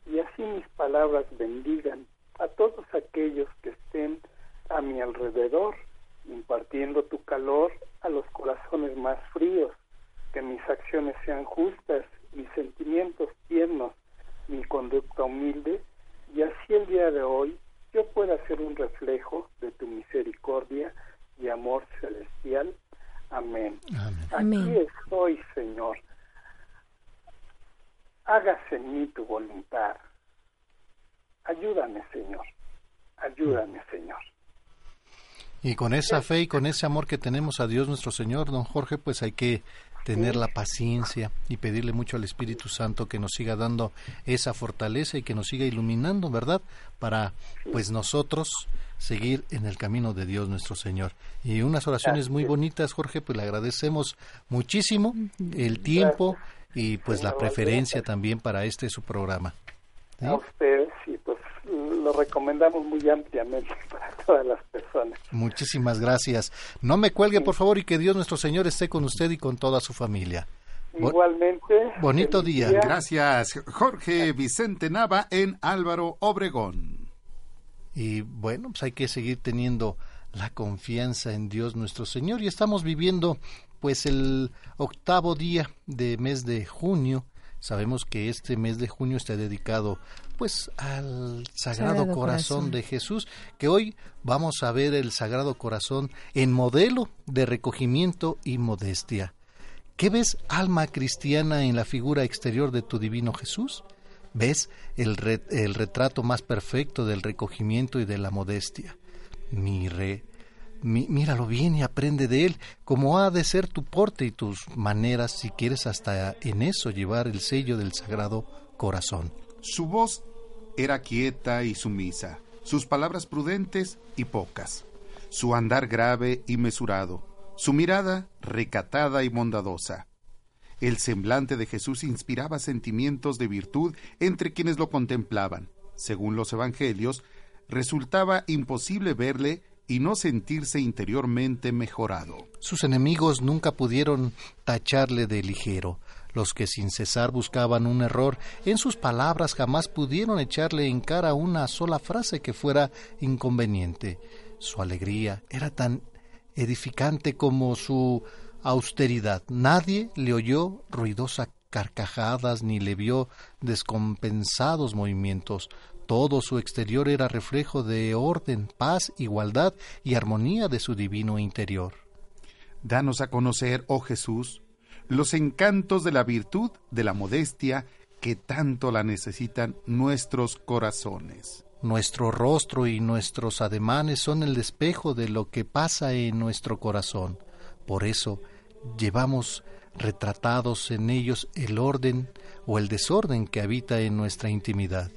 y así mis palabras bendigan a todos aquellos que estén a mi alrededor, impartiendo tu calor a los corazones más fríos, que mis acciones sean justas, mis sentimientos tiernos, mi conducta humilde, y así el día de hoy yo pueda ser un reflejo de tu misericordia y amor celestial. Amén. Aquí estoy, Señor. Hágase en mí tu voluntad. Ayúdame, Señor. Ayúdame, Señor. Y con esa fe y con ese amor que tenemos a Dios nuestro Señor, don Jorge, pues hay que tener la paciencia y pedirle mucho al Espíritu Santo que nos siga dando esa fortaleza y que nos siga iluminando, ¿verdad? Para pues nosotros seguir en el camino de Dios nuestro Señor. Y unas oraciones muy bonitas, Jorge, pues le agradecemos muchísimo el tiempo y pues la preferencia también para este su programa. A ustedes, pues lo recomendamos muy ampliamente para todas las personas. Muchísimas gracias. No me cuelgue, por favor, y que Dios nuestro Señor esté con usted y con toda su familia. Igualmente. Bonito día. Gracias, Jorge Vicente Nava en Álvaro Obregón. Y bueno, pues hay que seguir teniendo la confianza en Dios nuestro Señor y estamos viviendo pues el octavo día de mes de junio. Sabemos que este mes de junio está dedicado pues al Sagrado, Corazón, Corazón de Jesús, que hoy vamos a ver el Sagrado Corazón en modelo de recogimiento y modestia. ¿Qué ves, alma cristiana, en la figura exterior de tu divino Jesús? ¿Ves el, el retrato más perfecto del recogimiento y de la modestia? Mi re, míralo bien y aprende de él, como ha de ser tu porte y tus maneras si quieres hasta en eso llevar el sello del Sagrado Corazón. Su voz era quieta y sumisa, sus palabras prudentes y pocas, su andar grave y mesurado, su mirada recatada y bondadosa. El semblante de Jesús inspiraba sentimientos de virtud entre quienes lo contemplaban. Según los evangelios, resultaba imposible verle y no sentirse interiormente mejorado. Sus enemigos nunca pudieron tacharle de ligero. Los que sin cesar buscaban un error en sus palabras jamás pudieron echarle en cara una sola frase que fuera inconveniente. Su alegría era tan edificante como su austeridad. Nadie le oyó ruidosas carcajadas ni le vio descompensados movimientos. Todo su exterior era reflejo de orden, paz, igualdad y armonía de su divino interior. Danos a conocer, oh Jesús, los encantos de la virtud, de la modestia, que tanto la necesitan nuestros corazones. Nuestro rostro y nuestros ademanes son el despejo de lo que pasa en nuestro corazón. Por eso llevamos retratados en ellos el orden o el desorden que habita en nuestra intimidad.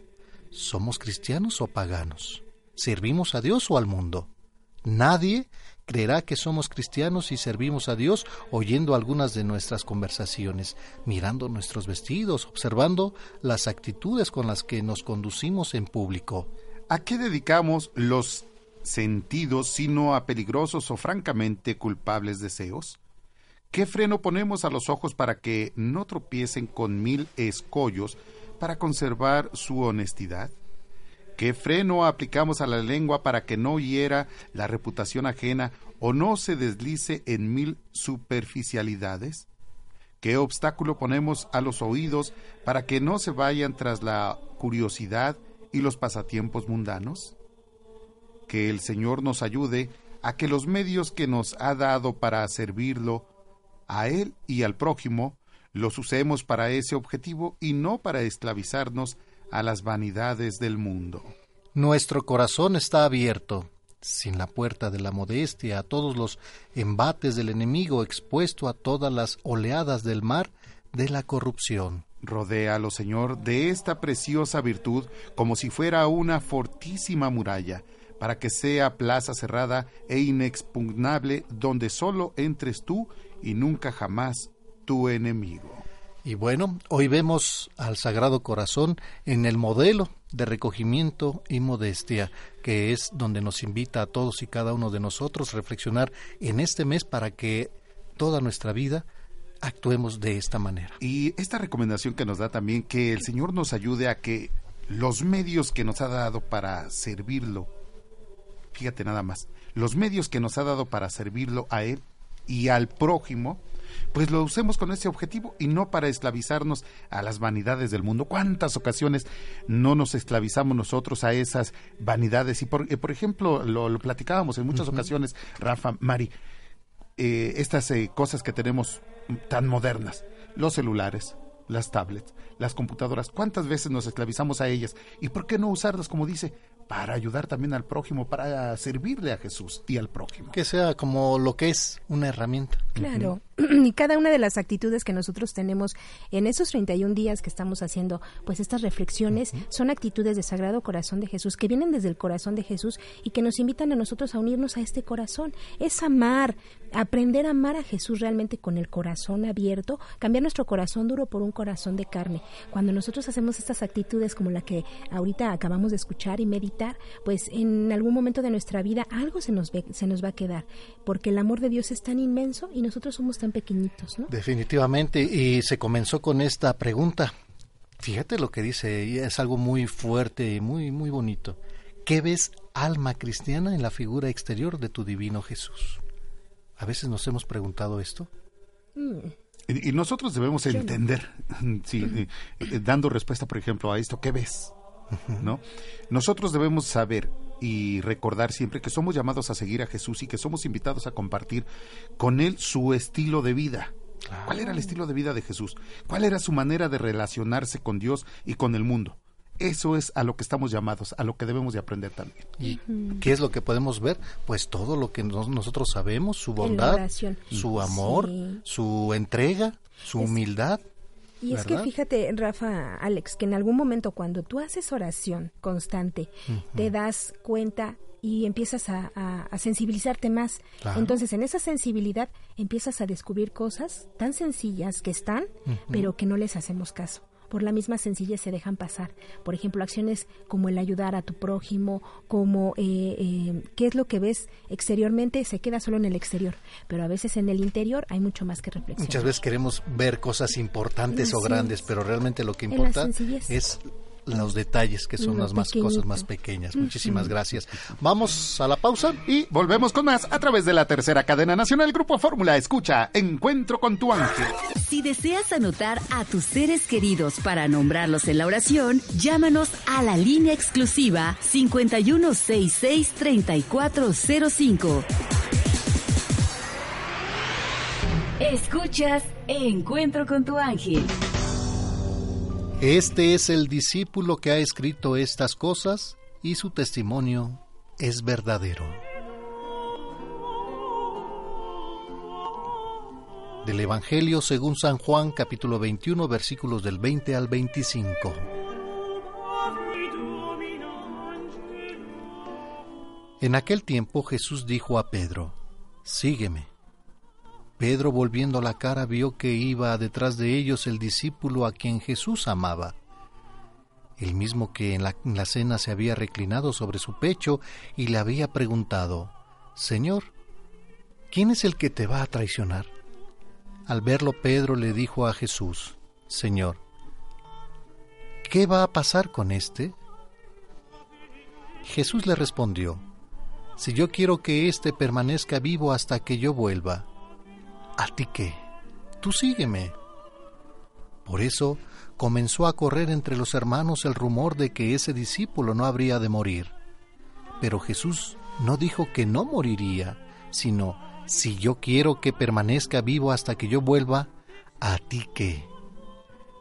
¿Somos cristianos o paganos? ¿Servimos a Dios o al mundo? Nadie creerá que somos cristianos y servimos a Dios oyendo algunas de nuestras conversaciones, mirando nuestros vestidos, observando las actitudes con las que nos conducimos en público. ¿A qué dedicamos los sentidos sino a peligrosos o francamente culpables deseos? ¿Qué freno ponemos a los ojos para que no tropiecen con mil escollos para conservar su honestidad? ¿Qué freno aplicamos a la lengua para que no hiera la reputación ajena o no se deslice en mil superficialidades? ¿Qué obstáculo ponemos a los oídos para que no se vayan tras la curiosidad y los pasatiempos mundanos? Que el Señor nos ayude a que los medios que nos ha dado para servirlo a Él y al prójimo los usemos para ese objetivo y no para esclavizarnos a las vanidades del mundo. Nuestro corazón está abierto, sin la puerta de la modestia, a todos los embates del enemigo, expuesto a todas las oleadas del mar de la corrupción. Rodéalo, Señor, de esta preciosa virtud como si fuera una fortísima muralla, para que sea plaza cerrada e inexpugnable donde solo entres tú y nunca jamás tu enemigo. Y bueno, hoy vemos al Sagrado Corazón en el modelo de recogimiento y modestia, que es donde nos invita a todos y cada uno de nosotros a reflexionar en este mes para que toda nuestra vida actuemos de esta manera. Y esta recomendación que nos da también que el Señor nos ayude a que los medios que nos ha dado para servirlo, fíjate nada más, los medios que nos ha dado para servirlo a Él y al prójimo, pues lo usemos con ese objetivo y no para esclavizarnos a las vanidades del mundo. ¿Cuántas ocasiones no nos esclavizamos nosotros a esas vanidades? Y por, eh, por ejemplo, lo, platicábamos en muchas ocasiones, Rafa, Mari, eh, estas eh, cosas que tenemos tan modernas, los celulares, las tablets, las computadoras, ¿cuántas veces nos esclavizamos a ellas? ¿Y por qué no usarlas, como dice, para ayudar también al prójimo, para servirle a Jesús y al prójimo? Que sea como lo que es una herramienta. Claro, y cada una de las actitudes que nosotros tenemos en esos 31 días que estamos haciendo, pues estas reflexiones son actitudes de Sagrado Corazón de Jesús, que vienen desde el corazón de Jesús y que nos invitan a nosotros a unirnos a este corazón. Es amar, aprender a amar a Jesús realmente con el corazón abierto, cambiar nuestro corazón duro por un corazón de carne. Cuando nosotros hacemos estas actitudes como la que ahorita acabamos de escuchar y meditar, pues en algún momento de nuestra vida algo se nos, ve, se nos va a quedar, porque el amor de Dios es tan inmenso y nosotros somos tan pequeñitos, ¿no? Definitivamente, y se comenzó con esta pregunta. Fíjate lo que dice, es algo muy fuerte y muy, muy bonito. ¿Qué ves alma cristiana en la figura exterior de tu divino Jesús? A veces nos hemos preguntado esto. Mm. Y, nosotros debemos entender, sí, eh, eh, dando respuesta, por ejemplo, a esto, ¿qué ves? ¿No? Nosotros debemos saber y recordar siempre que somos llamados a seguir a Jesús y que somos invitados a compartir con Él su estilo de vida. ¿Cuál era el estilo de vida de Jesús? ¿Cuál era su manera de relacionarse con Dios y con el mundo? Eso es a lo que estamos llamados, a lo que debemos de aprender también. ¿Y qué es lo que podemos ver? Pues todo lo que nosotros sabemos, su bondad, su amor, su entrega, su humildad. Y es que fíjate, Rafa, Alex, que en algún momento cuando tú haces oración constante, te das cuenta y empiezas a, sensibilizarte más. Entonces, en esa sensibilidad empiezas a descubrir cosas tan sencillas que están, pero que no les hacemos caso por la misma sencillez se dejan pasar. Por ejemplo, acciones como el ayudar a tu prójimo, como eh, eh, qué es lo que ves exteriormente, se queda solo en el exterior, pero a veces en el interior hay mucho más que reflexionar. Muchas veces queremos ver cosas importantes o grandes, pero realmente lo que importa es los detalles que son las más cosas más pequeñas. Muchísimas gracias. Vamos a la pausa y volvemos con más a través de la tercera cadena nacional Grupo Fórmula. Escucha Encuentro con tu ángel. Si deseas anotar a tus seres queridos para nombrarlos en la oración, llámanos a la línea exclusiva 5166-3405. Escuchas Encuentro con tu ángel. Este es el discípulo que ha escrito estas cosas y su testimonio es verdadero. Del Evangelio según San Juan capítulo 21 versículos del 20 al 25. En aquel tiempo Jesús dijo a Pedro, Sígueme. Pedro volviendo la cara vio que iba detrás de ellos el discípulo a quien Jesús amaba, el mismo que en la, cena se había reclinado sobre su pecho y le había preguntado, Señor, ¿quién es el que te va a traicionar? Al verlo Pedro le dijo a Jesús, Señor, ¿qué va a pasar con éste? Jesús le respondió, Si yo quiero que éste permanezca vivo hasta que yo vuelva, ¿a ti qué? Tú sígueme. Por eso comenzó a correr entre los hermanos el rumor de que ese discípulo no habría de morir. Pero Jesús no dijo que no moriría, sino, si yo quiero que permanezca vivo hasta que yo vuelva, ¿a ti qué?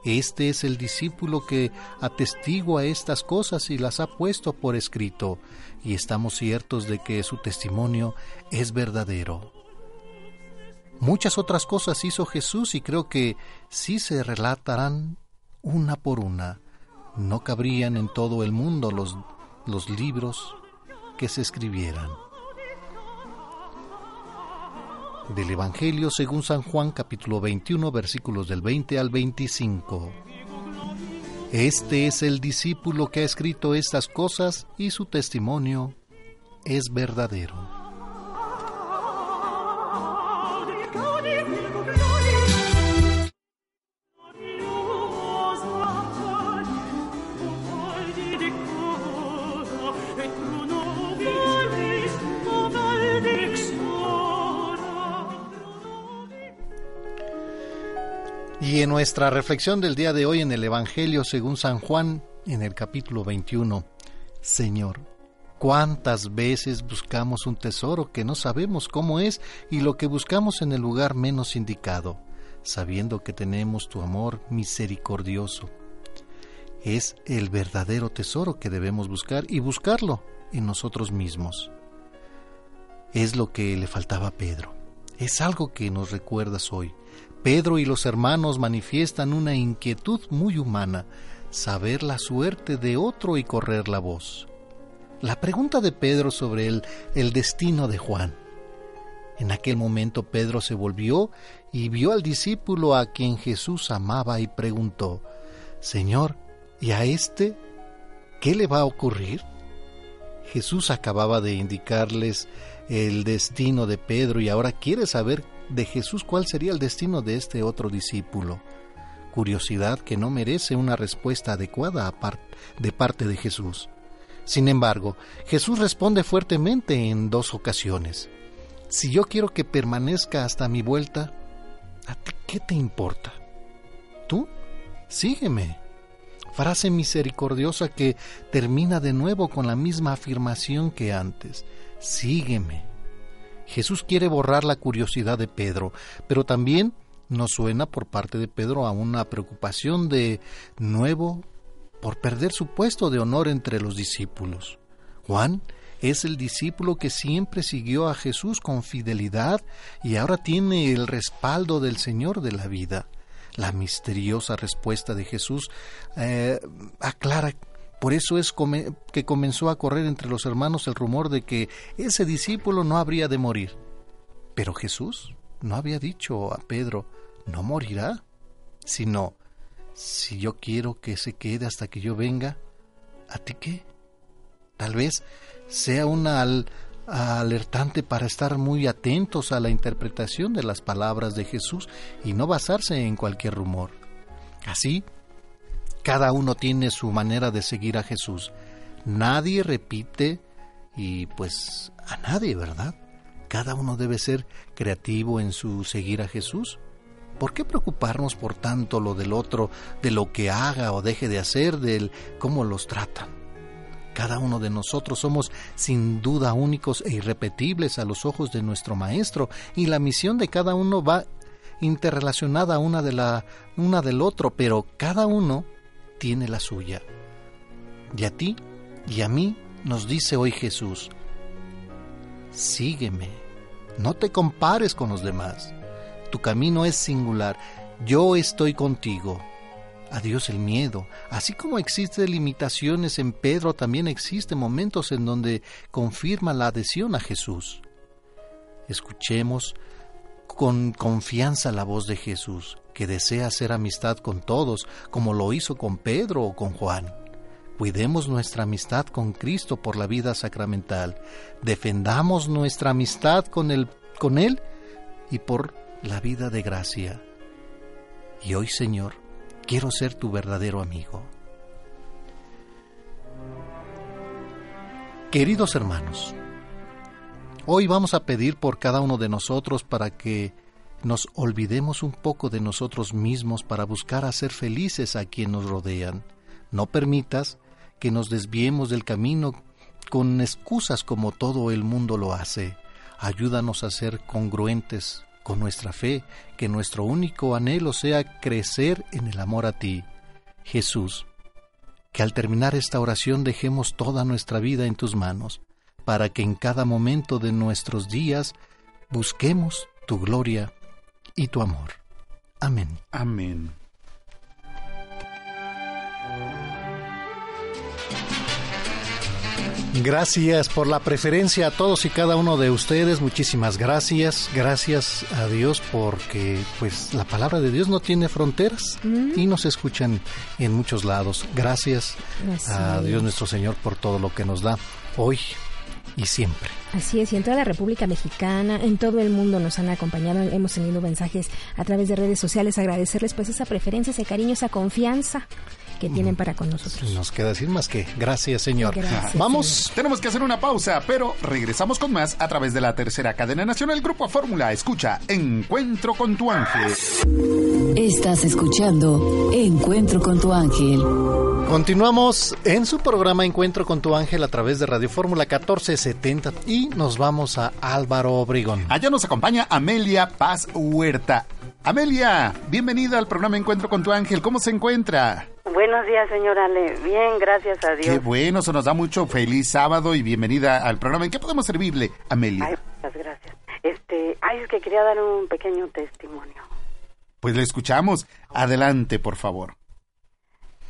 Este es el discípulo que atestigua estas cosas y las ha puesto por escrito, y estamos ciertos de que su testimonio es verdadero. Muchas otras cosas hizo Jesús y creo que sí se relatarán una por una. No cabrían en todo el mundo los, los libros que se escribieran. Del Evangelio según San Juan capítulo 21 versículos del 20 al 25. Este es el discípulo que ha escrito estas cosas y su testimonio es verdadero. Y en nuestra reflexión del día de hoy en el Evangelio según San Juan, en el capítulo 21, Señor, ¿cuántas veces buscamos un tesoro que no sabemos cómo es y lo que buscamos en el lugar menos indicado, sabiendo que tenemos tu amor misericordioso? Es el verdadero tesoro que debemos buscar y buscarlo en nosotros mismos. Es lo que le faltaba a Pedro. Es algo que nos recuerdas hoy Pedro y los hermanos manifiestan una inquietud muy humana, saber la suerte de otro y correr la voz. La pregunta de Pedro sobre el, el destino de Juan. En aquel momento Pedro se volvió y vio al discípulo a quien Jesús amaba y preguntó, Señor, ¿y a éste qué le va a ocurrir? Jesús acababa de indicarles el destino de Pedro y ahora quiere saber de Jesús cuál sería el destino de este otro discípulo. Curiosidad que no merece una respuesta adecuada de parte de Jesús. Sin embargo, Jesús responde fuertemente en dos ocasiones. Si yo quiero que permanezca hasta mi vuelta, ¿a ti qué te importa? Tú, sígueme. Frase misericordiosa que termina de nuevo con la misma afirmación que antes. Sígueme. Jesús quiere borrar la curiosidad de Pedro, pero también nos suena por parte de Pedro a una preocupación de nuevo por perder su puesto de honor entre los discípulos. Juan es el discípulo que siempre siguió a Jesús con fidelidad y ahora tiene el respaldo del Señor de la vida. La misteriosa respuesta de Jesús eh, aclara por eso es que comenzó a correr entre los hermanos el rumor de que ese discípulo no habría de morir. Pero Jesús no había dicho a Pedro, no morirá, sino, si yo quiero que se quede hasta que yo venga, ¿a ti qué? Tal vez sea una alertante para estar muy atentos a la interpretación de las palabras de Jesús y no basarse en cualquier rumor. Así, cada uno tiene su manera de seguir a Jesús. Nadie repite y pues a nadie, ¿verdad? Cada uno debe ser creativo en su seguir a Jesús. ¿Por qué preocuparnos por tanto lo del otro, de lo que haga o deje de hacer, del cómo los tratan? Cada uno de nosotros somos sin duda únicos e irrepetibles a los ojos de nuestro Maestro y la misión de cada uno va interrelacionada una de la una del otro, pero cada uno tiene la suya. Y a ti y a mí nos dice hoy Jesús, sígueme, no te compares con los demás, tu camino es singular, yo estoy contigo. Adiós el miedo. Así como existen limitaciones en Pedro, también existen momentos en donde confirma la adhesión a Jesús. Escuchemos con confianza la voz de Jesús que desea hacer amistad con todos, como lo hizo con Pedro o con Juan. Cuidemos nuestra amistad con Cristo por la vida sacramental. Defendamos nuestra amistad con él, con él y por la vida de gracia. Y hoy, Señor, quiero ser tu verdadero amigo. Queridos hermanos, hoy vamos a pedir por cada uno de nosotros para que nos olvidemos un poco de nosotros mismos para buscar hacer felices a quien nos rodean. No permitas que nos desviemos del camino con excusas como todo el mundo lo hace. Ayúdanos a ser congruentes con nuestra fe, que nuestro único anhelo sea crecer en el amor a ti. Jesús, que al terminar esta oración dejemos toda nuestra vida en tus manos, para que en cada momento de nuestros días busquemos tu gloria y tu amor. Amén. Amén. Gracias por la preferencia a todos y cada uno de ustedes. Muchísimas gracias. Gracias a Dios porque pues la palabra de Dios no tiene fronteras Mm. y nos escuchan en muchos lados. Gracias a. Dios nuestro Señor por todo lo que nos da hoy y siempre. Así es, y en toda la República Mexicana, en todo el mundo nos han acompañado, hemos tenido mensajes a través de redes sociales, agradecerles pues esa preferencia, ese cariño, esa confianza que tienen para con nosotros. Nos queda decir más que gracias Señor. Gracias, Vamos, tenemos que hacer una pausa, pero regresamos con más a través de la tercera cadena nacional Grupo Fórmula. Escucha Encuentro con tu ángel. Estás escuchando Encuentro con tu ángel. Continuamos en su programa Encuentro con tu ángel a través de Radio Fórmula 1470 y nos vamos a Álvaro Obregón. Allá nos acompaña Amelia Paz Huerta. Amelia, bienvenida al programa Encuentro con tu ángel. ¿Cómo se encuentra? Buenos días, señora Ale. Bien, gracias a Dios. Qué bueno, se nos da mucho feliz sábado y bienvenida al programa. ¿En qué podemos servirle, Amelia? Ay, muchas gracias. Este, ay, es que quería dar un pequeño testimonio. Pues le escuchamos. Adelante, por favor.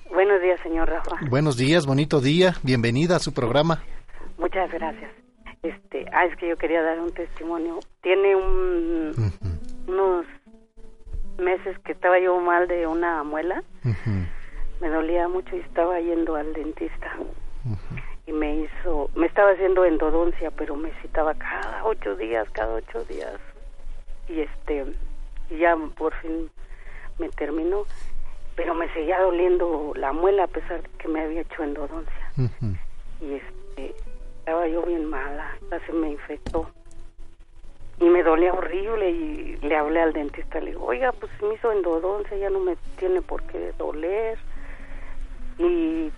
Buenos días, señor Rafa. Buenos días, bonito día, bienvenida a su programa. Muchas gracias. Este, ah, es que yo quería dar un testimonio. Tiene un, unos meses que estaba yo mal de una muela. Me dolía mucho y estaba yendo al dentista. Y me hizo, me estaba haciendo endodoncia, pero me citaba cada ocho días, cada ocho días. Y este, y ya por fin me terminó. Pero me seguía doliendo la muela a pesar de que me había hecho endodoncia. Y este, estaba yo bien mala, ya se me infectó. Y me dolía horrible y le hablé al dentista, le digo, oiga, pues me hizo endodoncia, ya no me tiene por qué doler. Y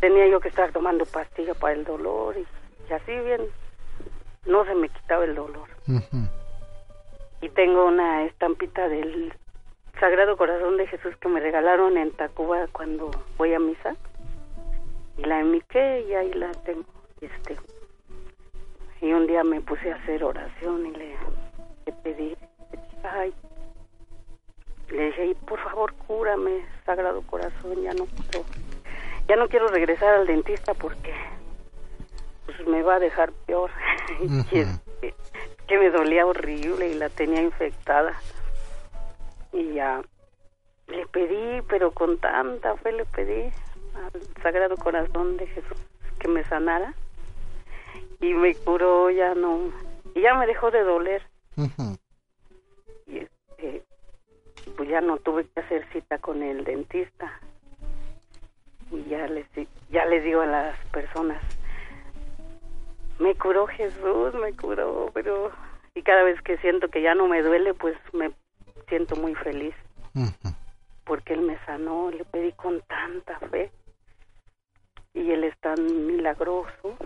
tenía yo que estar tomando pastilla para el dolor y, y así bien, no se me quitaba el dolor. Y tengo una estampita del Sagrado Corazón de Jesús que me regalaron en Tacuba cuando voy a misa. Y la enmiqué y ahí la tengo. Este, y un día me puse a hacer oración y le, le pedí, ay, le dije, "Y por favor cúrame, Sagrado Corazón, ya no puedo, ya no quiero regresar al dentista porque pues me va a dejar peor. y este, que me dolía horrible y la tenía infectada. Y ya le pedí, pero con tanta fe le pedí al Sagrado Corazón de Jesús que me sanara. Y me curó ya no y ya me dejó de doler. Y este pues ya no tuve que hacer cita con el dentista y ya les ya les digo a las personas me curó Jesús me curó pero y cada vez que siento que ya no me duele pues me siento muy feliz. Porque él me sanó le pedí con tanta fe y él es tan milagroso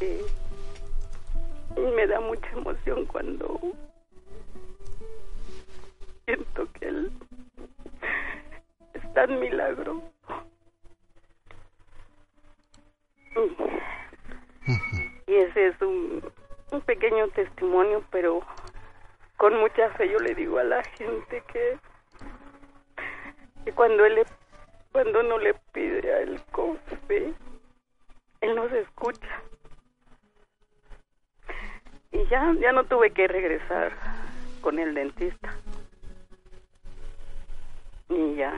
y, y me da mucha emoción cuando siento que él tan milagroso y ese es un, pequeño testimonio pero con mucha fe yo le digo a la gente que, cuando él le cuando uno le pide a él con fe, él nos escucha. Y ya, ya no tuve que regresar con el dentista. Y ya,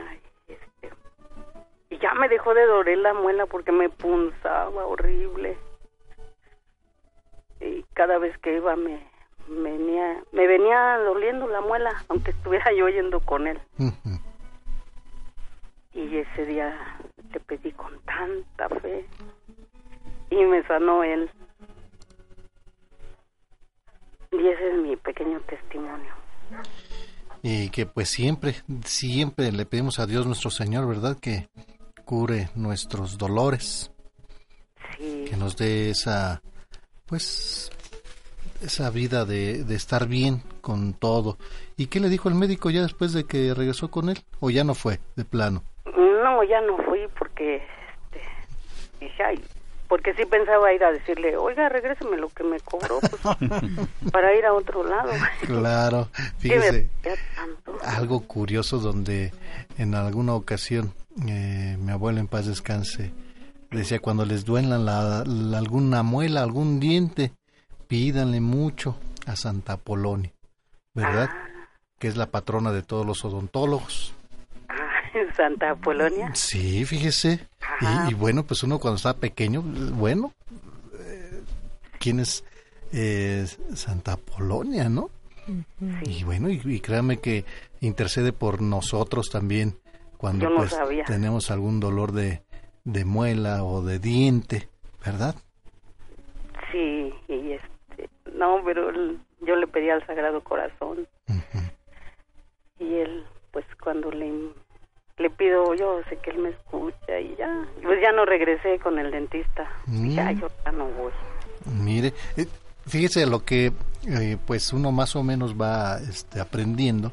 y ya me dejó de doler la muela porque me punzaba horrible. Y cada vez que iba me venía, me venía doliendo la muela, aunque estuviera yo yendo con él. Y ese día le pedí con tanta fe y me sanó él. Y ese es mi pequeño testimonio. Y que pues siempre, siempre le pedimos a Dios nuestro Señor, ¿verdad? Que cure nuestros dolores. Sí. Que nos dé esa, pues, esa vida de, de estar bien con todo. ¿Y qué le dijo el médico ya después de que regresó con él? ¿O ya no fue, de plano? No, ya no fui porque este, dije, ay, porque sí pensaba ir a decirle, oiga, regréseme lo que me cobró pues, para ir a otro lado. Claro, fíjese, algo curioso donde en alguna ocasión eh, mi abuela en paz descanse decía cuando les duelan la, la- alguna muela, algún diente, pídanle mucho a Santa Polonia, ¿verdad? Que es la patrona de todos los odontólogos. en Santa Polonia. Sí, fíjese. Y, y bueno, pues uno cuando está pequeño, bueno, eh, ¿quién es eh, Santa Polonia, no? Y bueno, y, y créame que intercede por nosotros también cuando no pues tenemos algún dolor de, de muela o de diente, ¿verdad? Sí, y este, no, pero yo le pedí al Sagrado Corazón. Y él, pues cuando le, le pido, yo sé que él me escucha y ya, pues ya no regresé con el dentista. Mm. Ya, yo ya no voy. Mire, eh, fíjese lo que eh, pues uno más o menos va este, aprendiendo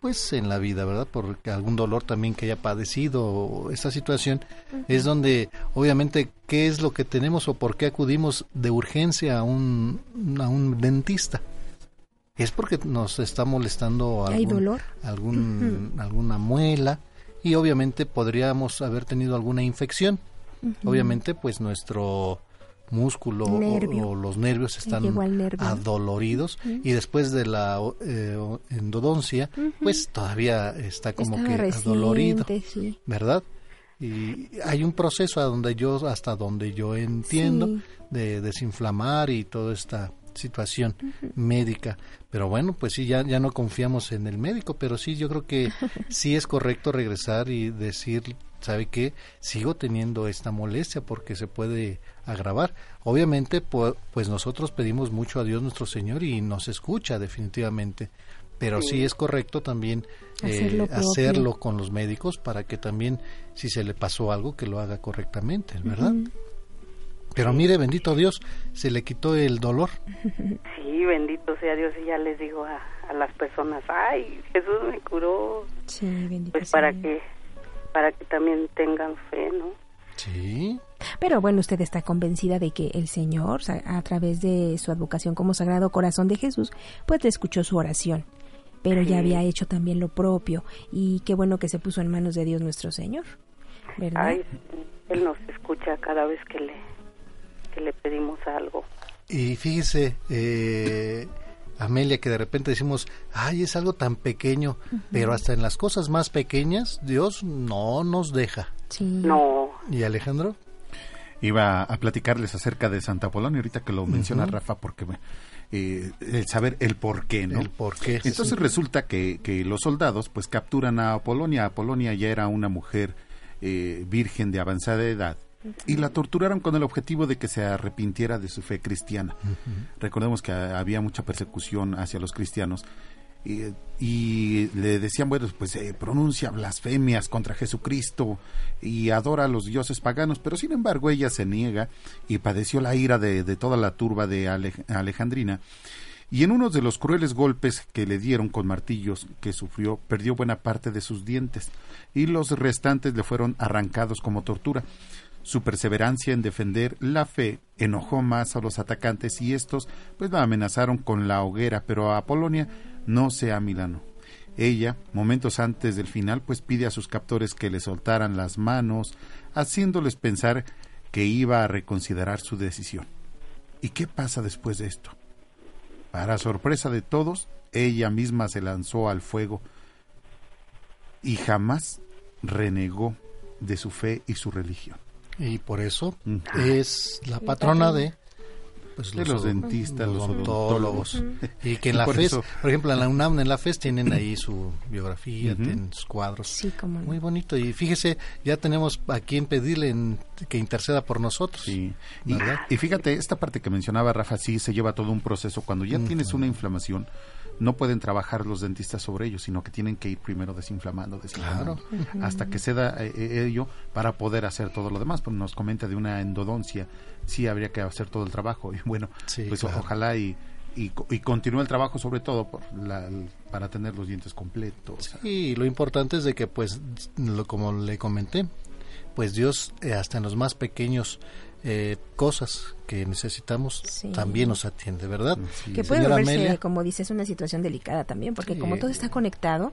pues en la vida, ¿verdad? Porque algún dolor también que haya padecido o esta situación es donde obviamente qué es lo que tenemos o por qué acudimos de urgencia a un a un dentista. Es porque nos está molestando ¿Hay algún, dolor? algún alguna muela y obviamente podríamos haber tenido alguna infección. Obviamente pues nuestro músculo o- los nervios están nervio. adoloridos y después de la eh, endodoncia pues todavía está como que adolorido sí. ¿verdad? Y hay un proceso a donde yo hasta donde yo entiendo Sí. de desinflamar y toda esta situación médica, pero bueno, pues sí ya ya no confiamos en el médico, pero sí yo creo que sí es correcto regresar y decir, ¿sabe qué? Sigo teniendo esta molestia porque se puede agravar. Obviamente, pu- pues nosotros pedimos mucho a Dios nuestro Señor y nos escucha definitivamente, pero sí, Sí. es correcto también eh, hacerlo con los médicos para que también si se le pasó algo que lo haga correctamente, ¿verdad? Pero mire, bendito Dios, se le quitó el dolor. Sí, bendito sea Dios y ya les digo a, a las personas, ay, Jesús me curó, Sí, bendito pues sea para Dios. que para que también tengan fe, ¿no? Sí. Pero bueno, usted está convencida de que el Señor, a través de su advocación como Sagrado Corazón de Jesús, pues le escuchó su oración. Pero ya había hecho también lo propio. Y qué bueno que se puso en manos de Dios nuestro Señor. ¿Verdad? Ay, él nos escucha cada vez que le que le pedimos algo. Y fíjese, eh, Amelia, que de repente decimos, ay, es algo tan pequeño, pero hasta en las cosas más pequeñas, Dios no nos deja. No. ¿Y Alejandro? Iba a platicarles acerca de Santa Polonia, ahorita que lo menciona. Rafa, porque eh, el saber el por qué, ¿no? El por qué. Entonces sí. resulta que, que los soldados pues capturan a Apolonia. Apolonia ya era una mujer eh, virgen de avanzada edad y la torturaron con el objetivo de que se arrepintiera de su fe cristiana. Recordemos que había mucha persecución hacia los cristianos y, y le decían, bueno, pues eh, pronuncia blasfemias contra Jesucristo y adora a los dioses paganos, pero sin embargo ella se niega y padeció la ira de, de toda la turba de Ale- Alejandrina. Y en uno de los crueles golpes que le dieron con martillos que sufrió, perdió buena parte de sus dientes y los restantes le fueron arrancados como tortura. Su perseverancia en defender la fe enojó más a los atacantes y estos pues la amenazaron con la hoguera, pero a Polonia no se amilanó. Ella, momentos antes del final, pues pide a sus captores que le soltaran las manos, haciéndoles pensar que iba a reconsiderar su decisión. ¿Y qué pasa después de esto? Para sorpresa de todos, ella misma se lanzó al fuego y jamás renegó de su fe y su religión. Y por eso es la patrona de pues de los, dentistas, los odontólogos. Y que en la FES, por ejemplo, en la UNAM, en la FES tienen ahí su biografía, tienen sus cuadros. Sí, como Muy bonito. Y fíjese, ya tenemos a quien pedirle que interceda por nosotros. Sí. Y, fíjate, esta parte que mencionaba Rafa, sí se lleva todo un proceso. Cuando ya tienes una inflamación, no pueden trabajar los dentistas sobre ello, sino que tienen que ir primero desinflamando, desinflamando, hasta que se da eh, eh, ello para poder hacer todo lo demás. Pues nos comenta de una endodoncia, sí habría que hacer todo el trabajo y bueno, pues ojalá y, y, continúe el trabajo sobre todo por la, para tener los dientes completos. Sí, lo importante es de que pues, lo, como le comenté, pues Dios eh, hasta en los más pequeños eh, cosas que necesitamos también nos atiende, ¿verdad? Que puede volverse, como dices, una situación delicada también, porque como todo está conectado,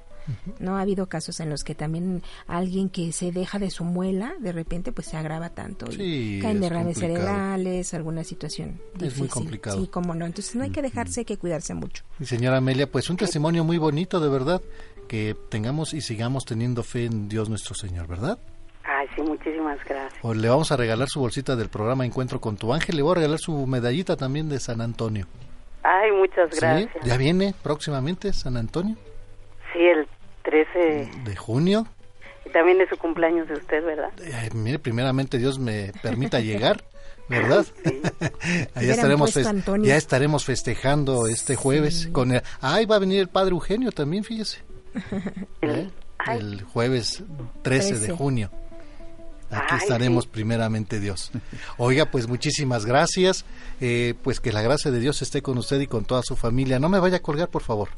no ha habido casos en los que también alguien que se deja de su muela, de repente pues se agrava tanto y caen derrames cerebrales, alguna situación difícil. Es muy complicado. Sí, como no, entonces no hay que dejarse, hay que cuidarse mucho. Y señora Amelia, pues un testimonio muy bonito, de verdad, que tengamos y sigamos teniendo fe en Dios nuestro Señor, ¿verdad? Ay, sí, muchísimas gracias. le vamos a regalar su bolsita del programa Encuentro con tu ángel. Le voy a regalar su medallita también de San Antonio. Ay, muchas gracias. Ya viene próximamente San Antonio. Sí, el 13 de junio. Y también es su cumpleaños de usted, ¿verdad? Eh, mire, primeramente Dios me permita llegar. ¿verdad? Sí. ya, estaremos ya estaremos festejando este jueves con el, ay va a venir el padre Eugenio también fíjese el, ¿Eh? jueves 13, de junio Aquí estaremos primeramente Dios. Oiga, pues muchísimas gracias. Eh, pues que la gracia de Dios esté con usted y con toda su familia. No me vaya a colgar, por favor.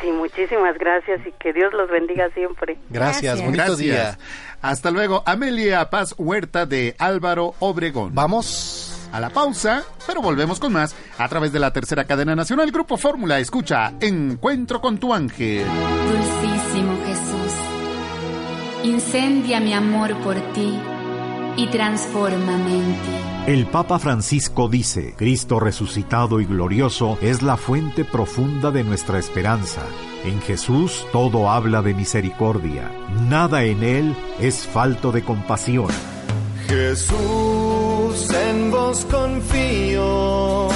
Sí, muchísimas gracias y que Dios los bendiga siempre. Gracias, bonito día. Hasta luego, Amelia Paz Huerta de Álvaro Obregón. Vamos a la pausa, pero volvemos con más a través de la tercera cadena nacional Grupo Fórmula. Escucha Encuentro con tu ángel. Dulcísimo Jesús Incendia mi amor por ti y transfórmame en ti. El Papa Francisco dice, Cristo resucitado y glorioso es la fuente profunda de nuestra esperanza. En Jesús todo habla de misericordia, nada en Él es falto de compasión. Jesús, en vos confío,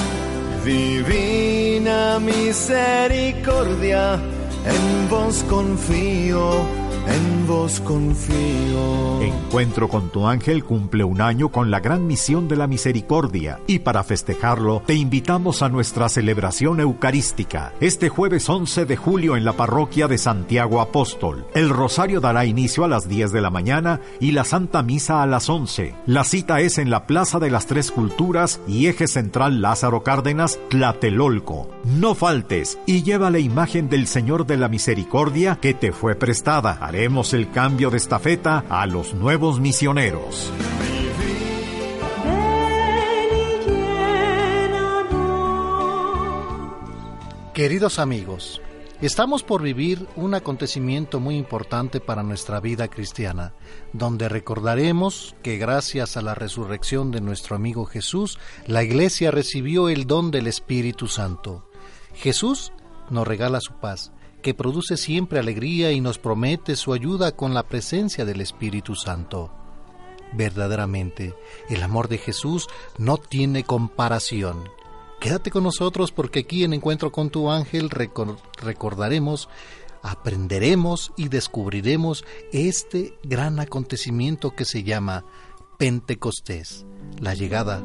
divina misericordia, en vos confío en vos confío. Encuentro con tu ángel cumple un año con la gran misión de la misericordia y para festejarlo te invitamos a nuestra celebración eucarística este jueves 11 de julio en la parroquia de Santiago Apóstol. El rosario dará inicio a las 10 de la mañana y la Santa Misa a las 11. La cita es en la Plaza de las Tres Culturas y Eje Central Lázaro Cárdenas, Tlatelolco. No faltes y lleva la imagen del Señor de la Misericordia que te fue prestada Haremos el cambio de estafeta a los nuevos misioneros. Queridos amigos, estamos por vivir un acontecimiento muy importante para nuestra vida cristiana, donde recordaremos que gracias a la resurrección de nuestro amigo Jesús, la Iglesia recibió el don del Espíritu Santo. Jesús nos regala su paz que produce siempre alegría y nos promete su ayuda con la presencia del Espíritu Santo. Verdaderamente, el amor de Jesús no tiene comparación. Quédate con nosotros porque aquí en Encuentro con tu ángel recordaremos, aprenderemos y descubriremos este gran acontecimiento que se llama Pentecostés, la llegada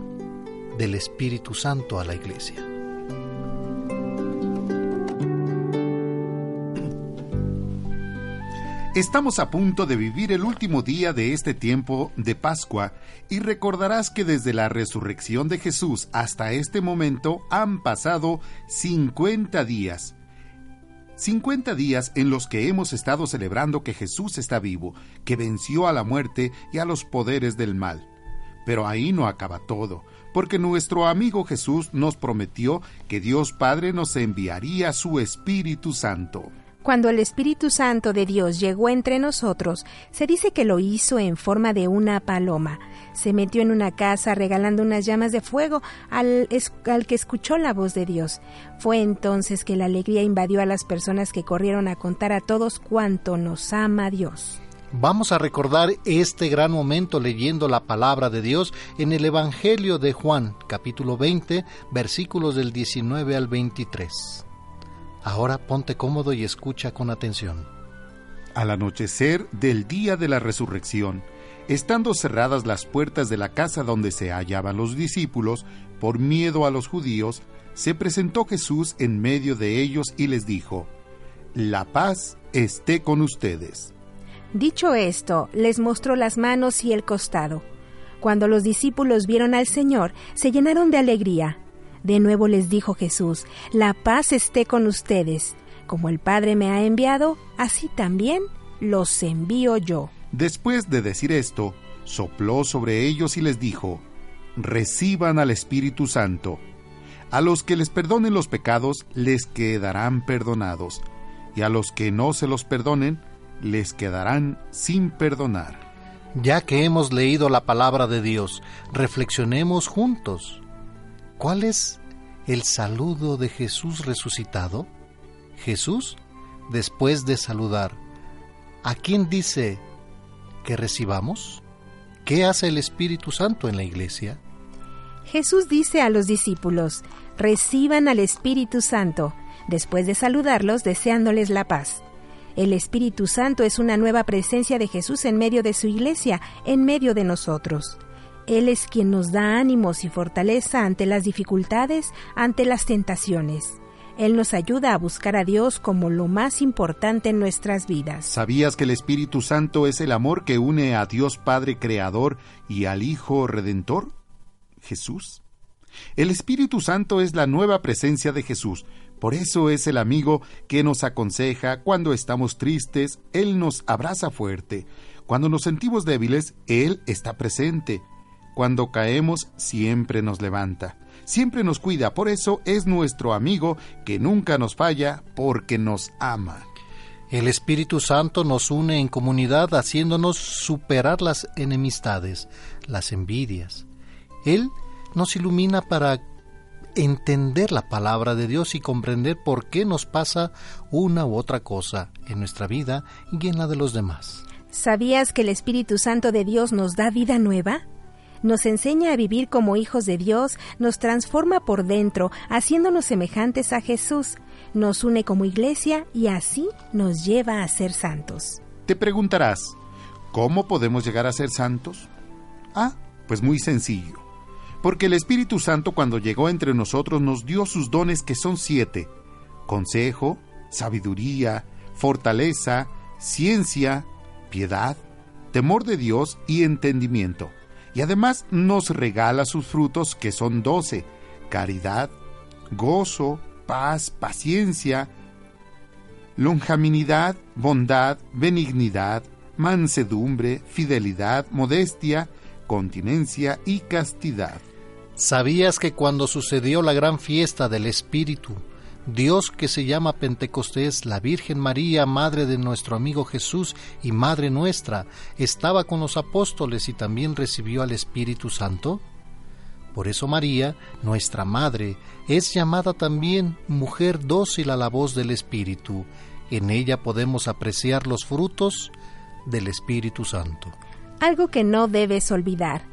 del Espíritu Santo a la iglesia. Estamos a punto de vivir el último día de este tiempo de Pascua y recordarás que desde la resurrección de Jesús hasta este momento han pasado 50 días. 50 días en los que hemos estado celebrando que Jesús está vivo, que venció a la muerte y a los poderes del mal. Pero ahí no acaba todo, porque nuestro amigo Jesús nos prometió que Dios Padre nos enviaría su Espíritu Santo. Cuando el Espíritu Santo de Dios llegó entre nosotros, se dice que lo hizo en forma de una paloma. Se metió en una casa regalando unas llamas de fuego al, al, que escuchó la voz de Dios. Fue entonces que la alegría invadió a las personas que corrieron a contar a todos cuánto nos ama Dios. Vamos a recordar este gran momento leyendo la palabra de Dios en el Evangelio de Juan, capítulo 20, versículos del 19 al 23. Ahora ponte cómodo y escucha con atención. Al anochecer del día de la resurrección, estando cerradas las puertas de la casa donde se hallaban los discípulos, por miedo a los judíos, se presentó Jesús en medio de ellos y les dijo, La paz esté con ustedes. Dicho esto, les mostró las manos y el costado. Cuando los discípulos vieron al Señor, se llenaron de alegría. De nuevo les dijo Jesús, La paz esté con ustedes. Como el Padre me ha enviado, así también los envío yo. Después de decir esto, sopló sobre ellos y les dijo, Reciban al Espíritu Santo. A los que les perdonen los pecados, les quedarán perdonados, y a los que no se los perdonen, les quedarán sin perdonar. Ya que hemos leído la palabra de Dios, reflexionemos juntos. ¿Cuál es el saludo de Jesús resucitado? Jesús, después de saludar, ¿a quién dice que recibamos? ¿Qué hace el Espíritu Santo en la iglesia? Jesús dice a los discípulos, reciban al Espíritu Santo, después de saludarlos deseándoles la paz. El Espíritu Santo es una nueva presencia de Jesús en medio de su iglesia, en medio de nosotros. Él es quien nos da ánimos y fortaleza ante las dificultades, ante las tentaciones. Él nos ayuda a buscar a Dios como lo más importante en nuestras vidas. ¿Sabías que el Espíritu Santo es el amor que une a Dios Padre Creador y al Hijo Redentor? Jesús. El Espíritu Santo es la nueva presencia de Jesús, por eso es el amigo que nos aconseja cuando estamos tristes, Él nos abraza fuerte. Cuando nos sentimos débiles, Él está presente. Cuando caemos, siempre nos levanta. Siempre nos cuida, por eso es nuestro amigo que nunca nos falla porque nos ama. El Espíritu Santo nos une en comunidad haciéndonos superar las enemistades, las envidias. Él nos ilumina para entender la palabra de Dios y comprender por qué nos pasa una u otra cosa en nuestra vida y en la de los demás. ¿Sabías que el Espíritu Santo de Dios nos da vida nueva? Nos enseña a vivir como hijos de Dios, nos transforma por dentro, haciéndonos semejantes a Jesús, nos une como iglesia y así nos lleva a ser santos. Te preguntarás, ¿cómo podemos llegar a ser santos? Ah, pues muy sencillo porque el Espíritu Santo cuando llegó entre nosotros nos dio sus dones que son siete, consejo, sabiduría, fortaleza, ciencia, piedad, temor de Dios y entendimiento. Y además nos regala sus frutos que son doce, caridad, gozo, paz, paciencia, lonjaminidad, bondad, benignidad, mansedumbre, fidelidad, modestia, continencia y castidad. ¿Sabías que cuando sucedió la gran fiesta del Espíritu, Dios que se llama Pentecostés, la Virgen María, Madre de nuestro amigo Jesús y Madre nuestra, estaba con los apóstoles y también recibió al Espíritu Santo? Por eso María, nuestra Madre, es llamada también mujer dócil a la voz del Espíritu. En ella podemos apreciar los frutos del Espíritu Santo. Algo que no debes olvidar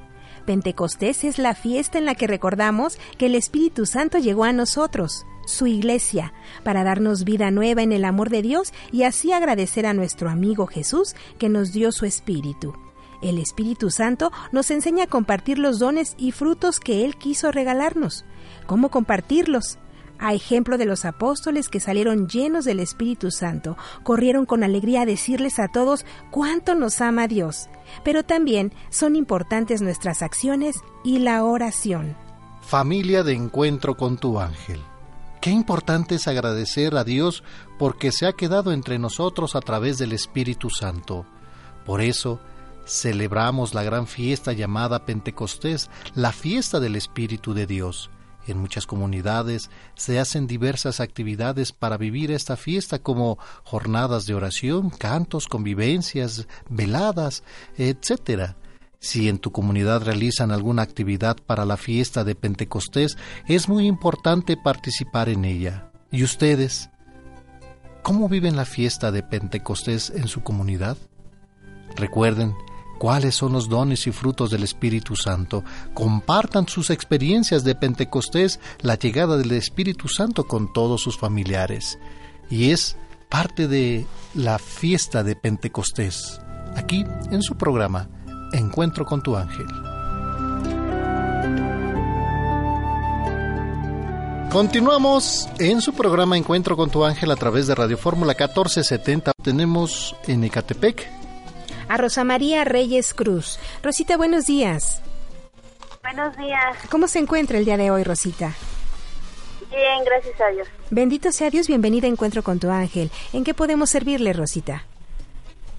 Pentecostés es la fiesta en la que recordamos que el Espíritu Santo llegó a nosotros, su iglesia, para darnos vida nueva en el amor de Dios y así agradecer a nuestro amigo Jesús que nos dio su Espíritu. El Espíritu Santo nos enseña a compartir los dones y frutos que Él quiso regalarnos. ¿Cómo compartirlos? A ejemplo de los apóstoles que salieron llenos del Espíritu Santo, corrieron con alegría a decirles a todos cuánto nos ama Dios. Pero también son importantes nuestras acciones y la oración. Familia de encuentro con tu ángel. Qué importante es agradecer a Dios porque se ha quedado entre nosotros a través del Espíritu Santo. Por eso, celebramos la gran fiesta llamada Pentecostés, la fiesta del Espíritu de Dios. En muchas comunidades se hacen diversas actividades para vivir esta fiesta como jornadas de oración, cantos, convivencias, veladas, etc. Si en tu comunidad realizan alguna actividad para la fiesta de Pentecostés, es muy importante participar en ella. ¿Y ustedes? ¿Cómo viven la fiesta de Pentecostés en su comunidad? Recuerden cuáles son los dones y frutos del Espíritu Santo. Compartan sus experiencias de Pentecostés, la llegada del Espíritu Santo con todos sus familiares. Y es parte de la fiesta de Pentecostés, aquí en su programa Encuentro con tu ángel. Continuamos en su programa Encuentro con tu ángel a través de Radio Fórmula 1470. Tenemos en Ecatepec a Rosa María Reyes Cruz. Rosita, buenos días. Buenos días. ¿Cómo se encuentra el día de hoy, Rosita? Bien, gracias a Dios. Bendito sea Dios, bienvenida a Encuentro con tu ángel. ¿En qué podemos servirle, Rosita?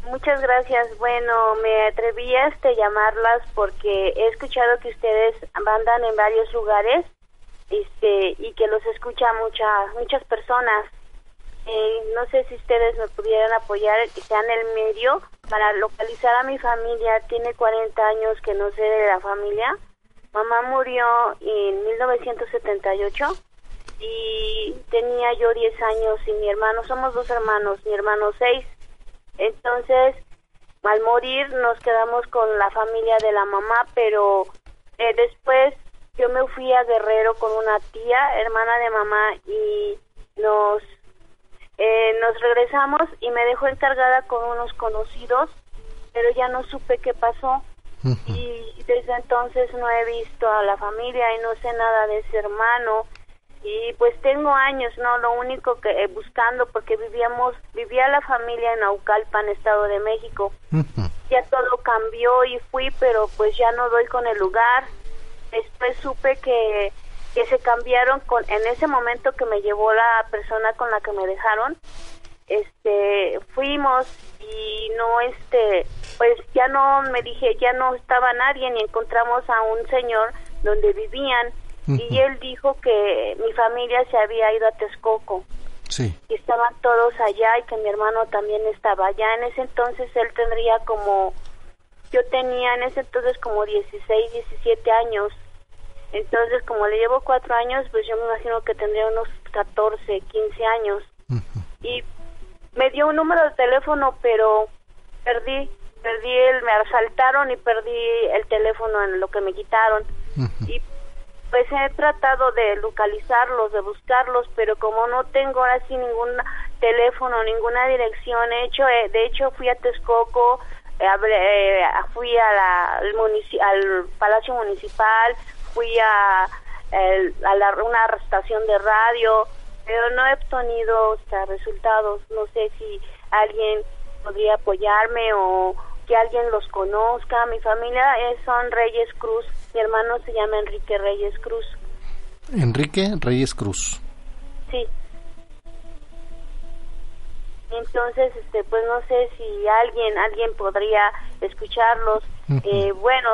Muchas gracias. Bueno, me atreví a este, llamarlas porque he escuchado que ustedes andan en varios lugares este, y que los escucha muchas muchas personas. Eh, no sé si ustedes me pudieran apoyar, que sean el medio para localizar a mi familia. Tiene 40 años que no sé de la familia. Mamá murió en 1978 y tenía yo 10 años y mi hermano, somos dos hermanos, mi hermano 6. Entonces, al morir nos quedamos con la familia de la mamá, pero eh, después yo me fui a Guerrero con una tía, hermana de mamá, y nos eh, nos regresamos y me dejó encargada con unos conocidos, pero ya no supe qué pasó. Y desde entonces no he visto a la familia y no sé nada de ese hermano. Y pues tengo años, ¿no? Lo único que eh, buscando, porque vivíamos, vivía la familia en Aucalpan, Estado de México. Ya todo cambió y fui, pero pues ya no doy con el lugar. Después supe que que se cambiaron con en ese momento que me llevó la persona con la que me dejaron este fuimos y no este pues ya no me dije ya no estaba nadie ni encontramos a un señor donde vivían y él dijo que mi familia se había ido a Texcoco sí. y estaban todos allá y que mi hermano también estaba allá en ese entonces él tendría como yo tenía en ese entonces como 16 17 años entonces, como le llevo cuatro años, pues yo me imagino que tendría unos 14, 15 años. Y me dio un número de teléfono, pero perdí, perdí el, me asaltaron y perdí el teléfono en lo que me quitaron. Y pues he tratado de localizarlos, de buscarlos, pero como no tengo ahora sí ningún teléfono, ninguna dirección, he hecho, eh, de hecho fui a Texcoco, eh, eh, fui a la, al, al Palacio Municipal, fui a, a la, una estación de radio, pero no he obtenido resultados. No sé si alguien podría apoyarme o que alguien los conozca. Mi familia es, son Reyes Cruz. Mi hermano se llama Enrique Reyes Cruz. Enrique Reyes Cruz. Sí. Entonces, este, pues no sé si alguien, alguien podría escucharlos. eh, bueno,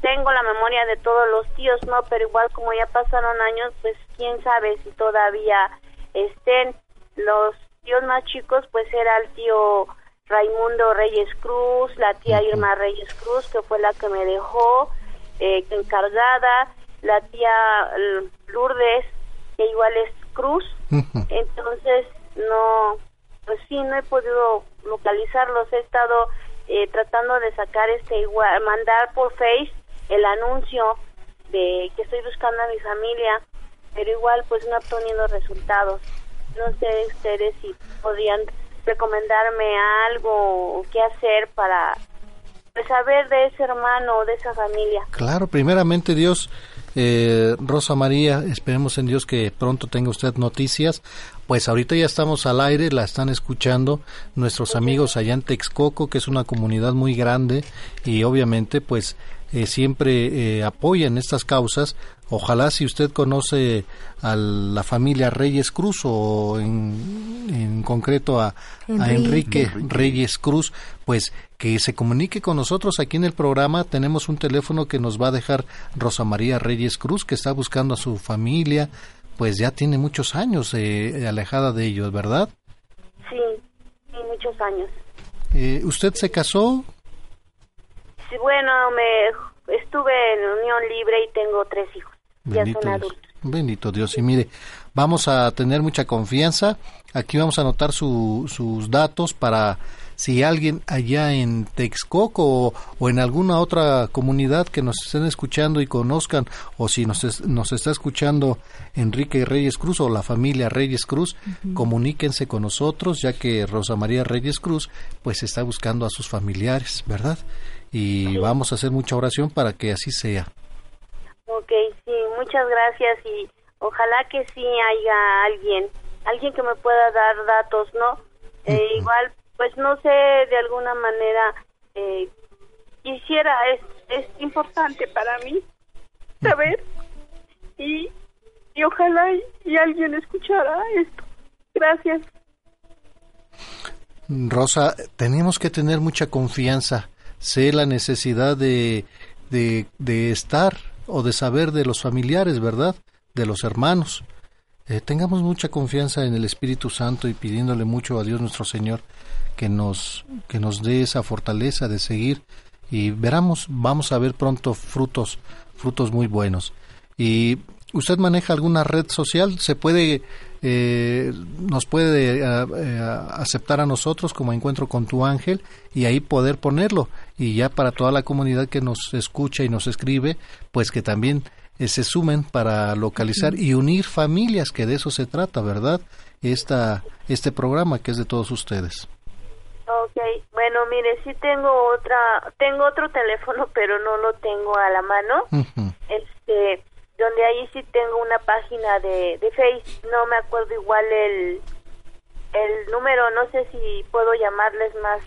tengo la memoria de todos los tíos, ¿no? Pero igual como ya pasaron años, pues quién sabe si todavía estén. Los tíos más chicos, pues era el tío Raimundo Reyes Cruz, la tía Irma Reyes Cruz, que fue la que me dejó eh, encargada, la tía Lourdes, que igual es Cruz. Entonces, no, pues sí, no he podido localizarlos, he estado eh, tratando de sacar este igual, mandar por Face el anuncio de que estoy buscando a mi familia, pero igual pues no obteniendo resultados. No sé ustedes si podrían recomendarme algo o qué hacer para pues, saber de ese hermano o de esa familia. Claro, primeramente Dios, eh, Rosa María, esperemos en Dios que pronto tenga usted noticias. Pues ahorita ya estamos al aire, la están escuchando nuestros amigos allá en Texcoco, que es una comunidad muy grande y obviamente pues eh, siempre eh, apoyan estas causas. Ojalá si usted conoce a la familia Reyes Cruz o en, en concreto a, a Enrique Reyes Cruz, pues que se comunique con nosotros aquí en el programa. Tenemos un teléfono que nos va a dejar Rosa María Reyes Cruz, que está buscando a su familia, pues ya tiene muchos años eh, alejada de ellos, ¿verdad? Sí, sí, muchos años. Eh, ¿Usted se casó? Sí, bueno, me estuve en unión libre y tengo tres hijos. Bendito ya son Dios. adultos. Bendito Dios. Y mire, vamos a tener mucha confianza. Aquí vamos a anotar su, sus datos para si alguien allá en Texcoco o, en alguna otra comunidad que nos estén escuchando y conozcan, o si nos, nos está escuchando Enrique Reyes Cruz o la familia Reyes Cruz, comuníquense con nosotros, ya que Rosa María Reyes Cruz pues está buscando a sus familiares, ¿verdad? Y vamos a hacer mucha oración para que así sea. Ok, sí, muchas gracias y ojalá que sí haya alguien, alguien que me pueda dar datos, ¿no? Eh, igual, pues no sé, de alguna manera, eh, quisiera, es, es importante para mí saber y, y ojalá y, alguien escuchara esto. Gracias. Rosa, tenemos que tener mucha confianza. Sé la necesidad de, de, de estar o de saber de los familiares, ¿verdad? De los hermanos. Eh, tengamos mucha confianza en el Espíritu Santo y pidiéndole mucho a Dios nuestro Señor que nos, que nos dé esa fortaleza de seguir y veramos, vamos a ver pronto frutos, frutos muy buenos. Y usted maneja alguna red social, se puede, eh, nos puede eh, aceptar a nosotros como encuentro con tu ángel y ahí poder ponerlo. Y ya para toda la comunidad que nos escucha y nos escribe, pues que también eh, se sumen para localizar y unir familias, que de eso se trata, ¿verdad? Esta, este programa que es de todos ustedes. Ok, bueno, mire, sí tengo otra, tengo otro teléfono, pero no lo tengo a la mano. Este, donde ahí sí tengo una página de, de Face, no me acuerdo igual el, el número, no sé si puedo llamarles más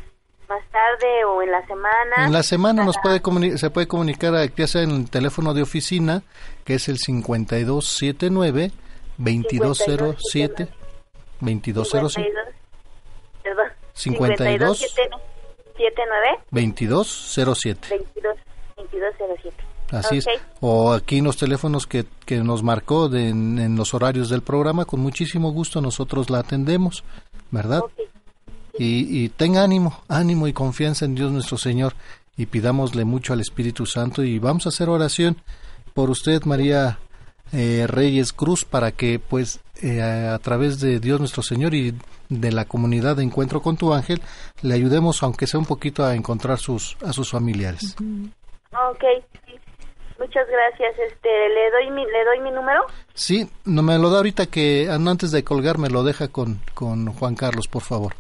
más tarde o en la semana. En la semana nos puede se puede comunicar ya sea en el teléfono de oficina, que es el 5279 2207 2207 perdón 52 79 2207 2207 Así es. O aquí en los teléfonos que, que nos marcó de, en, los horarios del programa, con muchísimo gusto nosotros la atendemos, ¿verdad? y, tenga ánimo, ánimo y confianza en Dios nuestro Señor y pidámosle mucho al Espíritu Santo y vamos a hacer oración por usted, María eh, Reyes Cruz, para que pues eh, a través de Dios nuestro Señor y de la comunidad de Encuentro con tu Ángel le ayudemos, aunque sea un poquito, a encontrar sus, a sus familiares. Ok, Muchas gracias. Este, ¿le doy mi, le doy mi número? Sí, no me lo da ahorita que antes de colgar me lo deja con, con Juan Carlos, por favor.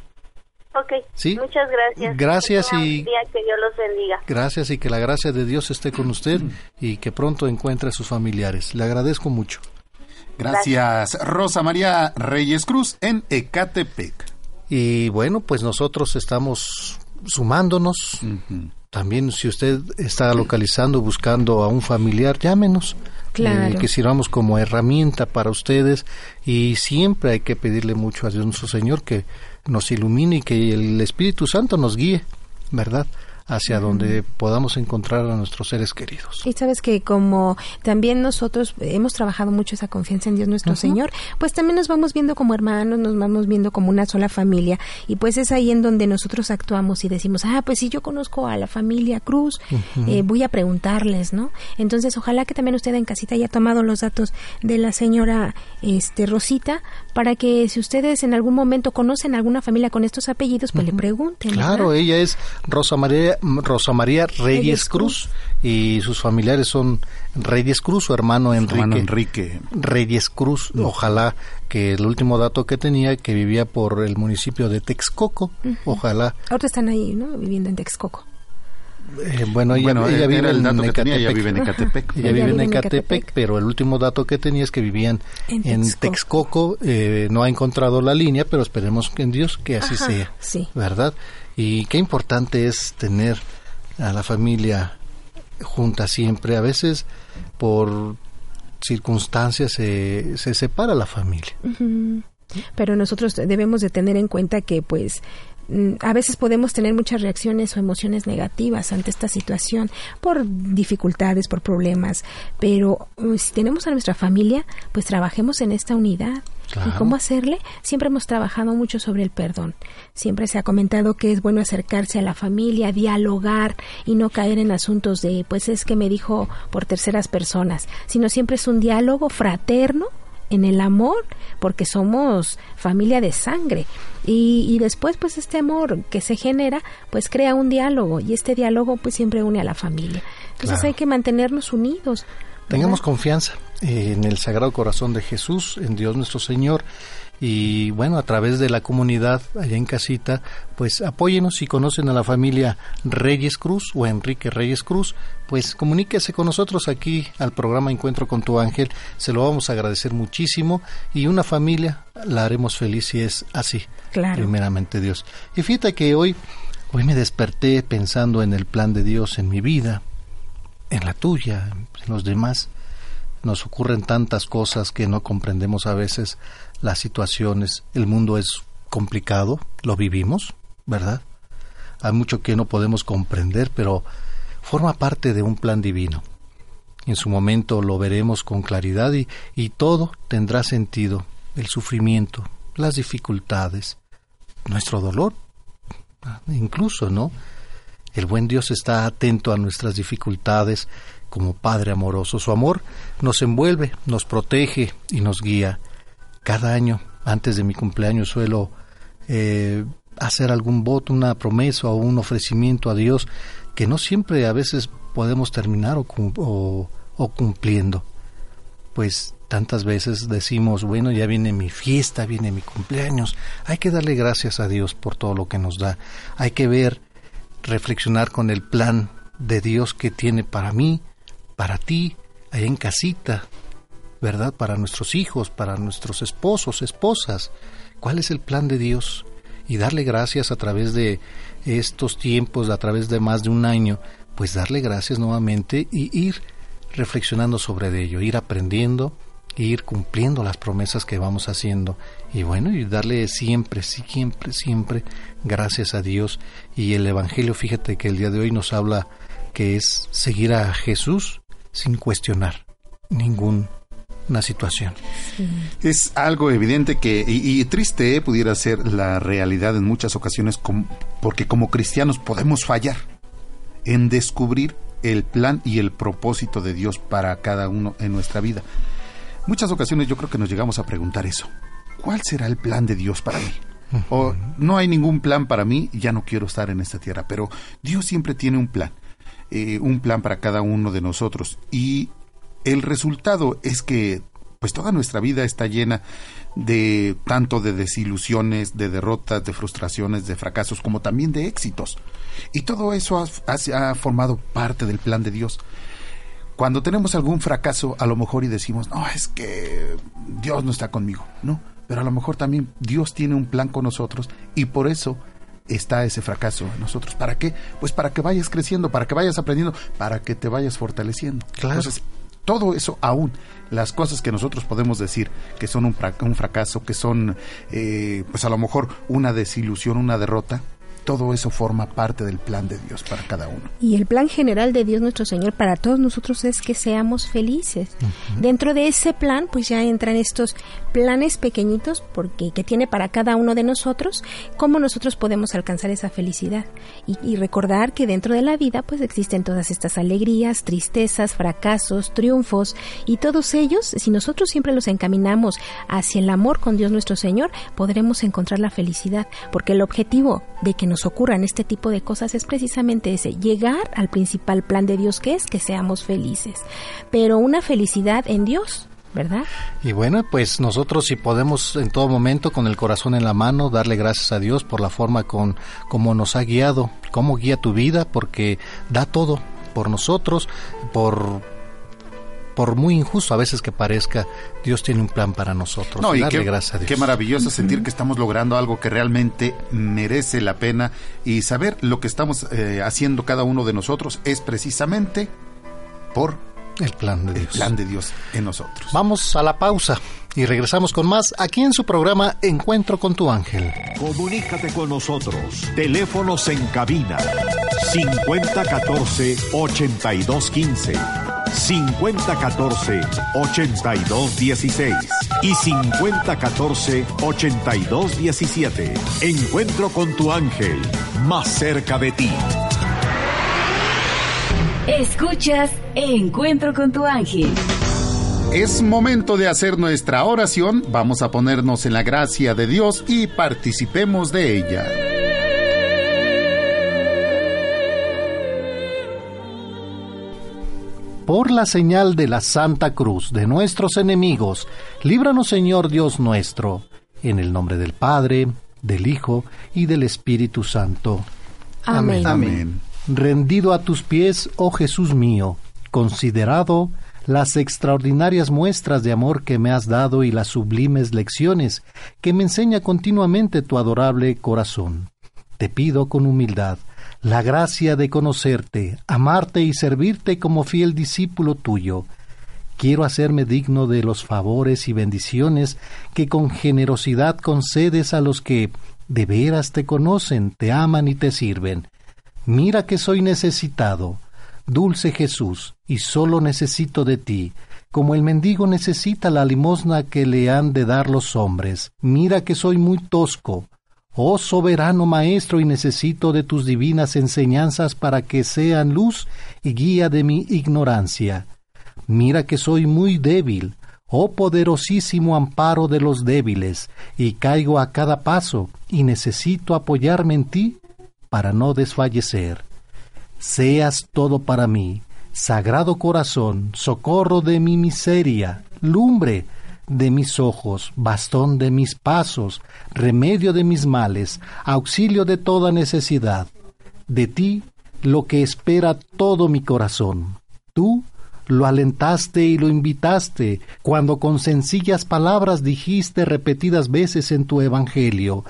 Ok. Muchas gracias. Gracias y que Dios los bendiga. Gracias y que la gracia de Dios esté con usted y que pronto encuentre a sus familiares. Le agradezco mucho. Gracias, Rosa María Reyes Cruz en Ecatepec. Y bueno, pues nosotros estamos sumándonos. También si usted está localizando, buscando a un familiar, llámenos. Claro. Eh, que sirvamos como herramienta para ustedes y siempre hay que pedirle mucho a Dios nuestro Señor que nos ilumine y que el Espíritu Santo nos guíe, ¿verdad? hacia donde podamos encontrar a nuestros seres queridos. Y sabes que como también nosotros hemos trabajado mucho esa confianza en Dios nuestro Señor, pues también nos vamos viendo como hermanos, nos vamos viendo como una sola familia y pues es ahí en donde nosotros actuamos y decimos, ah, pues si yo conozco a la familia Cruz, eh, voy a preguntarles, ¿no? Entonces ojalá que también usted en casita haya tomado los datos de la señora este Rosita para que si ustedes en algún momento conocen alguna familia con estos apellidos, pues le pregunten. Claro, ella es Rosa María Rosa María Reyes, Cruz, y sus familiares son Reyes Cruz, su hermano Enrique, Enrique. Reyes Cruz. Ojalá que el último dato que tenía, que vivía por el municipio de Texcoco, ojalá. Ahora están ahí, ¿no? Viviendo en Texcoco. Eh, bueno, ella, vive, en ella vive en Ecatepec. ella, vive en Ecatepec, pero el último dato que tenía es que vivían en, Texcoco. Eh, no ha encontrado la línea, pero esperemos en Dios que así sea. Sí. ¿Verdad? Y qué importante es tener a la familia junta siempre. A veces por circunstancias se, se separa la familia. Pero nosotros debemos de tener en cuenta que pues a veces podemos tener muchas reacciones o emociones negativas ante esta situación por dificultades, por problemas, pero uh, si tenemos a nuestra familia, pues trabajemos en esta unidad. ¿Y cómo hacerle? Siempre hemos trabajado mucho sobre el perdón. Siempre se ha comentado que es bueno acercarse a la familia, dialogar y no caer en asuntos de, pues es que me dijo por terceras personas, sino siempre es un diálogo fraterno en el amor, porque somos familia de sangre. Y, y, después, pues este amor que se genera, pues crea un diálogo y este diálogo pues siempre une a la familia. Entonces hay que mantenernos unidos. Tengamos confianza en el Sagrado Corazón de Jesús, en Dios nuestro Señor. Y bueno, a través de la comunidad allá en casita, pues apóyenos si conocen a la familia Reyes Cruz o Enrique Reyes Cruz, pues comuníquese con nosotros aquí al programa Encuentro con tu ángel, se lo vamos a agradecer muchísimo y una familia la haremos feliz si es así, claro. primeramente Dios. Y fíjate que hoy, hoy me desperté pensando en el plan de Dios en mi vida, en la tuya, en los demás. Nos ocurren tantas cosas que no comprendemos a veces las situaciones. El mundo es complicado, lo vivimos, ¿verdad? Hay mucho que no podemos comprender, pero forma parte de un plan divino. En su momento lo veremos con claridad y, y todo tendrá sentido. El sufrimiento, las dificultades, nuestro dolor, incluso, ¿no? El buen Dios está atento a nuestras dificultades como Padre amoroso. Su amor nos envuelve, nos protege y nos guía. Cada año, antes de mi cumpleaños, suelo eh, hacer algún voto, una promesa o un ofrecimiento a Dios que no siempre a veces podemos terminar o, cumpliendo. Pues tantas veces decimos, bueno, ya viene mi fiesta, viene mi cumpleaños. Hay que darle gracias a Dios por todo lo que nos da. Hay que ver, reflexionar con el plan de Dios que tiene para mí, para ti, allá en casita, ¿verdad? Para nuestros hijos, para nuestros esposos, esposas. ¿Cuál es el plan de Dios? Y darle gracias a través de estos tiempos, a través de más de un año, pues darle gracias nuevamente y ir reflexionando sobre ello, ir aprendiendo, ir cumpliendo las promesas que vamos haciendo y bueno, y darle siempre, siempre, siempre gracias a Dios. Y el Evangelio, fíjate que el día de hoy nos habla que es seguir a Jesús sin cuestionar ninguna situación. Es algo evidente que, y, y triste eh, pudiera ser la realidad en muchas ocasiones, com, porque como cristianos podemos fallar en descubrir el plan y el propósito de Dios para cada uno en nuestra vida. Muchas ocasiones yo creo que nos llegamos a preguntar eso. ¿Cuál será el plan de Dios para mí? O no hay ningún plan para mí, ya no quiero estar en esta tierra, pero Dios siempre tiene un plan, eh, un plan para cada uno de nosotros. Y el resultado es que pues toda nuestra vida está llena de tanto de desilusiones, de derrotas, de frustraciones, de fracasos, como también de éxitos. Y todo eso ha, ha, formado parte del plan de Dios cuando tenemos algún fracaso, a lo mejor y decimos, no, es que Dios no está conmigo, ¿no? Pero a lo mejor también Dios tiene un plan con nosotros y por eso está ese fracaso en nosotros. ¿Para qué? Pues para que vayas creciendo, para que vayas aprendiendo, para que te vayas fortaleciendo. Claro. Entonces, todo eso aún, las cosas que nosotros podemos decir que son un, fracaso, que son, eh, pues a lo mejor una desilusión, una derrota, todo eso forma parte del plan de Dios para cada uno. Y el plan general de Dios nuestro Señor para todos nosotros es que seamos felices. Uh -huh. Dentro de ese plan, pues ya entran estos planes pequeñitos porque que tiene para cada uno de nosotros, cómo nosotros podemos alcanzar esa felicidad y, y recordar que dentro de la vida pues existen todas estas alegrías, tristezas, fracasos, triunfos y todos ellos, si nosotros siempre los encaminamos hacia el amor con Dios nuestro Señor, podremos encontrar la felicidad, porque el objetivo de que nos ocurran este tipo de cosas es precisamente ese, llegar al principal plan de Dios que es que seamos felices, pero una felicidad en Dios. ¿verdad? Y bueno, pues nosotros si podemos en todo momento con el corazón en la mano darle gracias a Dios por la forma con como nos ha guiado, cómo guía tu vida, porque da todo por nosotros, por por muy injusto a veces que parezca, Dios tiene un plan para nosotros. No, y darle qué, gracias a Dios. Qué maravilloso uh -huh. sentir que estamos logrando algo que realmente merece la pena y saber lo que estamos eh, haciendo cada uno de nosotros es precisamente por el plan de Dios. El plan de Dios en nosotros. Vamos a la pausa y regresamos con más aquí en su programa Encuentro con tu ángel. Comunícate con nosotros. Teléfonos en cabina 5014 8215. 5014-8216 y 5014-8217. Encuentro con tu ángel, más cerca de ti. Escuchas Encuentro con tu ángel. Es momento de hacer nuestra oración, vamos a ponernos en la gracia de Dios y participemos de ella. Por la señal de la Santa Cruz de nuestros enemigos, líbranos Señor Dios nuestro, en el nombre del Padre, del Hijo y del Espíritu Santo. Amén. Amén. Rendido a tus pies, oh Jesús mío, considerado las extraordinarias muestras de amor que me has dado y las sublimes lecciones que me enseña continuamente tu adorable corazón. Te pido con humildad la gracia de conocerte, amarte y servirte como fiel discípulo tuyo. Quiero hacerme digno de los favores y bendiciones que con generosidad concedes a los que de veras te conocen, te aman y te sirven. Mira que soy necesitado, Dulce Jesús, y solo necesito de ti, como el mendigo necesita la limosna que le han de dar los hombres. Mira que soy muy tosco, oh soberano Maestro, y necesito de tus divinas enseñanzas para que sean luz y guía de mi ignorancia. Mira que soy muy débil, oh poderosísimo amparo de los débiles, y caigo a cada paso, y necesito apoyarme en ti para no desfallecer seas todo para mí, Sagrado Corazón, socorro de mi miseria, lumbre de mis ojos, bastón de mis pasos, remedio de mis males, auxilio de toda necesidad. De ti lo que espera todo mi corazón. Tú lo alentaste y lo invitaste cuando con sencillas palabras dijiste repetidas veces en tu Evangelio,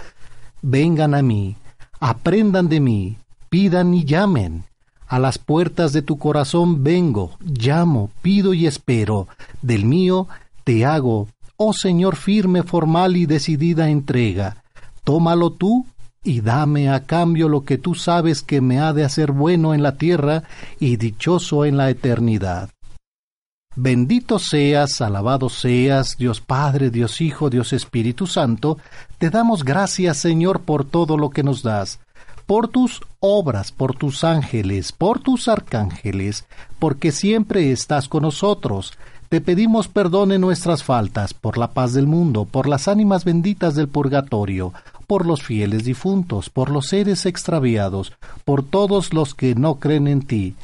vengan a mí, aprendan de mí, pidan y llamen a las puertas de tu corazón vengo, llamo, pido y espero. Del mío te hago, oh Señor firme, formal y decidida entrega. Tómalo tú y dame a cambio lo que tú sabes que me ha de hacer bueno en la tierra y dichoso en la eternidad. Bendito seas, alabado seas, Dios Padre, Dios Hijo, Dios Espíritu Santo, te damos gracias, Señor, por todo lo que nos das por tus obras, por tus ángeles, por tus arcángeles, porque siempre estás con nosotros. Te pedimos perdón en nuestras faltas, por la paz del mundo, por las ánimas benditas del purgatorio, por los fieles difuntos, por los seres extraviados, por todos los que no creen en ti.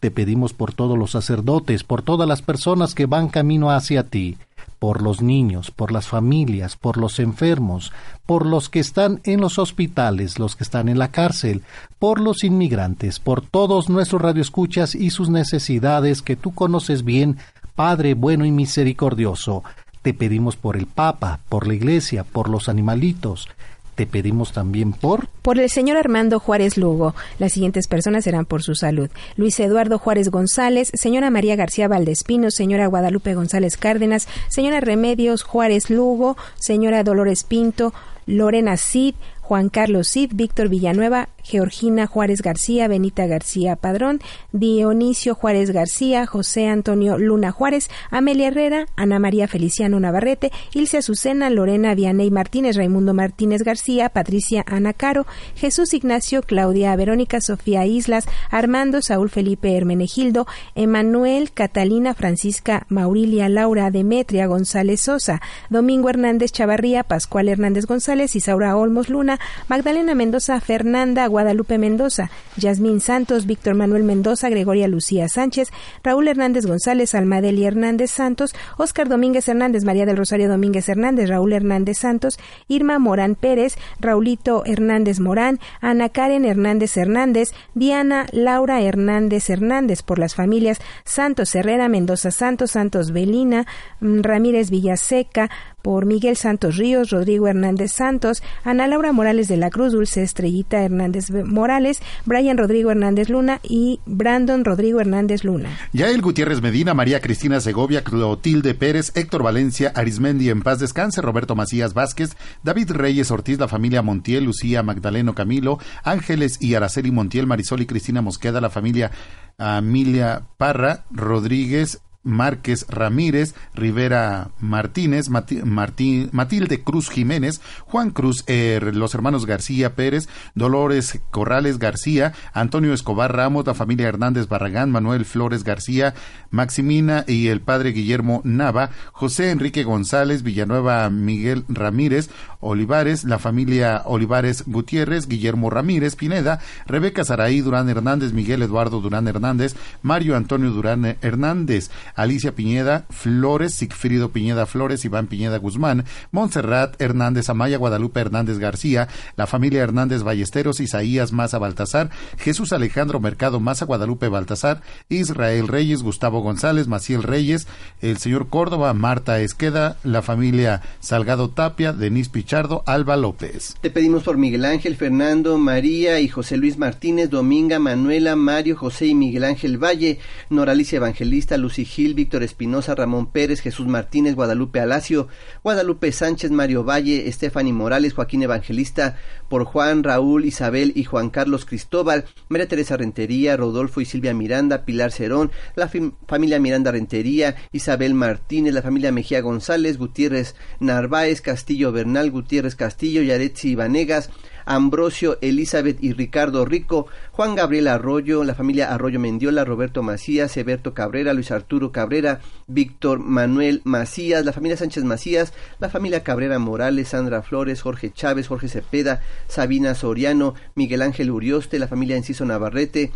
Te pedimos por todos los sacerdotes, por todas las personas que van camino hacia ti por los niños, por las familias, por los enfermos, por los que están en los hospitales, los que están en la cárcel, por los inmigrantes, por todos nuestros radioescuchas y sus necesidades que tú conoces bien, Padre bueno y misericordioso. Te pedimos por el Papa, por la Iglesia, por los animalitos, te pedimos también por... Por el señor Armando Juárez Lugo. Las siguientes personas serán por su salud. Luis Eduardo Juárez González, señora María García Valdespino, señora Guadalupe González Cárdenas, señora Remedios Juárez Lugo, señora Dolores Pinto, Lorena Cid, Juan Carlos Cid, Víctor Villanueva, Georgina Juárez García, Benita García Padrón, Dionisio Juárez García, José Antonio Luna Juárez, Amelia Herrera, Ana María Feliciano Navarrete, Ilse Azucena, Lorena Vianey Martínez, Raimundo Martínez García, Patricia Ana Caro, Jesús Ignacio, Claudia Verónica Sofía Islas, Armando Saúl Felipe Hermenegildo, Emanuel Catalina Francisca Maurilia Laura Demetria González Sosa, Domingo Hernández Chavarría, Pascual Hernández González, Isaura Olmos Luna, Magdalena Mendoza, Fernanda Guadalupe Mendoza, Yasmín Santos, Víctor Manuel Mendoza, Gregoria Lucía Sánchez, Raúl Hernández González, Almadeli Hernández Santos, Óscar Domínguez Hernández, María del Rosario Domínguez Hernández, Raúl Hernández Santos, Irma Morán Pérez, Raulito Hernández Morán, Ana Karen Hernández Hernández, Diana Laura Hernández Hernández, por las familias Santos Herrera, Mendoza Santos, Santos Belina, mm, Ramírez Villaseca, por Miguel Santos Ríos, Rodrigo Hernández Santos, Ana Laura Morales de la Cruz, Dulce Estrellita Hernández Morales, Brian Rodrigo Hernández Luna y Brandon Rodrigo Hernández Luna. Yael Gutiérrez Medina, María Cristina Segovia, Clotilde Pérez, Héctor Valencia, Arismendi en paz descanse, Roberto Macías Vázquez, David Reyes Ortiz, la familia Montiel, Lucía Magdaleno Camilo, Ángeles y Araceli Montiel, Marisol y Cristina Mosqueda, la familia Emilia Parra, Rodríguez, Márquez Ramírez, Rivera Martínez, Mati- Martí- Matilde Cruz Jiménez, Juan Cruz, eh, los hermanos García Pérez, Dolores Corrales García, Antonio Escobar Ramos, la familia Hernández Barragán, Manuel Flores García, Maximina y el padre Guillermo Nava, José Enrique González, Villanueva Miguel Ramírez, Olivares, la familia Olivares Gutiérrez, Guillermo Ramírez Pineda, Rebeca Saraí Durán Hernández, Miguel Eduardo Durán Hernández, Mario Antonio Durán Hernández, Alicia Piñeda Flores, Sigfrido Piñeda Flores, Iván Piñeda Guzmán, Montserrat Hernández Amaya, Guadalupe Hernández García, la familia Hernández Ballesteros, Isaías Maza Baltasar, Jesús Alejandro Mercado Maza, Guadalupe Baltasar, Israel Reyes, Gustavo González, Maciel Reyes, el señor Córdoba, Marta Esqueda, la familia Salgado Tapia, Denis Pichardo, Alba López. Te pedimos por Miguel Ángel, Fernando, María y José Luis Martínez, Dominga, Manuela, Mario, José y Miguel Ángel Valle, Noralicia Evangelista, Lucy Gil, Víctor Espinosa, Ramón Pérez, Jesús Martínez, Guadalupe Alacio, Guadalupe Sánchez, Mario Valle, Estefany Morales, Joaquín Evangelista, por Juan, Raúl, Isabel y Juan Carlos Cristóbal, María Teresa Rentería, Rodolfo y Silvia Miranda, Pilar Cerón, la fam- familia Miranda Rentería, Isabel Martínez, la familia Mejía González, Gutiérrez Narváez, Castillo Bernal, Gutiérrez Castillo, Yaretsi Vanegas, Ambrosio, Elizabeth y Ricardo Rico, Juan Gabriel Arroyo, la familia Arroyo Mendiola, Roberto Macías, Eberto Cabrera, Luis Arturo Cabrera, Víctor Manuel Macías, la familia Sánchez Macías, la familia Cabrera Morales, Sandra Flores, Jorge Chávez, Jorge Cepeda, Sabina Soriano, Miguel Ángel Urioste, la familia Enciso Navarrete,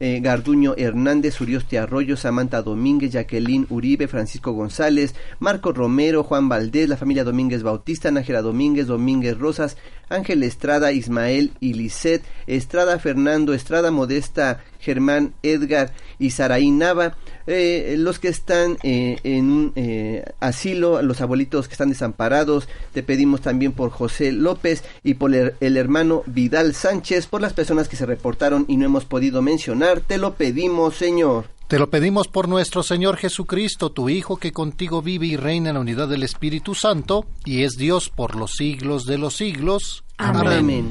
eh, Garduño Hernández, Urioste Arroyo, Samantha Domínguez, Jacqueline Uribe, Francisco González, Marco Romero, Juan Valdés, la familia Domínguez Bautista, Nájera Domínguez, Domínguez Rosas, Ángel Estrada, Ismael y Lisset, Estrada Fernando, Estrada Modesta, Germán Edgar y Saraí Nava, eh, los que están eh, en un eh, asilo, los abuelitos que están desamparados, te pedimos también por José López y por el, el hermano Vidal Sánchez, por las personas que se reportaron y no hemos podido mencionar, te lo pedimos, Señor. Te lo pedimos por nuestro Señor Jesucristo, tu Hijo, que contigo vive y reina en la unidad del Espíritu Santo, y es Dios por los siglos de los siglos. Amén.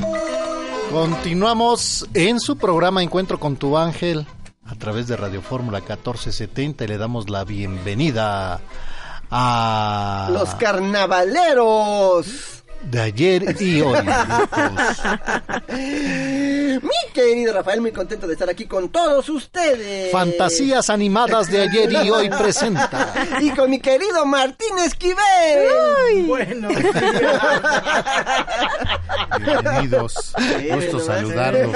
Continuamos en su programa Encuentro con tu ángel a través de Radio Fórmula 1470 y le damos la bienvenida a Los carnavaleros. De ayer y hoy. Mi querido Rafael, muy contento de estar aquí con todos ustedes. Fantasías animadas de ayer y hoy presenta. Y con mi querido Martín Esquivel. Bueno. Bienvenidos. Gusto saludarlos.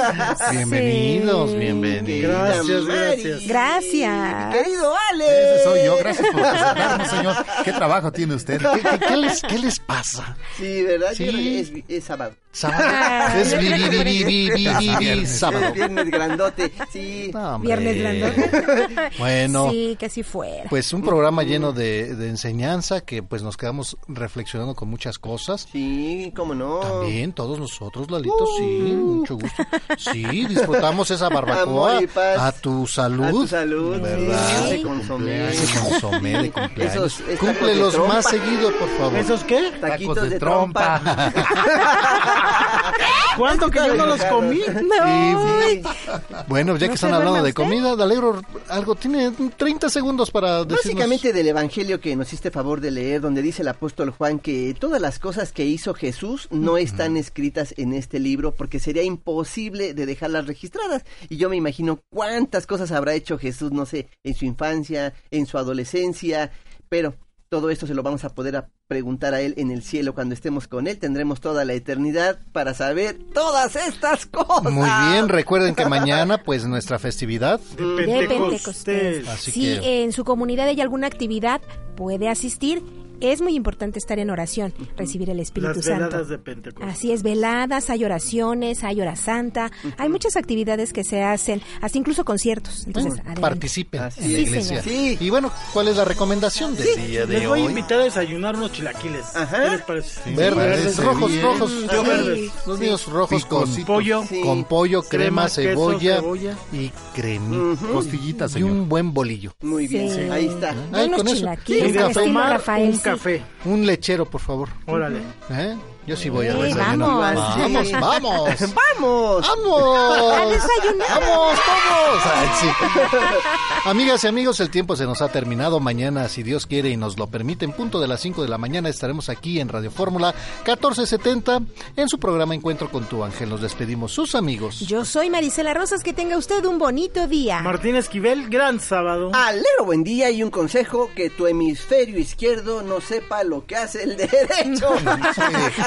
Bienvenidos, bienvenidos. Gracias, gracias. Gracias. Mi querido Ale. Ese soy yo. Gracias por presentarnos, señor. ¿Qué trabajo tiene usted? ¿Qué, qué- qué les, qué les pasa? Sí, ¿verdad? Sí. Creo que Es, es sábado. Sábado. Ah, es yo vi, creo vi, que vi, vi, vi, vi, vi, Es sábado. viernes grandote. Sí. No. Viernes grandote. Bueno. Sí, que si fuera. Pues un programa lleno de, de enseñanza que pues nos quedamos reflexionando con muchas cosas. Sí, cómo no. También todos nosotros, Lalito, sí, mucho gusto. Sí, disfrutamos esa barbacoa Amor y paz. a tu salud. A tu salud, ¿Verdad? sí. Consomé. Consomé de cumpleaños. Esos- tacos Cúmplelos de más seguido, por favor. ¿Esos qué? Taquitos de trompa. ¿Cuánto que yo no los comí? Sí. Bueno, ya que ¿No están se hablando de usted? comida, Dalegro, algo tiene 30 segundos para decirnos. Básicamente del Evangelio que nos hiciste favor de leer, donde dice el apóstol Juan que todas las cosas que hizo Jesús no están escritas en este libro porque sería imposible de dejarlas registradas. Y yo me imagino cuántas cosas habrá hecho Jesús, no sé, en su infancia, en su adolescencia, pero todo esto se lo vamos a poder a preguntar a él en el cielo cuando estemos con él. Tendremos toda la eternidad para saber todas estas cosas. Muy bien, recuerden que mañana, pues nuestra festividad. De de Pentecostés. Pentecostés. Así si que- en su comunidad hay alguna actividad, puede asistir. Es muy importante estar en oración, recibir el Espíritu Las Santo. veladas de Pentecostés. Así es, veladas, hay oraciones, hay hora santa, hay muchas actividades que se hacen, hasta incluso conciertos. Entonces, adelante. Participen Así en la es. iglesia. Sí. Y bueno, ¿cuál es la recomendación del día de Les voy a hoy? invitar a desayunar unos chilaquiles. Ajá. ¿Qué les parece? Verdes, parece rojos, bien. rojos. Yo Sí, verdes. Los míos rojos con. Pollo. Sí. con pollo, crema, Crema, queso, cebolla, y cremita. Costillitas, Y señor. un buen bolillo. Muy bien, Sí. ahí está. Unos con eso. chilaquiles Un Y café. Café. Un lechero, por favor. Órale. ¿Eh? Yo sí voy a desayunar. vamos. Vamos, vamos. ¡Vamos! ¡Vamos! ¡A desayunar! ¡Vamos todos! Ay, sí. Amigas y amigos, el tiempo se nos ha terminado. Mañana, si Dios quiere y nos lo permite, en punto de las 5 de la mañana estaremos aquí en Radio Fórmula 1470 en su programa Encuentro con tu ángel. Nos despedimos sus amigos. Yo soy Marisela Rosas, que tenga usted un bonito día. Martín Esquivel, gran sábado. Alegro buen día y un consejo que tu hemisferio izquierdo no sepa lo que hace el derecho.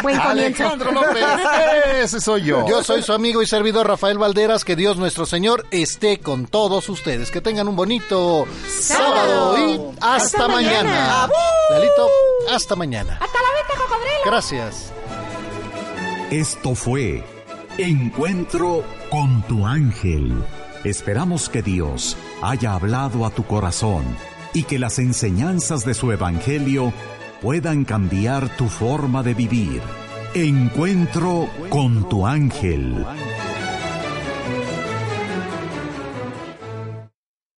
Buen comienzo. Alejandro López, ese soy yo. Yo soy su amigo y servidor Rafael Valderas. Que Dios nuestro Señor esté con todos ustedes. Que tengan un bonito sábado y hasta, Hasta mañana. mañana. Lalito, hasta mañana. ¡Hasta la venta, cocodrilo! Gracias. Esto fue Encuentro con tu ángel. Esperamos que Dios haya hablado a tu corazón y que las enseñanzas de su Evangelio puedan cambiar tu forma de vivir. Encuentro con tu ángel.